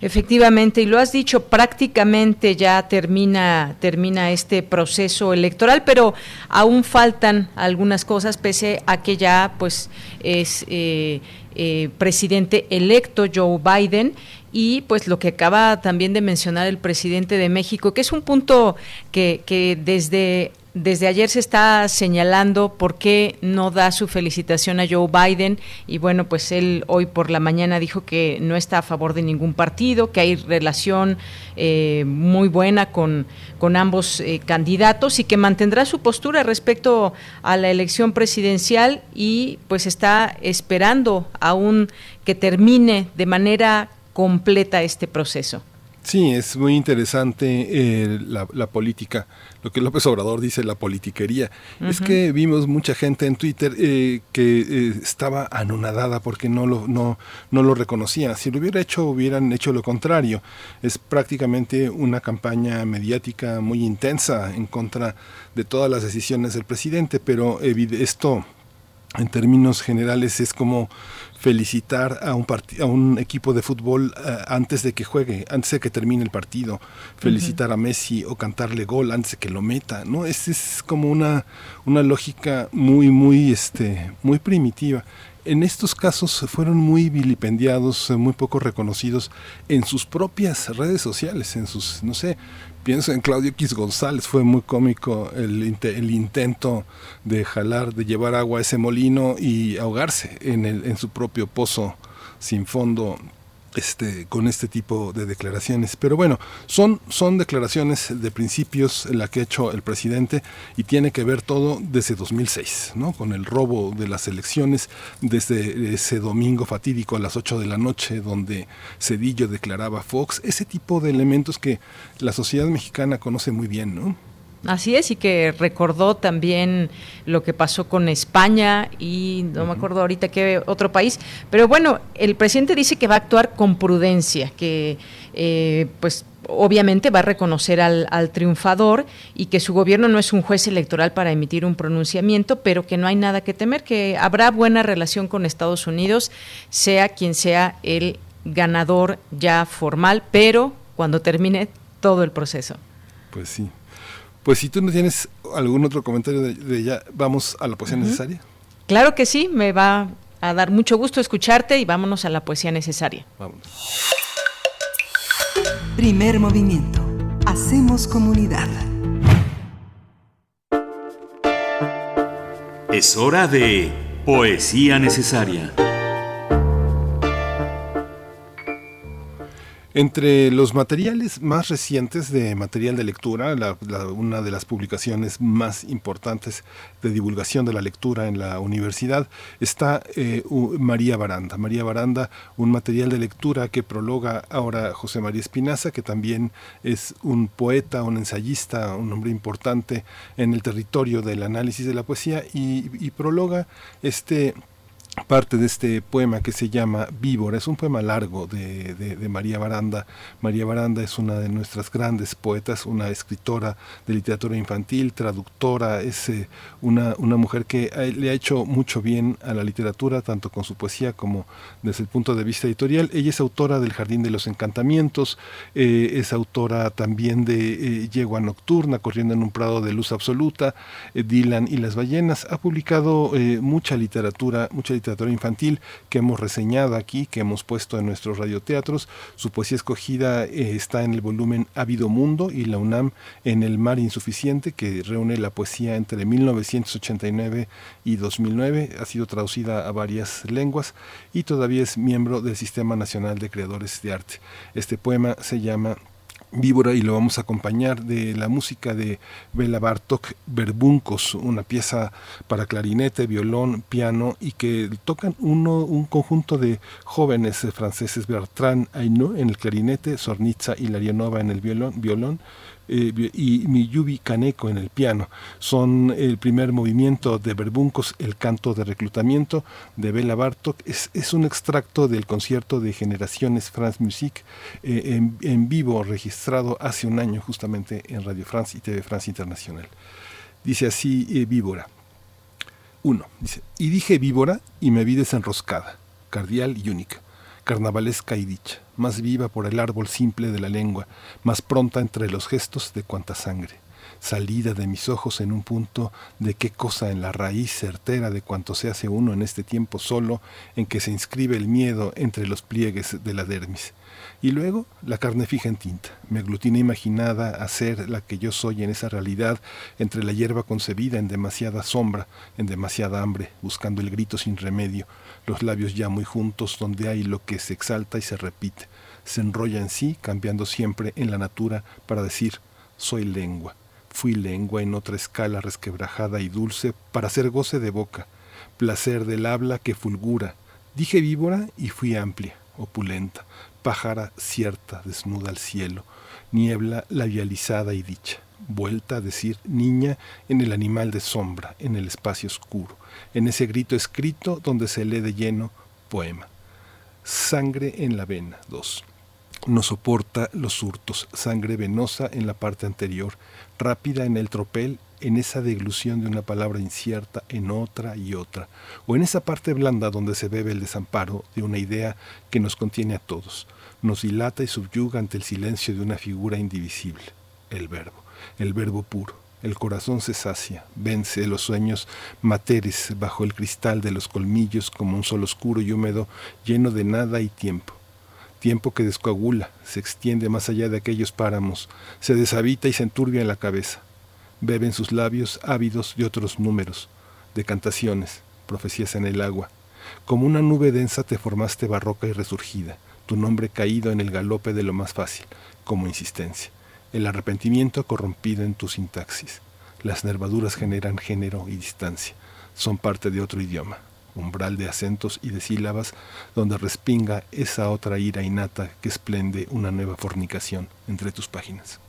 Efectivamente, y lo has dicho, prácticamente ya termina, termina este proceso electoral, pero aún faltan algunas cosas, pese a que ya pues es eh, eh, presidente electo Joe Biden. Y pues lo que acaba también de mencionar el presidente de México, que es un punto que, que desde desde ayer se está señalando por qué no da su felicitación a Joe Biden y bueno, pues él hoy por la mañana dijo que no está a favor de ningún partido, que hay relación eh, muy buena con, con ambos eh, candidatos y que mantendrá su postura respecto a la elección presidencial y pues está esperando aún que termine de manera completa este proceso.
Sí, es muy interesante eh, la, política, lo que López Obrador dice, la politiquería. Es que vimos mucha gente en Twitter eh, que eh, estaba anonadada porque no lo, no, no lo reconocía. Si lo hubiera hecho, hubieran hecho lo contrario. Es prácticamente una campaña mediática muy intensa en contra de todas las decisiones del presidente, pero esto en términos generales es como felicitar a un, a un equipo de fútbol eh, antes de que juegue, antes de que termine el partido, felicitar a Messi o cantarle gol antes de que lo meta, ¿no? Es, es como una, una lógica muy, muy, este, muy primitiva. En estos casos fueron muy vilipendiados, muy poco reconocidos en sus propias redes sociales, en sus, no sé, pienso en Claudio X González, fue muy cómico el, el, intento de jalar, de llevar agua a ese molino y ahogarse en, el, en su propio pozo sin fondo este, con este tipo de declaraciones. Pero bueno, son, son declaraciones de principios la que ha hecho el presidente y tiene que ver todo desde 2006, ¿no? con el robo de las elecciones, desde ese domingo fatídico a las 8 de la noche donde Cedillo declaraba Fox, ese tipo de elementos que la sociedad mexicana conoce muy bien, ¿no?
Así es, y que recordó también lo que pasó con España y no me acuerdo ahorita qué otro país. Pero bueno, el presidente dice que va a actuar con prudencia, que eh, pues obviamente va a reconocer al, al, triunfador y que su gobierno no es un juez electoral para emitir un pronunciamiento, pero que no hay nada que temer, que habrá buena relación con Estados Unidos, sea quien sea el ganador ya formal, pero cuando termine todo el proceso.
Pues sí. Pues si tú no tienes algún otro comentario de, ella, vamos a la poesía necesaria.
Claro que sí, me va a dar mucho gusto escucharte y vámonos a la poesía necesaria.
Vámonos.
Primer movimiento. Hacemos comunidad.
Es hora de poesía necesaria.
Entre los materiales más recientes de material de lectura, una de las publicaciones más importantes de divulgación de la lectura en la universidad, está eh, María Baranda. María Baranda, un material de lectura que prologa ahora José María Espinaza, que también es un poeta, un ensayista, un hombre importante en el territorio del análisis de la poesía, y, y prologa este parte de este poema que se llama Víbora. Es un poema largo de, de, María Baranda. María Baranda es una de nuestras grandes poetas, una escritora de literatura infantil, traductora, es eh, una, una mujer que le ha hecho mucho bien a la literatura, tanto con su poesía como desde el punto de vista editorial. Ella es autora del Jardín de los Encantamientos, eh, es autora también de eh, Yegua Nocturna, Corriendo en un Prado de Luz Absoluta, Dylan y las Ballenas. Ha publicado mucha literatura, mucha literatura literatura infantil que hemos reseñado aquí, que hemos puesto en nuestros radioteatros. Su poesía escogida eh, está en el volumen Ávido Mundo y la UNAM en El Mar Insuficiente, que reúne la poesía entre 1989 y 2009. Ha sido traducida a varias lenguas y todavía es miembro del Sistema Nacional de Creadores de Arte. Este poema se llama víbora y lo vamos a acompañar de la música de Bela Bartok, Verbuncos, una pieza para clarinete, violón, piano y que tocan uno, un conjunto de jóvenes franceses, Bertrand Aino en el clarinete, Sornitza y Larianova en el violón, violón eh, y Miyubi Kaneko en el piano. Son el primer movimiento de Berbuncos, el canto de reclutamiento de Bela Bartok. Es, un extracto del concierto de Generaciones France Musique eh, en, vivo, registrado hace un año justamente en Radio France y TV France Internacional. Dice así eh, Víbora. Uno, dice, y dije víbora y me vi desenroscada, cardial y única carnavalesca y dicha, más viva por el árbol simple de la lengua, más pronta entre los gestos de cuanta sangre, salida de mis ojos en un punto de qué cosa en la raíz certera de cuanto se hace uno en este tiempo solo en que se inscribe el miedo entre los pliegues de la dermis. Y luego la carne fija en tinta, me aglutina imaginada a ser la que yo soy en esa realidad entre la hierba concebida en demasiada sombra, en demasiada hambre, buscando el grito sin remedio, los labios ya muy juntos donde hay lo que se exalta y se repite, se enrolla en sí, cambiando siempre en la natura para decir, soy lengua, fui lengua en otra escala resquebrajada y dulce para hacer goce de boca, placer del habla que fulgura, dije víbora y fui amplia, opulenta, pájara cierta, desnuda al cielo, niebla labializada y dicha, vuelta a decir niña en el animal de sombra, en el espacio oscuro, en ese grito escrito donde se lee de lleno poema. Sangre en la vena. 2. No soporta los hurtos, sangre venosa en la parte anterior, rápida en el tropel, en esa deglución de una palabra incierta en otra y otra, o en esa parte blanda donde se bebe el desamparo de una idea que nos contiene a todos, nos dilata y subyuga ante el silencio de una figura indivisible, el verbo, el verbo puro el corazón se sacia, vence los sueños materes bajo el cristal de los colmillos como un sol oscuro y húmedo lleno de nada y tiempo. Tiempo que descoagula, se extiende más allá de aquellos páramos, se deshabita y se enturbia en la cabeza. Beben sus labios ávidos de otros números, de cantaciones, profecías en el agua. Como una nube densa te formaste barroca y resurgida. tu nombre caído en el galope de lo más fácil, como insistencia, el arrepentimiento corrompido en tu sintaxis. Las nervaduras generan género y distancia, son parte de otro idioma, umbral de acentos y de sílabas donde respinga esa otra ira innata que esplende una nueva fornicación entre tus páginas.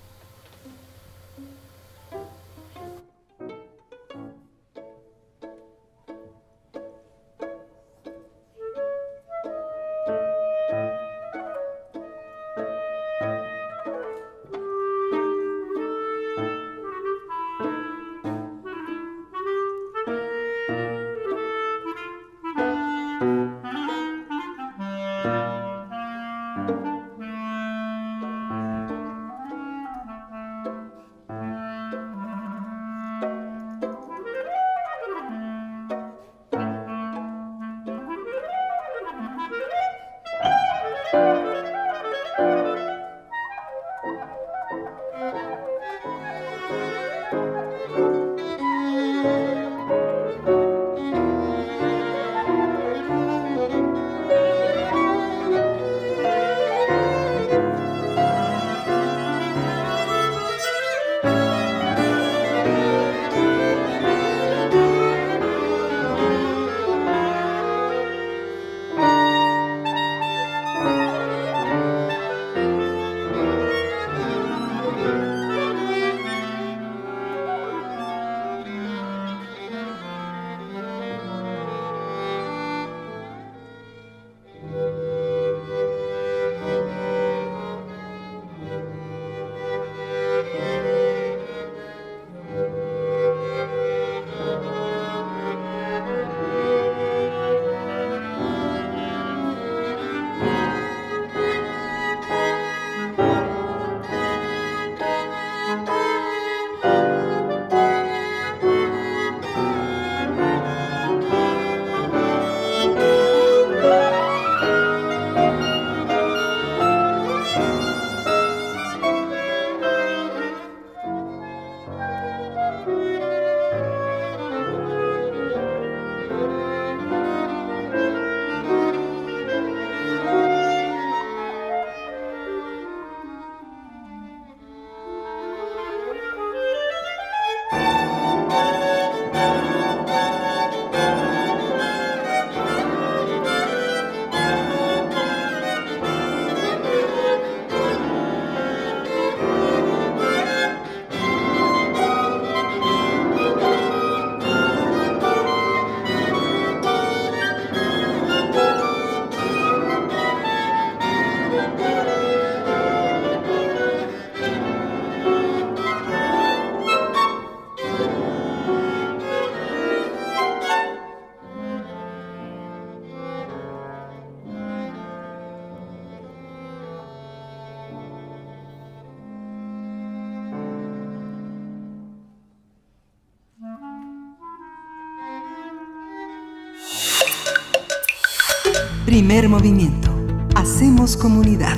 Primer movimiento. Hacemos comunidad.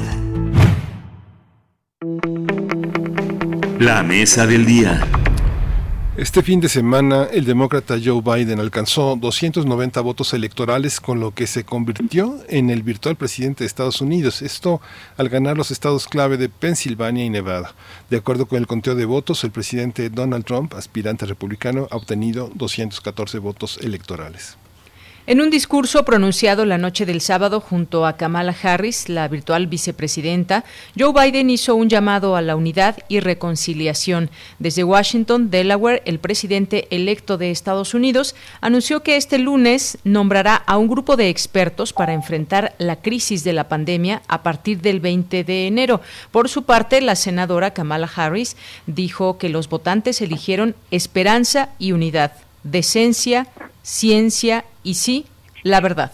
La mesa del día.
Este fin de semana, el demócrata Joe Biden alcanzó 290 votos electorales, con lo que se convirtió en el virtual presidente de Estados Unidos. Esto al ganar los estados clave de Pensilvania y Nevada. De acuerdo con el conteo de votos, el presidente Donald Trump, aspirante republicano, ha obtenido 214 votos electorales.
En un discurso pronunciado la noche del sábado junto a Kamala Harris, la virtual vicepresidenta, Joe Biden hizo un llamado a la unidad y reconciliación. Desde Washington, Delaware, el presidente electo de Estados Unidos anunció que este lunes nombrará a un grupo de expertos para enfrentar la crisis de la pandemia a partir del 20 de enero. Por su parte, la senadora Kamala Harris dijo que los votantes eligieron esperanza y unidad, decencia, ciencia y sí, la verdad.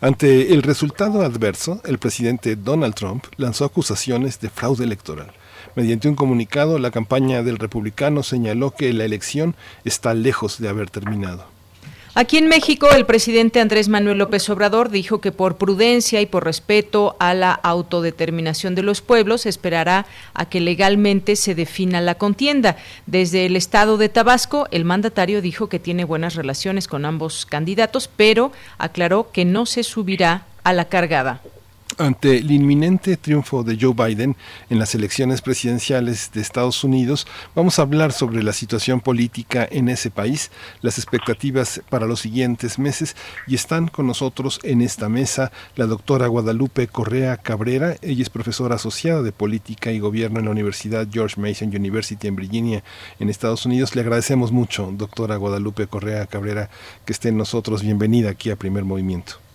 Ante el resultado adverso, el presidente Donald Trump lanzó acusaciones de fraude electoral. Mediante un comunicado, la campaña del republicano señaló que la elección está lejos de haber terminado.
Aquí en México, el presidente Andrés Manuel López Obrador dijo que por prudencia y por respeto a la autodeterminación de los pueblos, esperará a que legalmente se defina la contienda. Desde el estado de Tabasco, el mandatario dijo que tiene buenas relaciones con ambos candidatos, pero aclaró que no se subirá a la cargada.
Ante el inminente triunfo de Joe Biden en las elecciones presidenciales de Estados Unidos, vamos a hablar sobre la situación política en ese país, las expectativas para los siguientes meses y están con nosotros en esta mesa la doctora Guadalupe Correa Cabrera. Ella es profesora asociada de política y gobierno en la Universidad George Mason University en Virginia, en Estados Unidos. Le agradecemos mucho, doctora Guadalupe Correa Cabrera, que esté en nosotros. Bienvenida aquí a Primer Movimiento.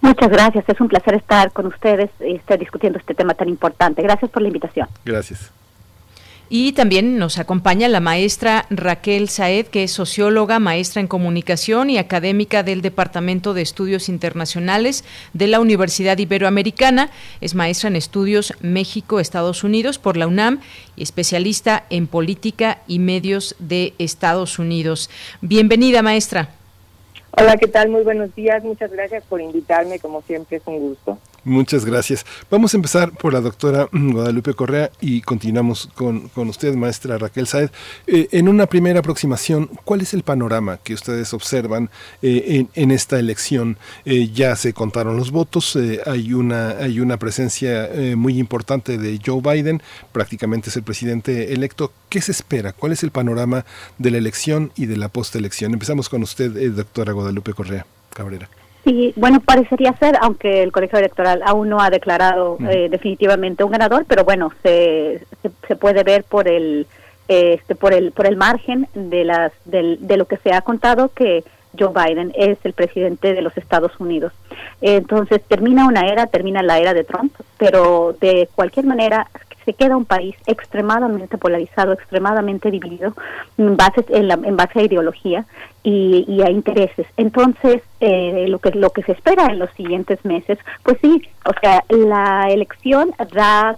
Muchas gracias, es un placer estar con ustedes y estar discutiendo este tema tan importante. Gracias por la invitación.
Gracias.
Y también nos acompaña la maestra Raquel Saed, que es socióloga, maestra en comunicación y académica del Departamento de Estudios Internacionales de la Universidad Iberoamericana. Es maestra en estudios México-Estados Unidos por la UNAM y especialista en política y medios de Estados Unidos. Bienvenida, maestra.
Hola, ¿qué tal? Muy buenos días. Muchas gracias por invitarme. Como siempre, es un gusto.
Muchas gracias. Vamos a empezar por la doctora Guadalupe Correa y continuamos con, con usted, maestra Raquel Saed. Eh, en una primera aproximación, ¿cuál es el panorama que ustedes observan eh, en, en, esta elección? Eh, ya se contaron los votos, hay, una, hay una presencia muy importante de Joe Biden, prácticamente es el presidente electo. ¿Qué se espera? ¿Cuál es el panorama de la elección y de la postelección? Empezamos con usted, doctora Guadalupe Correa Cabrera.
Sí, bueno, parecería ser, aunque el colegio electoral aún no ha declarado eh, definitivamente un ganador, pero bueno, se, se, puede ver por el este por el por el margen de las del, de lo que se ha contado que Joe Biden es el presidente de los Estados Unidos. Entonces termina una era, termina la era de Trump, pero de cualquier manera se queda un país extremadamente polarizado, extremadamente dividido en base, en, la, en base a ideología y, a intereses. Entonces, eh, lo que lo que se espera en los siguientes meses, pues sí, o sea, la elección da,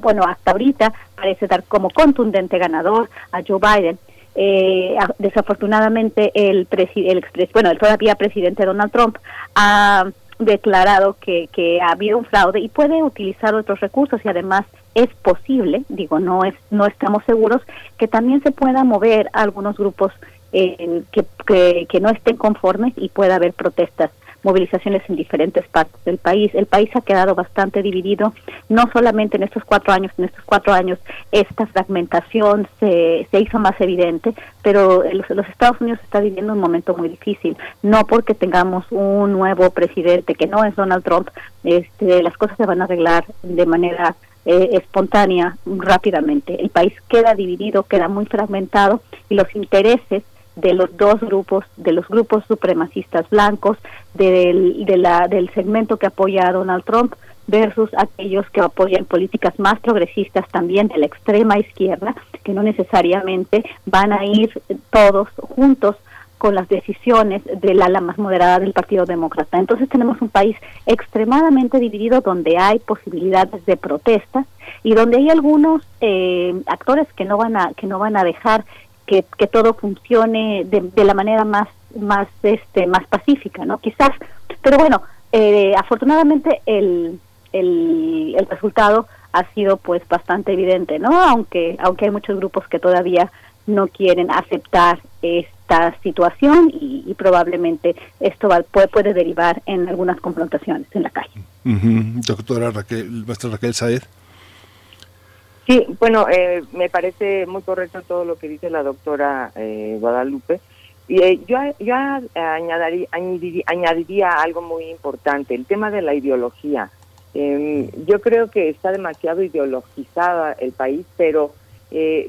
bueno, hasta ahorita parece dar como contundente ganador a Joe Biden. Eh, desafortunadamente el, el bueno el todavía presidente Donald Trump ha declarado que, que ha habido un fraude y puede utilizar otros recursos y además es posible, digo, no es no estamos seguros que también se pueda mover a algunos grupos eh, que, que, no estén conformes y pueda haber protestas, movilizaciones en diferentes partes del país. El país ha quedado bastante dividido, no solamente en estos cuatro años, en estos cuatro años esta fragmentación se, se hizo más evidente, pero los, los Estados Unidos está viviendo un momento muy difícil, no porque tengamos un nuevo presidente que no es Donald Trump, este, las cosas se van a arreglar de manera eh, espontánea rápidamente. El país queda dividido, queda muy fragmentado y los intereses de los dos grupos, de los grupos supremacistas blancos, del, de la, del segmento que apoya a Donald Trump versus aquellos que apoyan políticas más progresistas también de la extrema izquierda, que no necesariamente van a ir todos juntos con las decisiones del ala más moderada del Partido Demócrata. Entonces tenemos un país extremadamente dividido donde hay posibilidades de protesta y donde hay algunos eh, actores que no van a que no van a dejar que, todo funcione de, de, la manera más más este más pacífica, ¿no? Quizás, pero bueno, eh, afortunadamente el, el el resultado ha sido pues bastante evidente, ¿no? Aunque aunque hay muchos grupos que todavía no quieren aceptar esta situación y, probablemente esto va, puede, puede derivar en algunas confrontaciones en la calle.
Doctora Raquel, maestra Raquel Saed.
Sí, bueno, eh, me parece muy correcto todo lo que dice la doctora eh, Guadalupe. Y eh, yo, yo añadiría, añadiría, algo muy importante, el tema de la ideología. Em, yo creo que está demasiado ideologizada el país, pero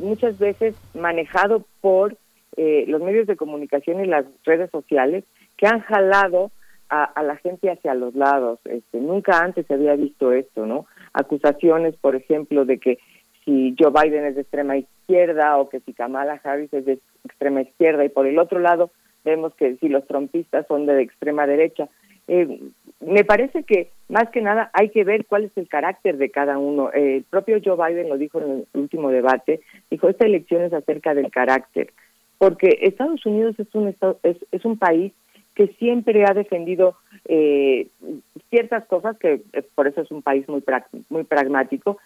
muchas veces manejado por eh, los medios de comunicación y las redes sociales que han jalado a, la gente hacia los lados. Este, nunca antes se había visto esto, ¿no? Acusaciones, por ejemplo, de que si Joe Biden es de extrema izquierda o que si Kamala Harris es de extrema izquierda y por el otro lado vemos que si los trompistas son de extrema derecha. Eh, me parece que más que nada hay que ver cuál es el carácter de cada uno. el propio Joe Biden lo dijo en el último debate, dijo, esta elección es acerca del carácter porque Estados Unidos es un, es, es un país que siempre ha defendido eh, ciertas cosas, que eh, por eso es un país muy, muy pragmático,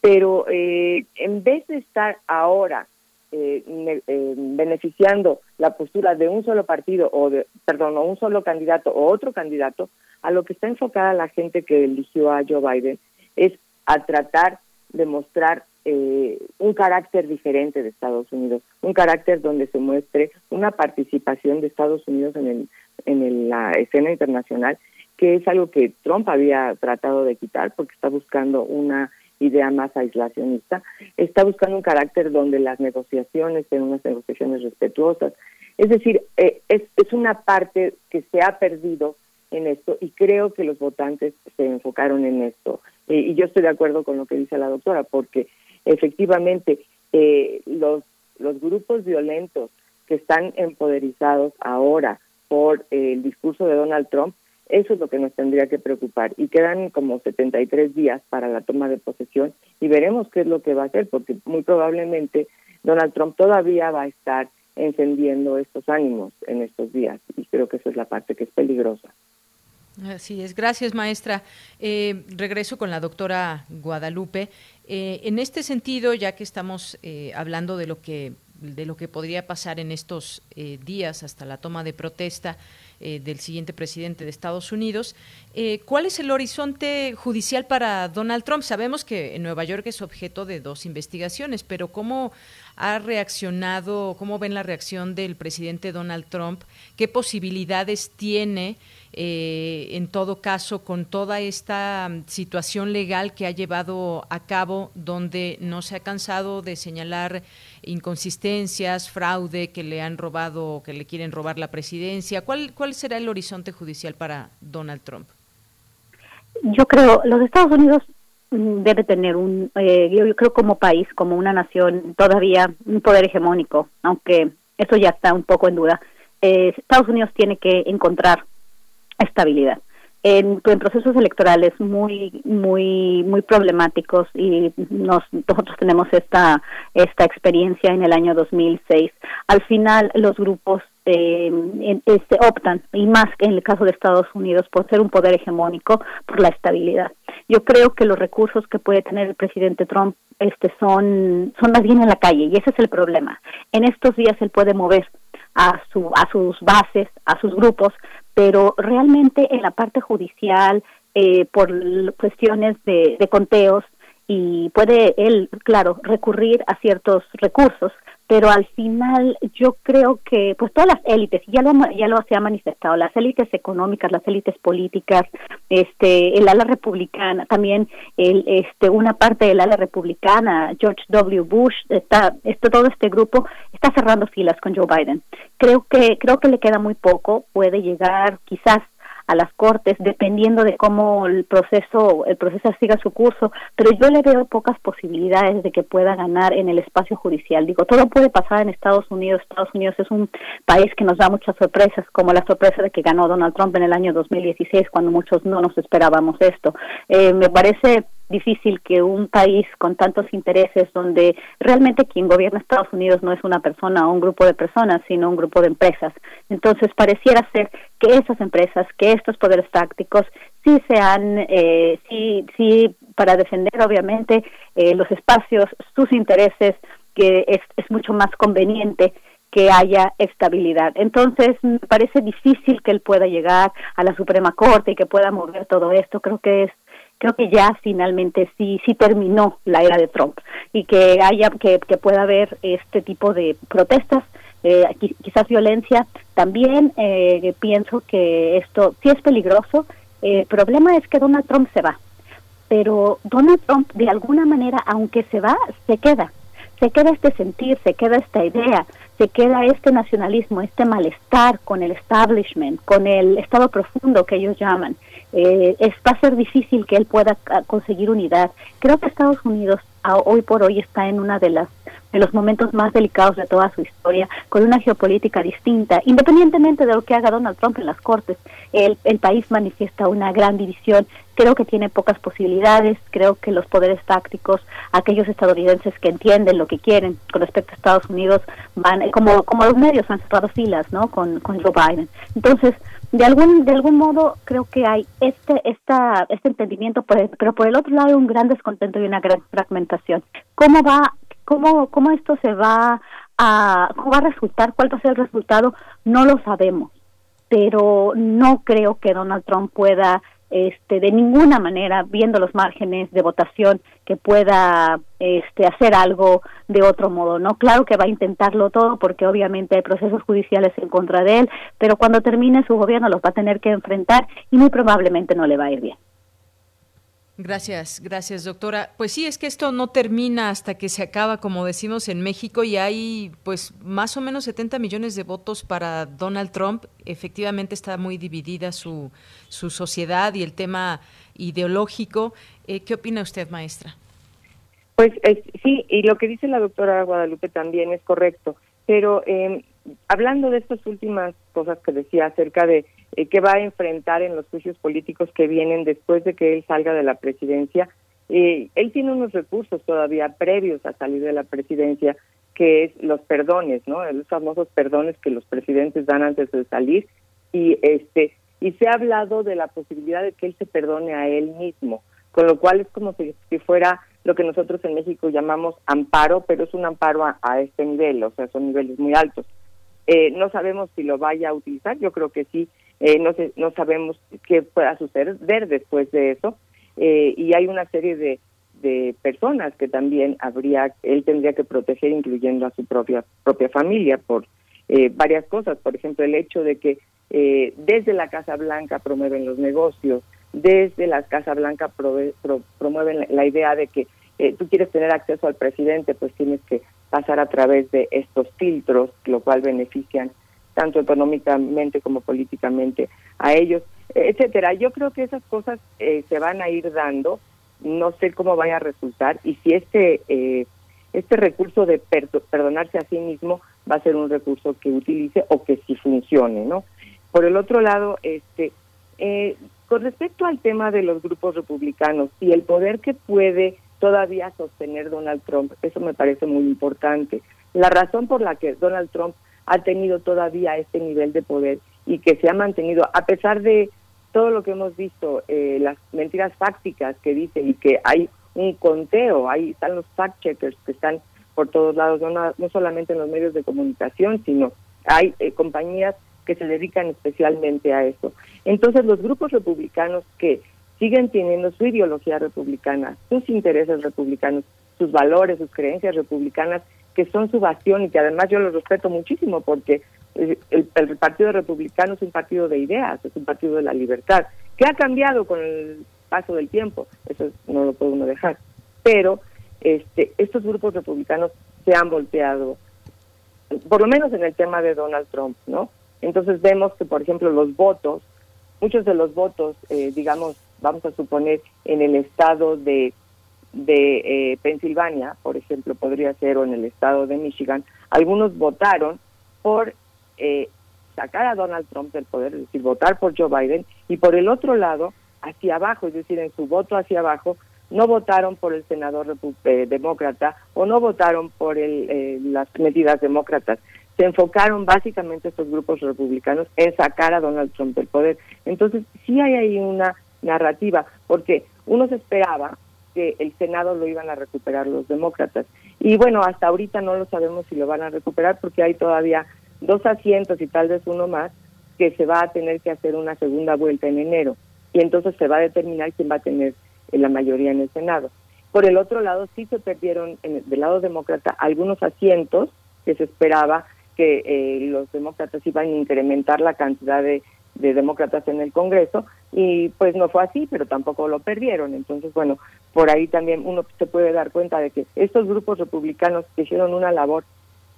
pero eh, en vez de estar ahora beneficiando la postura de un solo partido o de, perdón, o un solo candidato o otro candidato, a lo que está enfocada la gente que eligió a Joe Biden es a tratar de mostrar eh, un carácter diferente de Estados Unidos, un carácter donde se muestre una participación de Estados Unidos en, el, en la escena internacional, que es algo que Trump había tratado de quitar porque está buscando una idea más aislacionista, está buscando un carácter donde las negociaciones sean unas negociaciones respetuosas. Es decir, eh, es, es una parte que se ha perdido en esto y creo que los votantes se enfocaron en esto. Eh, y yo estoy de acuerdo con lo que dice la doctora, porque efectivamente eh, los, los grupos violentos que están empoderizados ahora por el discurso de Donald Trump, eso es lo que nos tendría que preocupar. Y quedan como 73 días para la toma de posesión y veremos qué es lo que va a hacer, porque muy probablemente Donald Trump todavía va a estar encendiendo estos ánimos en estos días. Y creo que esa es la parte que es peligrosa.
Así es, gracias maestra. Eh, regreso con la doctora Guadalupe. Eh, en este sentido, ya que estamos eh, hablando de lo que de lo que podría pasar en estos días hasta la toma de protesta del siguiente presidente de Estados Unidos, ¿cuál es el horizonte judicial para Donald Trump? Sabemos que en Nueva York es objeto de dos investigaciones, pero ¿cómo ha reaccionado, cómo ven la reacción del presidente Donald Trump? ¿Qué posibilidades tiene? Eh, en todo caso, con toda esta mm, situación legal que ha llevado a cabo, donde no se ha cansado de señalar inconsistencias, fraude, que le han robado, que le quieren robar la presidencia. ¿Cuál, cuál será el horizonte judicial para Donald Trump?
Yo creo, los Estados Unidos debe tener un, eh, yo, creo como país, como una nación, todavía un poder hegemónico, aunque eso ya está un poco en duda. Eh, Estados Unidos tiene que encontrar estabilidad. En, procesos electorales muy muy muy problemáticos y nos, nosotros tenemos esta esta experiencia en el año 2006 al final los grupos eh, este, optan y más en el caso de Estados Unidos por ser un poder hegemónico por la estabilidad. Yo creo que los recursos que puede tener el presidente Trump este son son más bien en la calle y ese es el problema. En estos días él puede mover a su a sus bases a sus grupos pero realmente en la parte judicial, eh, por cuestiones de conteos, y puede él, claro, recurrir a ciertos recursos, pero al final yo creo que pues todas las élites ya lo ya lo se ha manifestado las élites económicas las élites políticas este el ala republicana también el este una parte del ala republicana George W. Bush está esto todo este grupo está cerrando filas con Joe Biden. Creo que creo que le queda muy poco puede llegar quizás a las cortes dependiendo de cómo el proceso el proceso siga su curso pero yo le veo pocas posibilidades de que pueda ganar en el espacio judicial. Digo todo puede pasar en Estados Unidos. Estados Unidos es un país que nos da muchas sorpresas como la sorpresa de que ganó Donald Trump en el año 2016 cuando muchos no nos esperábamos esto. Eh, me parece difícil que un país con tantos intereses, donde realmente quien gobierna Estados Unidos no es una persona o un grupo de personas, sino un grupo de empresas. Entonces, pareciera ser que esas empresas, que estos poderes tácticos, sí sean, eh, sí, sí, para defender obviamente eh, los espacios, sus intereses, que es, es mucho más conveniente que haya estabilidad. Entonces, me parece difícil que él pueda llegar a la Suprema Corte y que pueda mover todo esto. Creo que es creo que ya finalmente sí sí terminó la era de Trump y que haya que, que pueda haber este tipo de protestas eh, quizás violencia. También eh, pienso que esto sí es peligroso. El problema es que Donald Trump se va pero Donald Trump de alguna manera aunque se va se queda. Se queda este sentir se queda esta idea se queda este nacionalismo este malestar con el establishment con el estado profundo que ellos llaman eh, es, va a ser difícil que él pueda conseguir unidad. Creo que Estados Unidos hoy por hoy está en una de las de los momentos más delicados de toda su historia, con una geopolítica distinta, independientemente de lo que haga Donald Trump en las Cortes, el, el país manifiesta una gran división, creo que tiene pocas posibilidades, creo que los poderes tácticos, aquellos estadounidenses que entienden lo que quieren con respecto a Estados Unidos, van, como, como los medios han cerrado filas, ¿no? Con, con Joe Biden. Entonces, de algún de algún modo creo que hay este esta este entendimiento pero por el otro lado un gran descontento y una gran fragmentación cómo va cómo cómo esto se va a cómo va a resultar cuál va a ser el resultado no lo sabemos pero no creo que Donald Trump pueda este, de ninguna manera, viendo los márgenes de votación, que pueda este, hacer algo de otro modo, ¿no? Claro que va a intentarlo todo porque obviamente hay procesos judiciales en contra de él, pero cuando termine su gobierno los va a tener que enfrentar y muy probablemente no le va a ir bien.
Gracias, gracias doctora. Pues sí, es que esto no termina hasta que se acaba, como decimos en México, y hay pues más o menos 70 millones de votos para Donald Trump. Efectivamente está muy dividida su, su sociedad y el tema ideológico. Eh, ¿Qué opina usted, maestra?
Pues sí, y lo que dice la doctora Guadalupe también es correcto, pero eh, hablando de estas últimas cosas que decía acerca de eh, qué va a enfrentar en los juicios políticos que vienen después de que él salga de la presidencia, eh, él tiene unos recursos todavía previos a salir de la presidencia, que es los perdones, ¿no? Los famosos perdones que los presidentes dan antes de salir y este y se ha hablado de la posibilidad de que él se perdone a él mismo, con lo cual es como si, fuera lo que nosotros en México llamamos amparo, pero es un amparo a este nivel, o sea, son niveles muy altos. Eh, no sabemos si lo vaya a utilizar, yo creo que sí, eh, no, sé, no sabemos qué pueda suceder después de eso, eh, y hay una serie de, de personas que también habría, él tendría que proteger, incluyendo a su propia, propia familia, por varias cosas, por ejemplo, el hecho de que desde la Casa Blanca promueven los negocios, desde la Casa Blanca promueven la idea de que tú quieres tener acceso al presidente, pues tienes que pasar a través de estos filtros, lo cual benefician tanto económicamente como políticamente a ellos, etcétera. Yo creo que esas cosas eh, se van a ir dando, no sé cómo vaya a resultar y si este eh, este recurso de perdonarse a sí mismo va a ser un recurso que utilice o que sí funcione, ¿no? Por el otro lado, este eh, con respecto al tema de los grupos republicanos y el poder que puede todavía sostener Donald Trump. Eso me parece muy importante. La razón por la que Donald Trump ha tenido todavía este nivel de poder y que se ha mantenido, a pesar de todo lo que hemos visto, eh, las mentiras fácticas que dice y que hay un conteo, ahí están los fact-checkers que están por todos lados, no, no solamente en los medios de comunicación, sino hay eh, compañías que se dedican especialmente a eso. Entonces, los grupos republicanos que siguen teniendo su ideología republicana, sus intereses republicanos, sus valores, sus creencias republicanas, que son su bastión y que además yo los respeto muchísimo porque el, el, Partido Republicano es un partido de ideas, es un partido de la libertad, que ha cambiado con el paso del tiempo, eso no lo puede uno dejar, pero este, estos grupos republicanos se han volteado, por lo menos en el tema de Donald Trump, ¿no? Entonces vemos que, por ejemplo, los votos, muchos de los votos, eh, digamos, vamos a suponer, en el estado de, de eh, Pensilvania, por ejemplo, podría ser, o en el estado de Michigan, algunos votaron por eh, sacar a Donald Trump del poder, es decir, votar por Joe Biden, y por el otro lado, hacia abajo, es decir, en su voto hacia abajo, no votaron por el senador eh, demócrata o no votaron por el, las medidas demócratas. Se enfocaron básicamente estos grupos republicanos en sacar a Donald Trump del poder. Entonces, sí hay ahí una narrativa, porque uno se esperaba que el Senado lo iban a recuperar los demócratas. Y bueno, hasta ahorita no lo sabemos si lo van a recuperar porque hay todavía dos asientos y tal vez uno más que se va a tener que hacer una segunda vuelta en enero. Y entonces se va a determinar quién va a tener la mayoría en el Senado. Por el otro lado, sí se perdieron en del lado demócrata algunos asientos que se esperaba que eh, los demócratas iban a incrementar la cantidad de demócratas en el Congreso y pues no fue así, pero tampoco lo perdieron. Entonces, bueno, por ahí también uno se puede dar cuenta de que estos grupos republicanos que hicieron una labor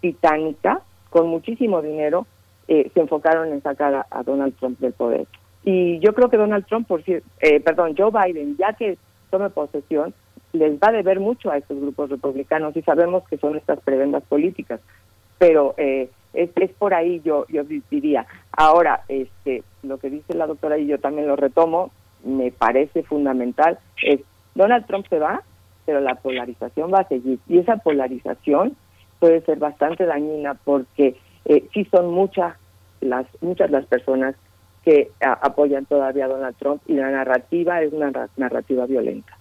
titánica con muchísimo dinero, eh, se enfocaron en sacar a, Donald Trump del poder. Y yo creo que Donald Trump, por eh, perdón, Joe Biden, ya que tome posesión, les va a deber mucho a estos grupos republicanos y sabemos que son estas prebendas políticas. Pero eh, es, por ahí yo yo diría. Ahora este lo que dice la doctora y yo también lo retomo me parece fundamental es Donald Trump se va pero la polarización va a seguir. Y esa polarización puede ser bastante dañina porque eh, sí son muchas las muchas las personas que apoyan todavía a Donald Trump y la narrativa es una narrativa violenta.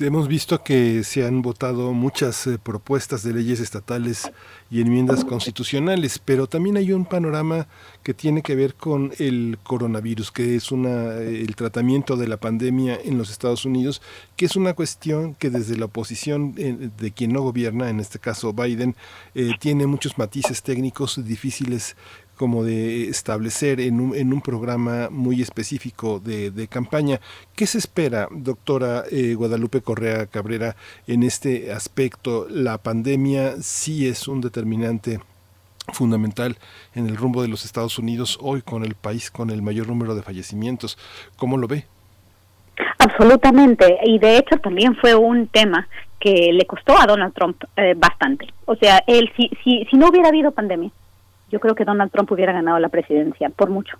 Hemos visto que se han votado muchas eh, propuestas de leyes estatales y enmiendas constitucionales, pero también hay un panorama que tiene que ver con el coronavirus, que es una, el tratamiento de la pandemia en los Estados Unidos, que es una cuestión que desde la oposición eh, de quien no gobierna, en este caso Biden, eh, tiene muchos matices técnicos difíciles como de establecer en un, en un programa muy específico de, campaña. ¿Qué se espera, doctora eh, Guadalupe Correa Cabrera, en este aspecto? La pandemia sí es un determinante fundamental en el rumbo de los Estados Unidos hoy con el país con el mayor número de fallecimientos. ¿Cómo lo ve?
Absolutamente, y de hecho también fue un tema que le costó a Donald Trump eh, bastante. O sea, él si, si, si no hubiera habido pandemia, yo creo que Donald Trump hubiera ganado la presidencia por mucho.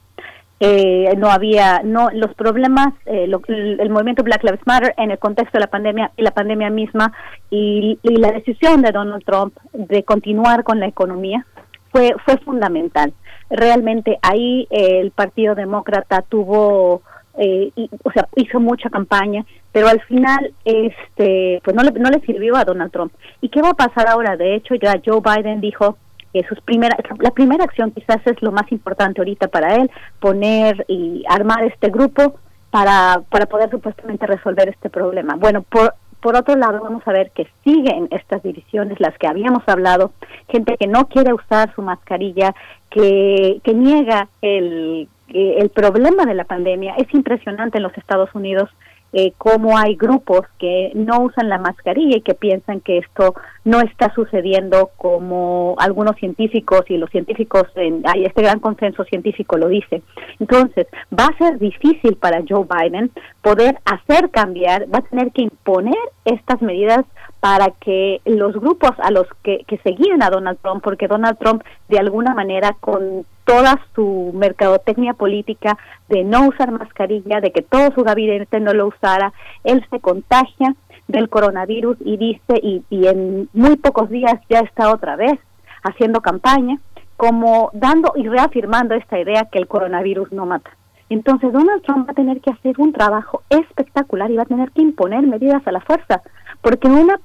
Eh, no había, no los problemas, eh, el, movimiento Black Lives Matter en el contexto de la pandemia y la pandemia misma y, la decisión de Donald Trump de continuar con la economía fue fue fundamental. Realmente ahí el Partido Demócrata tuvo eh, o sea, hizo mucha campaña, pero al final, este, pues no le, no le sirvió a Donald Trump. ¿Y qué va a pasar ahora? De hecho, ya Joe Biden dijo sus primeras, la primera acción quizás es lo más importante ahorita para él, poner y armar este grupo para, para poder supuestamente resolver este problema. Bueno, por, por otro lado, vamos a ver que siguen estas divisiones, las que habíamos hablado, gente que no quiere usar su mascarilla, que, que niega el, el problema de la pandemia. Es impresionante en los Estados Unidos eh, cómo hay grupos que no usan la mascarilla y que piensan que esto no está sucediendo como algunos científicos y los científicos, en, hay este gran consenso científico lo dice. Entonces, va a ser difícil para Joe Biden poder hacer cambiar, va a tener que imponer estas medidas para que los grupos a los que, que seguían a Donald Trump, porque Donald Trump de alguna manera con toda su mercadotecnia política de no usar mascarilla, de que todo su gabinete no lo usara, él se contagia del coronavirus y dice, y, y en muy pocos días ya está otra vez haciendo campaña, como dando y reafirmando esta idea que el coronavirus no mata. Entonces Donald Trump va a tener que hacer un trabajo espectacular y va a tener que imponer medidas a la fuerza porque una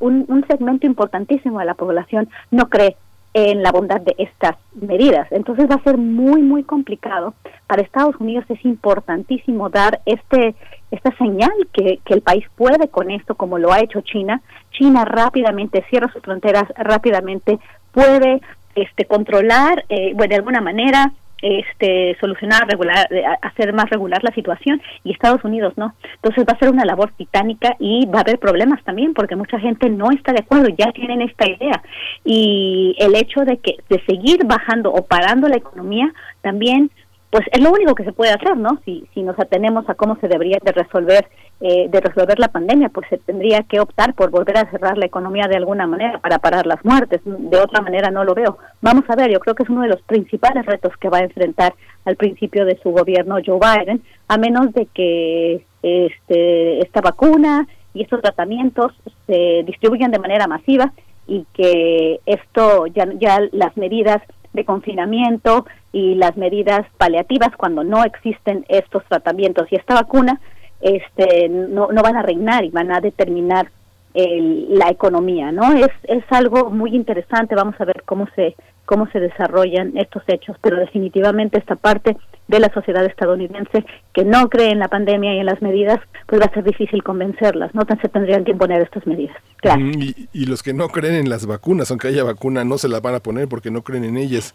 un, un segmento importantísimo de la población no cree en la bondad de estas medidas. Entonces va a ser muy, muy complicado. Para Estados Unidos es importantísimo dar este esta señal que, que el país puede con esto, como lo ha hecho China. China rápidamente cierra sus fronteras, rápidamente puede este, controlar, eh, bueno, de alguna manera, este solucionar regular hacer más regular la situación y Estados Unidos no. Entonces va a ser una labor titánica y va a haber problemas también porque mucha gente no está de acuerdo ya tienen esta idea. Y el hecho de que de seguir bajando o parando la economía también pues es lo único que se puede hacer, ¿no? Si, nos atenemos a cómo se debería de resolver eh, de resolver la pandemia, pues se tendría que optar por volver a cerrar la economía de alguna manera para parar las muertes. De otra manera no lo veo. Vamos a ver, yo creo que es uno de los principales retos que va a enfrentar al principio de su gobierno Joe Biden, a menos de que este, esta vacuna y estos tratamientos se distribuyan de manera masiva y que esto ya, ya las medidas de confinamiento y las medidas paliativas cuando no existen estos tratamientos y esta vacuna este no, no van a reinar y van a determinar la economía no es es algo muy interesante. Vamos a ver cómo se cómo se desarrollan estos hechos pero definitivamente esta parte de la sociedad estadounidense que no cree en la pandemia y en las medidas pues va a ser difícil convencerlas no se tendrían que imponer estas medidas. Claro
y, y los que no creen en las vacunas aunque haya vacuna no se las van a poner porque no creen en ellas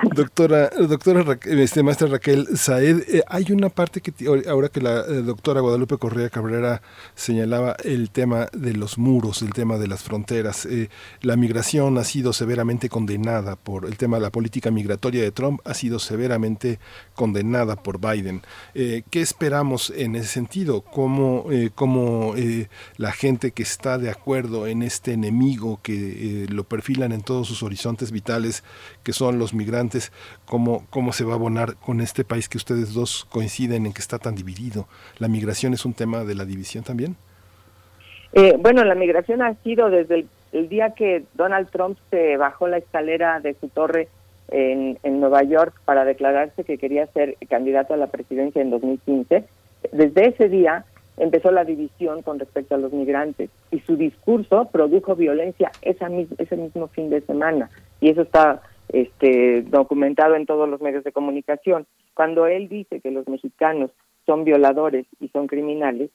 Doctora, doctora este, maestra Raquel Saed, eh, hay una parte que ahora que la eh, doctora Guadalupe Correa Cabrera señalaba el tema de los muros, el tema de las fronteras. Eh, la migración ha sido severamente condenada por el tema de la política migratoria de Trump, ha sido severamente condenada por Biden. ¿Qué esperamos en ese sentido? ¿Cómo, cómo la gente que está de acuerdo en este enemigo que lo perfilan en todos sus horizontes vitales, que son los migrantes, cómo, cómo se va a abonar con este país que ustedes dos coinciden en que está tan dividido. ¿La migración es un tema de la división también?
Eh, bueno, la migración ha sido desde el, día que Donald Trump se bajó la escalera de su torre en, Nueva York para declararse que quería ser candidato a la presidencia en 2015. Desde ese día empezó la división con respecto a los migrantes y su discurso produjo violencia esa ese mismo fin de semana y eso está este, documentado en todos los medios de comunicación. Cuando él dice que los mexicanos son violadores y son criminales,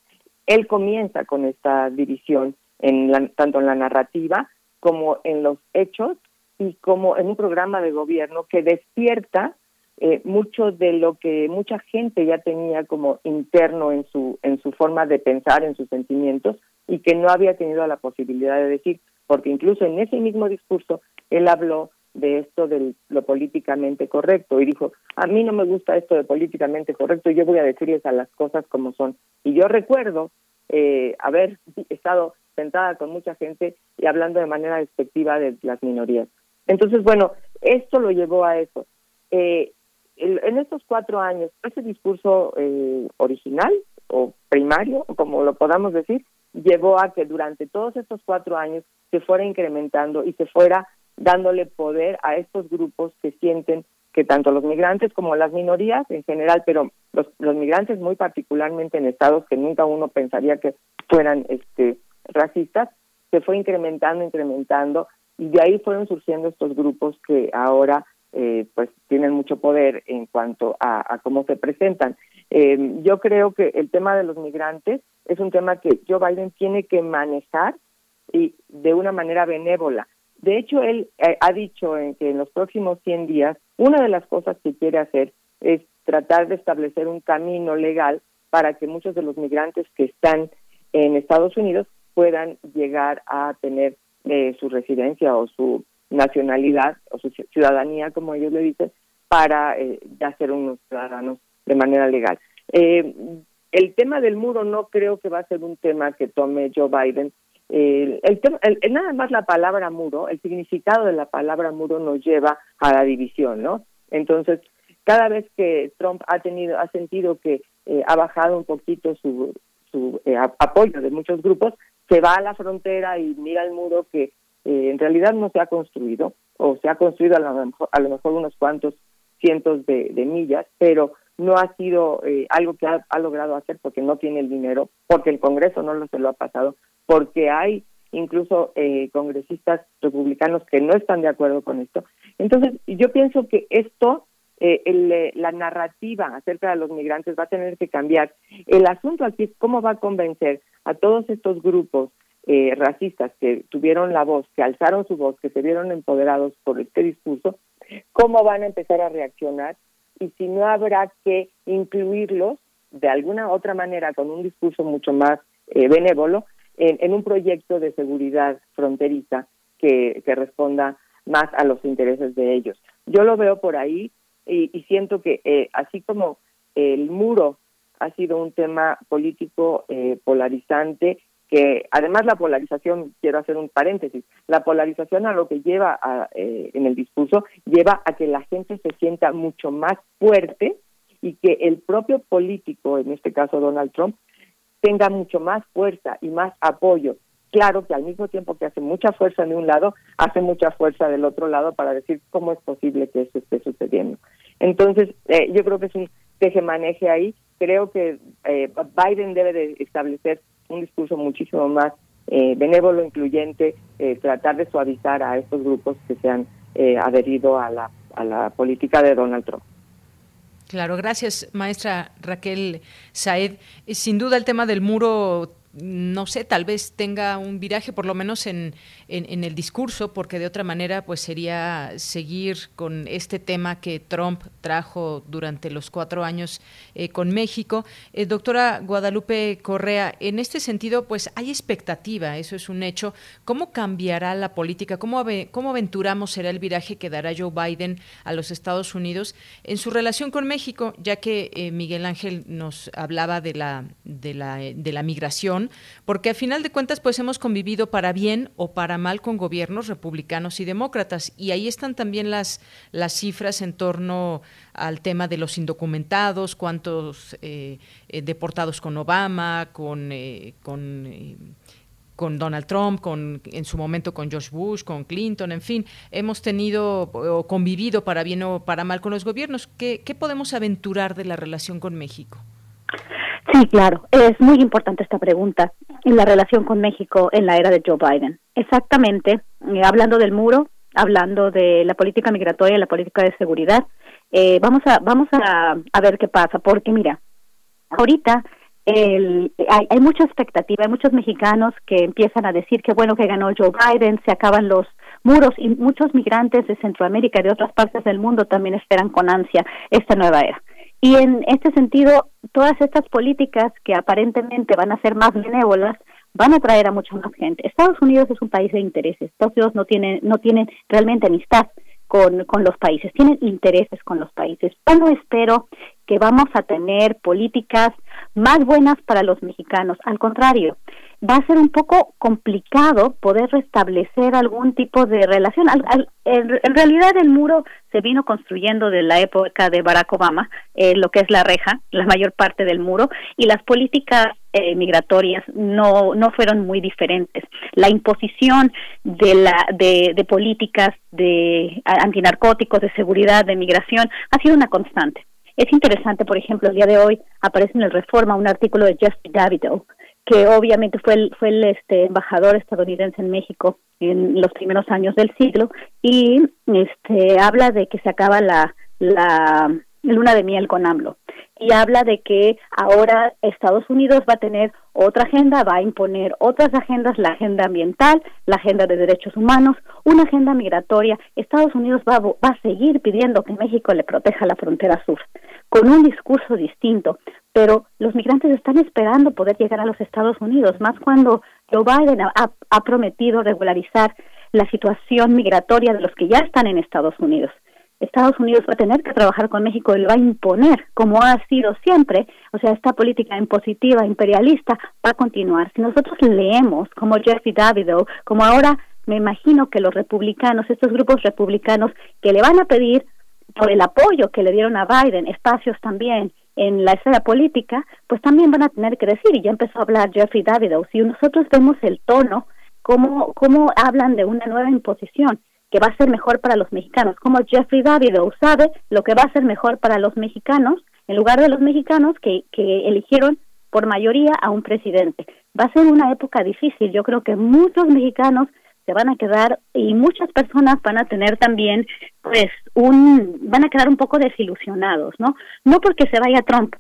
él comienza con esta división en tanto en la narrativa como en los hechos y como en un programa de gobierno que despierta eh, mucho de lo que mucha gente ya tenía como interno en su en su forma de pensar, en sus sentimientos y que no había tenido la posibilidad de decir, porque incluso en ese mismo discurso él habló de esto de lo políticamente correcto y dijo, a mí no me gusta esto de políticamente correcto, yo voy a decirles a las cosas como son. Y yo recuerdo eh, haber estado sentada con mucha gente y hablando de manera despectiva de las minorías. Entonces, bueno, esto lo llevó a eso. Eh, en estos cuatro años, ese discurso eh, original o primario, como lo podamos decir, llevó a que durante todos estos cuatro años se fuera incrementando y se fuera dándole poder a estos grupos que sienten que tanto los migrantes como las minorías en general, pero los, migrantes muy particularmente en estados que nunca uno pensaría que fueran este racistas, se fue incrementando, incrementando, y de ahí fueron surgiendo estos grupos que ahora eh, pues tienen mucho poder en cuanto a, cómo se presentan. Eh, yo creo que el tema de los migrantes es un tema que Joe Biden tiene que manejar y de una manera benévola. De hecho, él eh, ha dicho en que en los próximos 100 días, una de las cosas que quiere hacer es tratar de establecer un camino legal para que muchos de los migrantes que están en Estados Unidos puedan llegar a tener su residencia o su nacionalidad o su ciudadanía, como ellos le dicen, para eh, ya ser unos ciudadanos de manera legal. Eh, el tema del muro no creo que va a ser un tema que tome Joe Biden. El, el, nada más la palabra muro, el significado de la palabra muro nos lleva a la división, ¿no? Entonces, cada vez que Trump ha tenido, ha sentido que eh, ha bajado un poquito su, su apoyo de muchos grupos, se va a la frontera y mira el muro que eh, en realidad no se ha construido, o se ha construido a lo mejor, a lo mejor unos cuantos cientos de, millas, pero no ha sido eh, algo que ha, logrado hacer porque no tiene el dinero, porque el Congreso no lo se lo ha pasado, porque hay incluso eh, congresistas republicanos que no están de acuerdo con esto. Entonces, yo pienso que esto, la narrativa acerca de los migrantes va a tener que cambiar. El asunto aquí es cómo va a convencer a todos estos grupos eh, racistas que tuvieron la voz, que alzaron su voz, que se vieron empoderados por este discurso, cómo van a empezar a reaccionar y si no habrá que incluirlos de alguna otra manera con un discurso mucho más eh, benévolo en, un proyecto de seguridad fronteriza que, responda más a los intereses de ellos. Yo lo veo por ahí y, siento que eh, así como el muro ha sido un tema político polarizante que además la polarización, quiero hacer un paréntesis, la polarización a lo que lleva a, eh, en el discurso lleva a que la gente se sienta mucho más fuerte y que el propio político, en este caso Donald Trump, tenga mucho más fuerza y más apoyo. Claro que al mismo tiempo que hace mucha fuerza de un lado, hace mucha fuerza del otro lado para decir cómo es posible que eso esté sucediendo. Entonces, eh, yo creo que es un teje-maneje ahí. Creo que eh, Biden debe de establecer un discurso muchísimo más eh, benévolo, incluyente, eh, tratar de suavizar a estos grupos que se han eh, adherido a la, a la política de Donald Trump.
Claro, gracias, maestra Raquel Saed. Sin duda el tema del muro no sé, tal vez tenga un viraje por lo menos en, en, el discurso, porque de otra manera pues sería seguir con este tema que Trump trajo durante los cuatro años eh, con México. Eh, doctora Guadalupe Correa, en este sentido pues hay expectativa, eso es un hecho. ¿Cómo cambiará la política? ¿Cómo, cómo aventuramos será el viraje que dará Joe Biden a los Estados Unidos en su relación con México, ya que eh, Miguel Ángel nos hablaba de la, de la, de la migración? Porque a final de cuentas pues hemos convivido para bien o para mal con gobiernos republicanos y demócratas y ahí están también las las cifras en torno al tema de los indocumentados, cuántos eh, eh, deportados con Obama, con eh, con Donald Trump, con en su momento con George Bush, con Clinton, en fin, hemos tenido o convivido para bien o para mal con los gobiernos. ¿Qué, qué podemos aventurar de la relación con México?
Sí, claro. Es muy importante esta pregunta en la relación con México en la era de Joe Biden. Exactamente, eh, hablando del muro, hablando de la política migratoria la política de seguridad, eh, vamos a vamos a, a, ver qué pasa, porque mira, ahorita el, hay, hay, mucha expectativa, hay muchos mexicanos que empiezan a decir que bueno que ganó Joe Biden, se acaban los muros y muchos migrantes de Centroamérica y de otras partes del mundo también esperan con ansia esta nueva era. Y en este sentido, todas estas políticas que aparentemente van a ser más benévolas van a traer a mucha más gente. Estados Unidos es un país de intereses. Estados Unidos no tiene no tiene realmente amistad con, con los países, tienen intereses con los países. Yo espero que vamos a tener políticas más buenas para los mexicanos. Al contrario, va a ser un poco complicado poder restablecer algún tipo de relación. en, realidad el muro se vino construyendo de la época de Barack Obama, eh, lo que es la reja, la mayor parte del muro, y las políticas eh, migratorias no no fueron muy diferentes. La imposición de la de, de políticas de antinarcóticos, de seguridad, de migración ha sido una constante. Es interesante, por ejemplo, el día de hoy aparece en el Reforma un artículo de Jeff Davido, que obviamente fue el, fue el este, embajador estadounidense en México en los primeros años del siglo y este habla de que se acaba la, la luna de miel con AMLO y habla de que ahora Estados Unidos va a tener otra agenda, va a imponer otras agendas, la agenda ambiental, la agenda de derechos humanos, una agenda migratoria. Estados Unidos va, va a seguir pidiendo que México le proteja la frontera sur, con un discurso distinto, pero los migrantes están esperando poder llegar a los Estados Unidos, más cuando Joe Biden ha, ha prometido regularizar la situación migratoria de los que ya están en Estados Unidos. Estados Unidos va a tener que trabajar con México y le va a imponer, como ha sido siempre, o sea, esta política impositiva, imperialista, va a continuar. Si nosotros leemos, como Jeffrey Davido, como ahora me imagino que los republicanos, estos grupos republicanos que le van a pedir por el apoyo que le dieron a Biden, espacios también en la esfera política, pues también van a tener que decir, y ya empezó a hablar Jeffrey Davido, si nosotros vemos el tono, cómo, cómo hablan de una nueva imposición, que va a ser mejor para los mexicanos, como Jeffrey Davido sabe lo que va a ser mejor para los mexicanos, en lugar de los mexicanos que, que eligieron por mayoría a un presidente. Va a ser una época difícil, yo creo que muchos mexicanos se van a quedar y muchas personas van a tener también pues un van a quedar un poco desilusionados, ¿no? No porque se vaya Trump,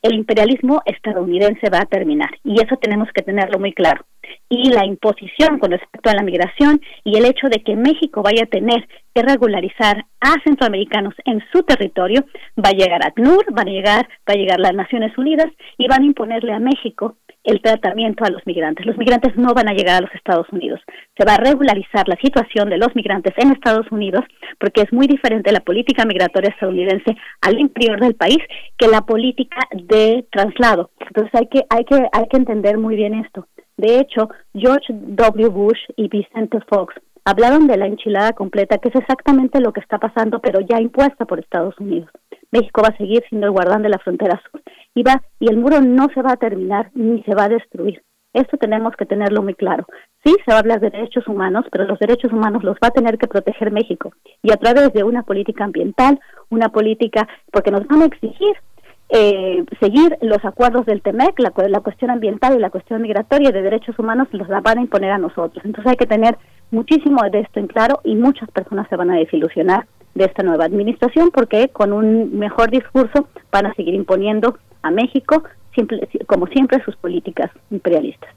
el imperialismo estadounidense va a terminar y eso tenemos que tenerlo muy claro. Y la imposición con respecto a la migración y el hecho de que México vaya a tener que regularizar a centroamericanos en su territorio, va a llegar a ACNUR, va a llegar, va a llegar las Naciones Unidas y van a imponerle a México el tratamiento a los migrantes. Los migrantes no van a llegar a los Estados Unidos. Se va a regularizar la situación de los migrantes en Estados Unidos porque es muy diferente la política migratoria estadounidense al interior del país que la política de traslado. Entonces hay que hay que hay que entender muy bien esto. De hecho, George W. Bush y Vicente Fox hablaron de la enchilada completa, que es exactamente lo que está pasando, pero ya impuesta por Estados Unidos. México va a seguir siendo el guardán de la frontera sur y va y el muro no se va a terminar ni se va a destruir. Esto tenemos que tenerlo muy claro. Sí, se va a hablar de derechos humanos, pero los derechos humanos los va a tener que proteger México y a través de una política ambiental, una política, porque nos van a exigir eh, seguir los acuerdos del TEMEC, la, la, cuestión ambiental y la cuestión migratoria de derechos humanos los la van a imponer a nosotros. Entonces hay que tener muchísimo de esto en claro y muchas personas se van a desilusionar de esta nueva administración porque con un mejor discurso van a seguir imponiendo a México como siempre sus políticas imperialistas.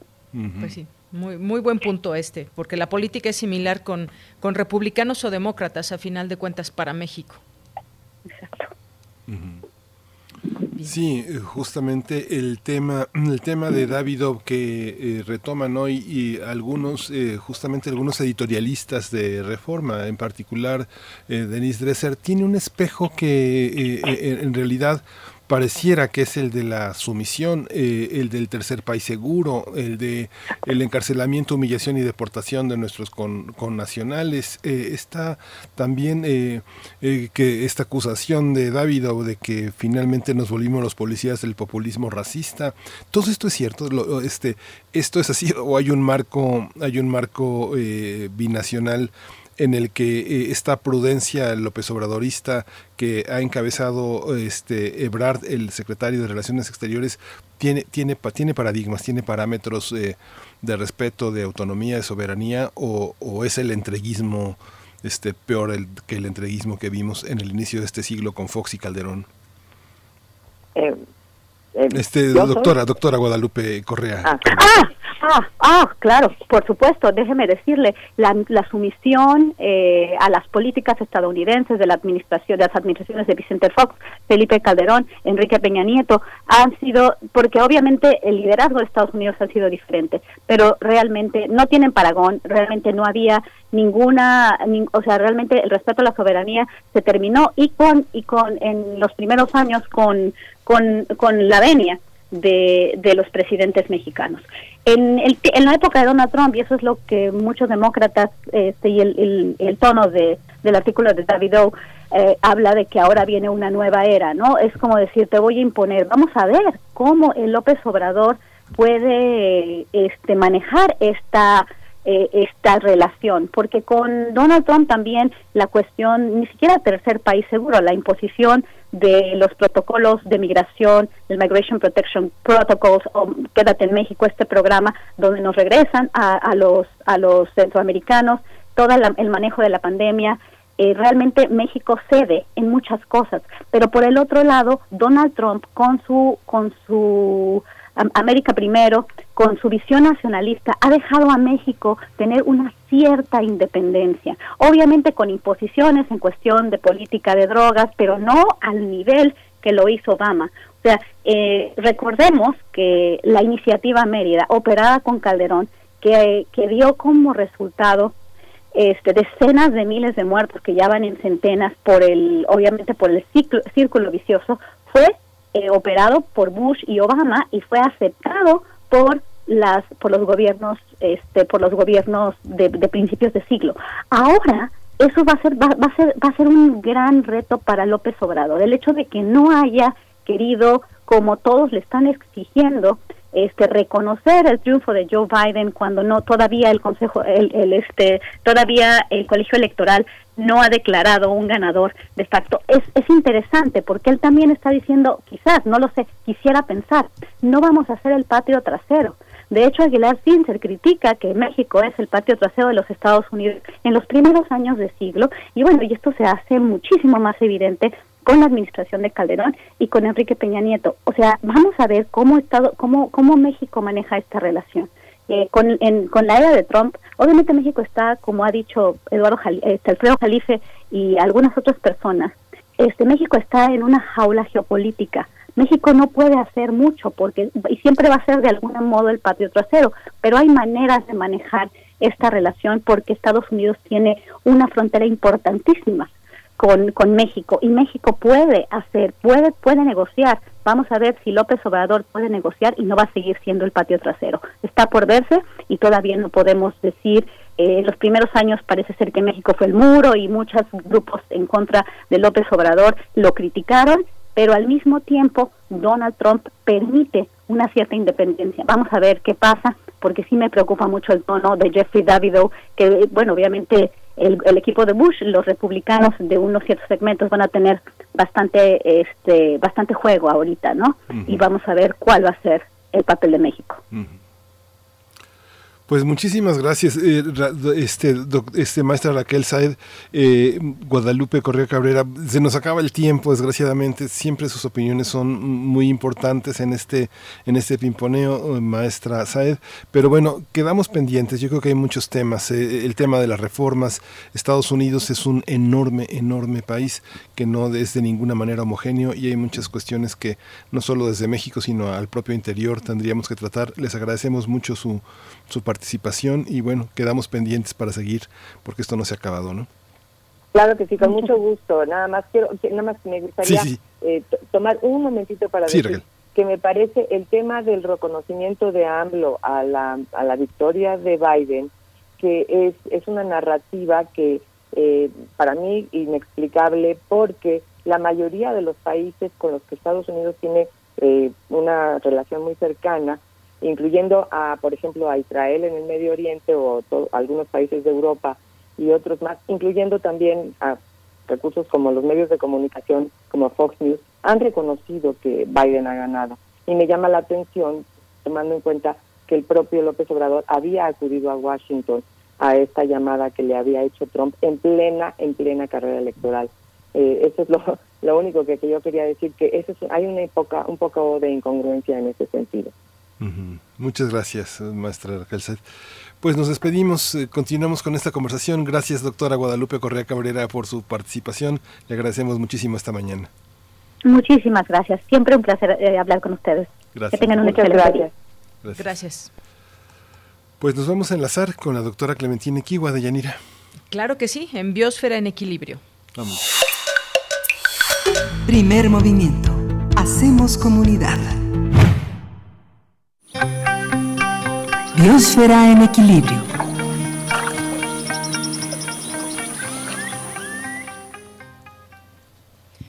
Pues sí. Muy, muy buen punto este, porque la política es similar con, con republicanos o demócratas, a final de cuentas, para México. Exacto.
Sí, eh, justamente el tema, el tema de Davido que eh, retoman hoy y algunos, eh, justamente algunos editorialistas de Reforma, en particular Denise Dresser, tiene un espejo que en realidad pareciera que es el de la sumisión, eh, el del tercer país seguro, el de el encarcelamiento, humillación y deportación de nuestros con, connacionales. Eh, está también eh, que esta acusación de David o de que finalmente nos volvimos los policías del populismo racista. Todo esto es cierto. este, esto es así o hay un marco, hay un marco binacional en el que eh, esta prudencia López Obradorista que ha encabezado este Ebrard, el secretario de Relaciones Exteriores, tiene, tiene, tiene paradigmas, tiene parámetros eh, de respeto, de autonomía, de soberanía, o, es el entreguismo este, peor que el entreguismo que vimos en el inicio de este siglo con Fox y Calderón?
Eh, eh,
este, doctora, doctora Guadalupe Correa.
Ah, ah, ah, ah, claro, por supuesto. Déjeme decirle, la, sumisión eh, a las políticas estadounidenses de la administración, de las administraciones de Vicente Fox, Felipe Calderón, Enrique Peña Nieto, han sido, porque obviamente el liderazgo de Estados Unidos ha sido diferente, pero realmente no tienen paragón, realmente no había ninguna, o sea, realmente el respeto a la soberanía se terminó y con, y con, en los primeros años con con, con la venia de, de, los presidentes mexicanos. En, el, en la época de Donald Trump, y eso es lo que muchos demócratas, este, y el, el, tono de, del artículo de David O, eh, habla de que ahora viene una nueva era, ¿no? Es como decir, te voy a imponer. Vamos a ver cómo el López Obrador puede este, manejar esta eh, esta relación, porque con Donald Trump también la cuestión, ni siquiera tercer país seguro, la imposición de los protocolos de migración, el Migration Protection Protocols, o Quédate en México, este programa donde nos regresan a, los, a los centroamericanos, todo el manejo de la pandemia, eh, realmente México cede en muchas cosas, pero por el otro lado, Donald Trump con su, con su América Primero, con su visión nacionalista, ha dejado a México tener una cierta independencia, obviamente con imposiciones en cuestión de política de drogas, pero no al nivel que lo hizo Obama. O sea, eh, recordemos que la iniciativa Mérida, operada con Calderón, que, que dio como resultado este, decenas de miles de muertos que ya van en centenas por el, obviamente por el ciclo, círculo vicioso, fue eh, operado por Bush y Obama y fue aceptado por las por los gobiernos este por los gobiernos de, principios de siglo. Ahora eso va a ser va, a ser va a ser un gran reto para López Obrador. El hecho de que no haya querido como todos le están exigiendo este reconocer el triunfo de Joe Biden cuando no todavía el consejo el, este todavía el colegio electoral no ha declarado un ganador de facto es es interesante porque él también está diciendo quizás no lo sé quisiera pensar no vamos a hacer el patio trasero de hecho, Aguilar Sincer critica que México es el patio trasero de los Estados Unidos en los primeros años de siglo, y bueno, y esto se hace muchísimo más evidente con la administración de Calderón y con Enrique Peña Nieto. O sea, vamos a ver cómo, estado, cómo, cómo México maneja esta relación. Eh, con, con la era de Trump, obviamente México está, como ha dicho Eduardo este, Alfredo Jalife y algunas otras personas, este México está en una jaula geopolítica. México no puede hacer mucho porque y siempre va a ser de algún modo el patio trasero, pero hay maneras de manejar esta relación porque Estados Unidos tiene una frontera importantísima con, con México y México puede hacer, puede, puede negociar. Vamos a ver si López Obrador puede negociar y no va a seguir siendo el patio trasero. Está por verse y todavía no podemos decir, eh, en los primeros años parece ser que México fue el muro y muchos grupos en contra de López Obrador lo criticaron, pero al mismo tiempo Donald Trump permite una cierta independencia. Vamos a ver qué pasa, porque sí me preocupa mucho el tono de Jeffrey Davido, que bueno, obviamente el, equipo de Bush, los republicanos de unos ciertos segmentos van a tener bastante, este, bastante juego ahorita, ¿no? Y vamos a ver cuál va a ser el papel de México.
Pues muchísimas gracias, eh, este, este maestra Raquel Saed, eh, Guadalupe Correa Cabrera. Se nos acaba el tiempo, desgraciadamente. Siempre sus opiniones son muy importantes en este, en este pimponeo, maestra Saed. Pero bueno, quedamos pendientes. Yo creo que hay muchos temas. Eh, el tema de las reformas. Estados Unidos es un enorme, enorme país que no es de ninguna manera homogéneo y hay muchas cuestiones que no solo desde México, sino al propio interior tendríamos que tratar. Les agradecemos mucho su, su participación y bueno, quedamos pendientes para seguir porque esto no se ha acabado, ¿no?
Claro que sí, con mucho gusto. Nada más quiero, nada más me gustaría eh, tomar un momentito para decir que me parece el tema del reconocimiento de AMLO a la, a la victoria de Biden, que es, es una narrativa que eh, para mí inexplicable porque la mayoría de los países con los que Estados Unidos tiene eh, una relación muy cercana incluyendo a, por ejemplo, a Israel en el Medio Oriente o algunos países de Europa, y otros más, incluyendo también a recursos como los medios de comunicación, como Fox News, han reconocido que Biden ha ganado. Y me llama la atención, tomando en cuenta que el propio López Obrador había acudido a Washington a esta llamada que le había hecho Trump en plena, en plena carrera electoral. Eh, eso es lo, lo único que, yo quería decir, que eso hay una época, un poco de incongruencia en ese sentido.
Muchas gracias, maestra Raquel Pues nos despedimos, eh, continuamos con esta conversación. Gracias, doctora Guadalupe Correa Cabrera, por su participación. Le agradecemos muchísimo esta mañana.
Muchísimas gracias. Siempre un placer eh, hablar con ustedes. Gracias. Que tengan un excelente día.
Gracias. gracias.
Pues nos vamos a enlazar con la doctora Clementina Equigua de Yanira.
Claro que sí, en Biosfera en Equilibrio.
Vamos.
Primer movimiento. Hacemos comunidad. Biosfera en equilibrio.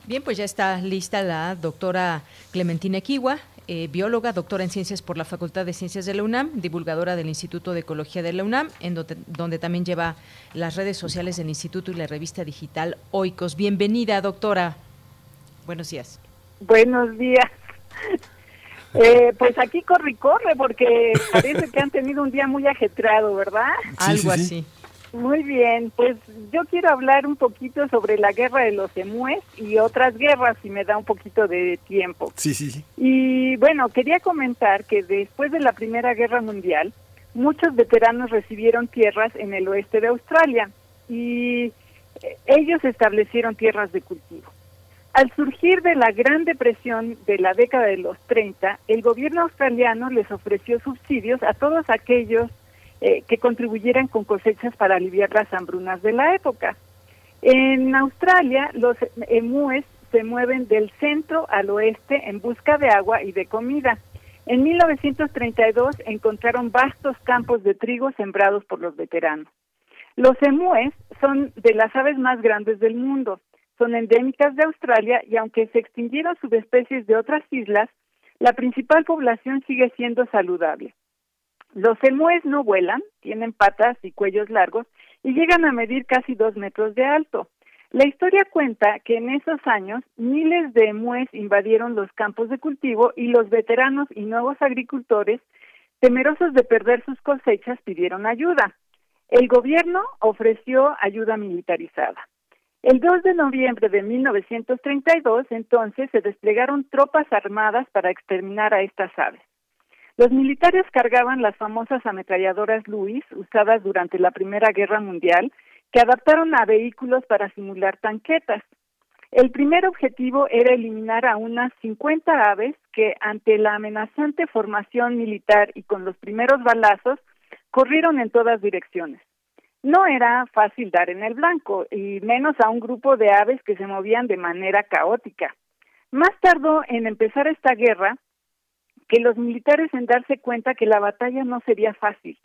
Bien, pues ya está lista la doctora Clementina Equigua, eh, bióloga, doctora en ciencias por la Facultad de Ciencias de la UNAM, divulgadora del Instituto de Ecología de la UNAM, en donde, también lleva las redes sociales del Instituto y la revista digital Oikos. Bienvenida, doctora. Buenos días.
Buenos días. Eh, pues aquí corre y corre porque parece que han tenido un día muy ajetreado, ¿verdad?
Algo así.
Muy bien, pues yo quiero hablar un poquito sobre la guerra de los emúes y otras guerras, si me da un poquito de tiempo.
Sí, sí, sí.
Y bueno, quería comentar que después de la Primera Guerra Mundial, muchos veteranos recibieron tierras en el oeste de Australia y eh, ellos establecieron tierras de cultivo. Al surgir de la Gran Depresión de la década de los 30, el gobierno australiano les ofreció subsidios a todos aquellos eh, que contribuyeran con cosechas para aliviar las hambrunas de la época. En Australia, los emúes se mueven del centro al oeste en busca de agua y de comida. En 1932 encontraron vastos campos de trigo sembrados por los veteranos. Los emúes son de las aves más grandes del mundo. Son endémicas de Australia y aunque se extinguieron subespecies de otras islas, la principal población sigue siendo saludable. Los emúes no vuelan, tienen patas y cuellos largos y llegan a medir casi dos metros de alto. La historia cuenta que en esos años miles de emúes invadieron los campos de cultivo y los veteranos y nuevos agricultores, temerosos de perder sus cosechas, pidieron ayuda. El gobierno ofreció ayuda militarizada. El 2 de noviembre de 1932, entonces, se desplegaron tropas armadas para exterminar a estas aves. Los militares cargaban las famosas ametralladoras Luis usadas durante la Primera Guerra Mundial, que adaptaron a vehículos para simular tanquetas. El primer objetivo era eliminar a unas 50 aves que, ante la amenazante formación militar y con los primeros balazos, corrieron en todas direcciones. No era fácil dar en el blanco, y menos a un grupo de aves que se movían de manera caótica. Más tardó en empezar esta guerra que los militares en darse cuenta que la batalla no sería fácil.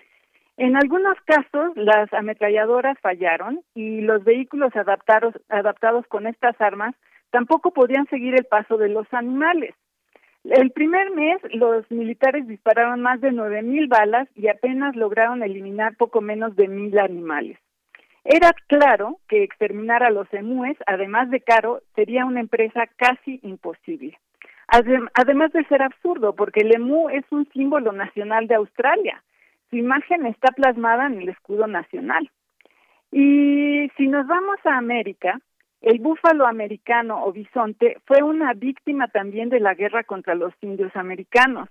En algunos casos, las ametralladoras fallaron y los vehículos adaptados, adaptados con estas armas tampoco podían seguir el paso de los animales. El primer mes, los militares dispararon más de nueve mil balas y apenas lograron eliminar poco menos de mil animales. Era claro que exterminar a los emúes, además de caro, sería una empresa casi imposible además de ser absurdo, porque el emú es un símbolo nacional de Australia. Su imagen está plasmada en el escudo nacional. Y si nos vamos a América, el búfalo americano o bisonte fue una víctima también de la guerra contra los indios americanos.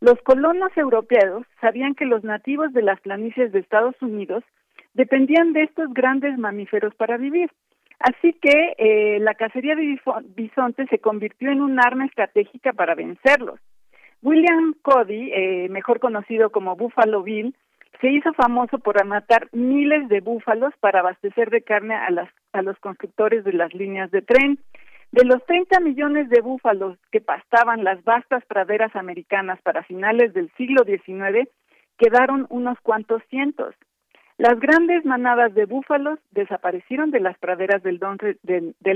Los colonos europeos sabían que los nativos de las planicies de Estados Unidos dependían de estos grandes mamíferos para vivir. Así que eh, la cacería de bisontes se convirtió en un arma estratégica para vencerlos. William Cody, eh, mejor conocido como Buffalo Bill, se hizo famoso por matar miles de búfalos para abastecer de carne a, las, a los constructores de las líneas de tren. De los 30 millones de búfalos que pastaban las vastas praderas americanas para finales del siglo XIX, quedaron unos cuantos cientos. Las grandes manadas de búfalos desaparecieron de las praderas del,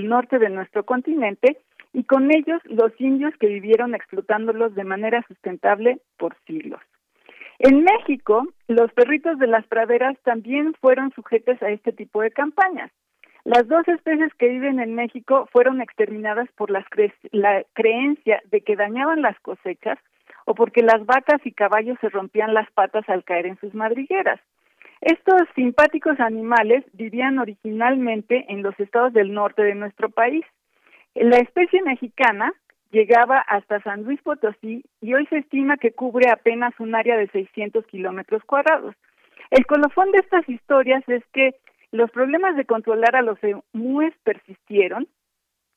norte de nuestro continente y con ellos los indios que vivieron explotándolos de manera sustentable por siglos. En México, los perritos de las praderas también fueron sujetos a este tipo de campañas. Las dos especies que viven en México fueron exterminadas por la creencia de que dañaban las cosechas o porque las vacas y caballos se rompían las patas al caer en sus madrigueras. Estos simpáticos animales vivían originalmente en los estados del norte de nuestro país. La especie mexicana llegaba hasta San Luis Potosí y hoy se estima que cubre apenas un área de 600 kilómetros cuadrados. El colofón de estas historias es que los problemas de controlar a los emúes persistieron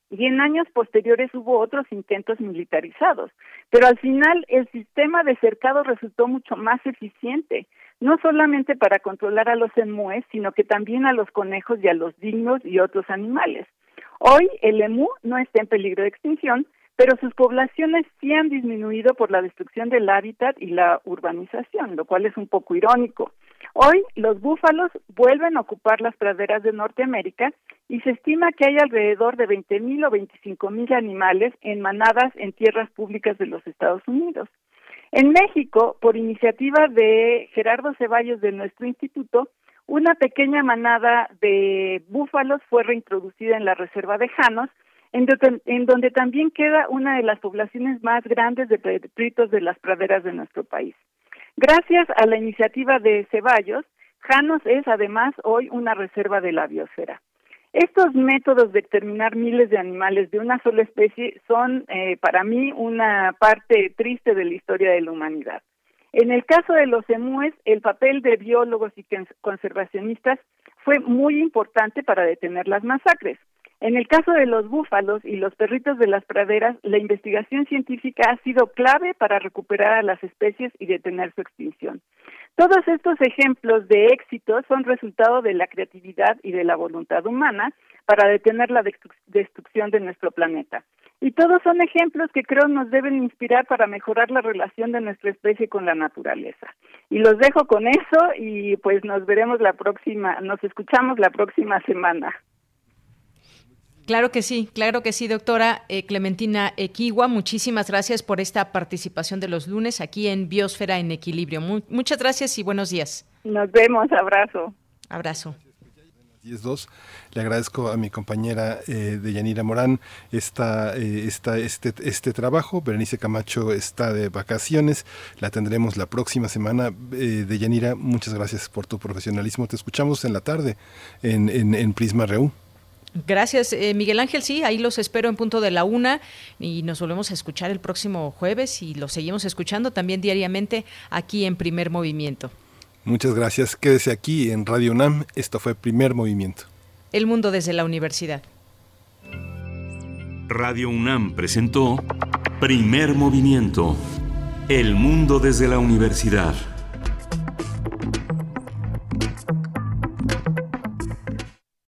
y en años posteriores hubo otros intentos militarizados, pero al final el sistema de cercado resultó mucho más eficiente, no solamente para controlar a los emúes, sino que también a los conejos y a los dignos y otros animales. Hoy el emú no está en peligro de extinción, pero sus poblaciones sí han disminuido por la destrucción del hábitat y la urbanización, lo cual es un poco irónico. Hoy los búfalos vuelven a ocupar las praderas de Norteamérica y se estima que hay alrededor de 20.000 o 25.000 animales en manadas en tierras públicas de los Estados Unidos. En México, por iniciativa de Gerardo Ceballos de nuestro instituto, una pequeña manada de búfalos fue reintroducida en la reserva de Janos en, donde también queda una de las poblaciones más grandes de perritos de las praderas de nuestro país. Gracias a la iniciativa de Ceballos, Janos es además hoy una reserva de la biosfera. Estos métodos de exterminar miles de animales de una sola especie son eh, para mí una parte triste de la historia de la humanidad. En el caso de los emúes, el papel de biólogos y conservacionistas fue muy importante para detener las masacres. En el caso de los búfalos y los perritos de las praderas, la investigación científica ha sido clave para recuperar a las especies y detener su extinción. Todos estos ejemplos de éxito son resultado de la creatividad y de la voluntad humana para detener la destrucción de nuestro planeta. Y todos son ejemplos que creo nos deben inspirar para mejorar la relación de nuestra especie con la naturaleza. Y los dejo con eso y pues nos veremos la próxima, nos escuchamos la próxima semana.
Claro que sí, claro que sí, doctora eh, Clementina Equigua. Muchísimas gracias por esta participación de los lunes aquí en Biosfera en Equilibrio. muchas gracias y buenos días.
Nos vemos, abrazo.
Abrazo.
10.2. Le agradezco a mi compañera eh, de Yanira Morán esta, eh, esta, este, este trabajo. Berenice Camacho está de vacaciones. La tendremos la próxima semana. Eh, de Yanira, muchas gracias por tu profesionalismo. Te escuchamos en la tarde en, en, en Prisma Reú.
Gracias, eh, Miguel Ángel. Sí, ahí los espero en punto de la una y nos volvemos a escuchar el próximo jueves y los seguimos escuchando también diariamente aquí en Primer Movimiento.
Muchas gracias. Quédese aquí en Radio UNAM. Esto fue Primer Movimiento.
El mundo desde la universidad.
Radio UNAM presentó Primer Movimiento. El mundo desde la universidad.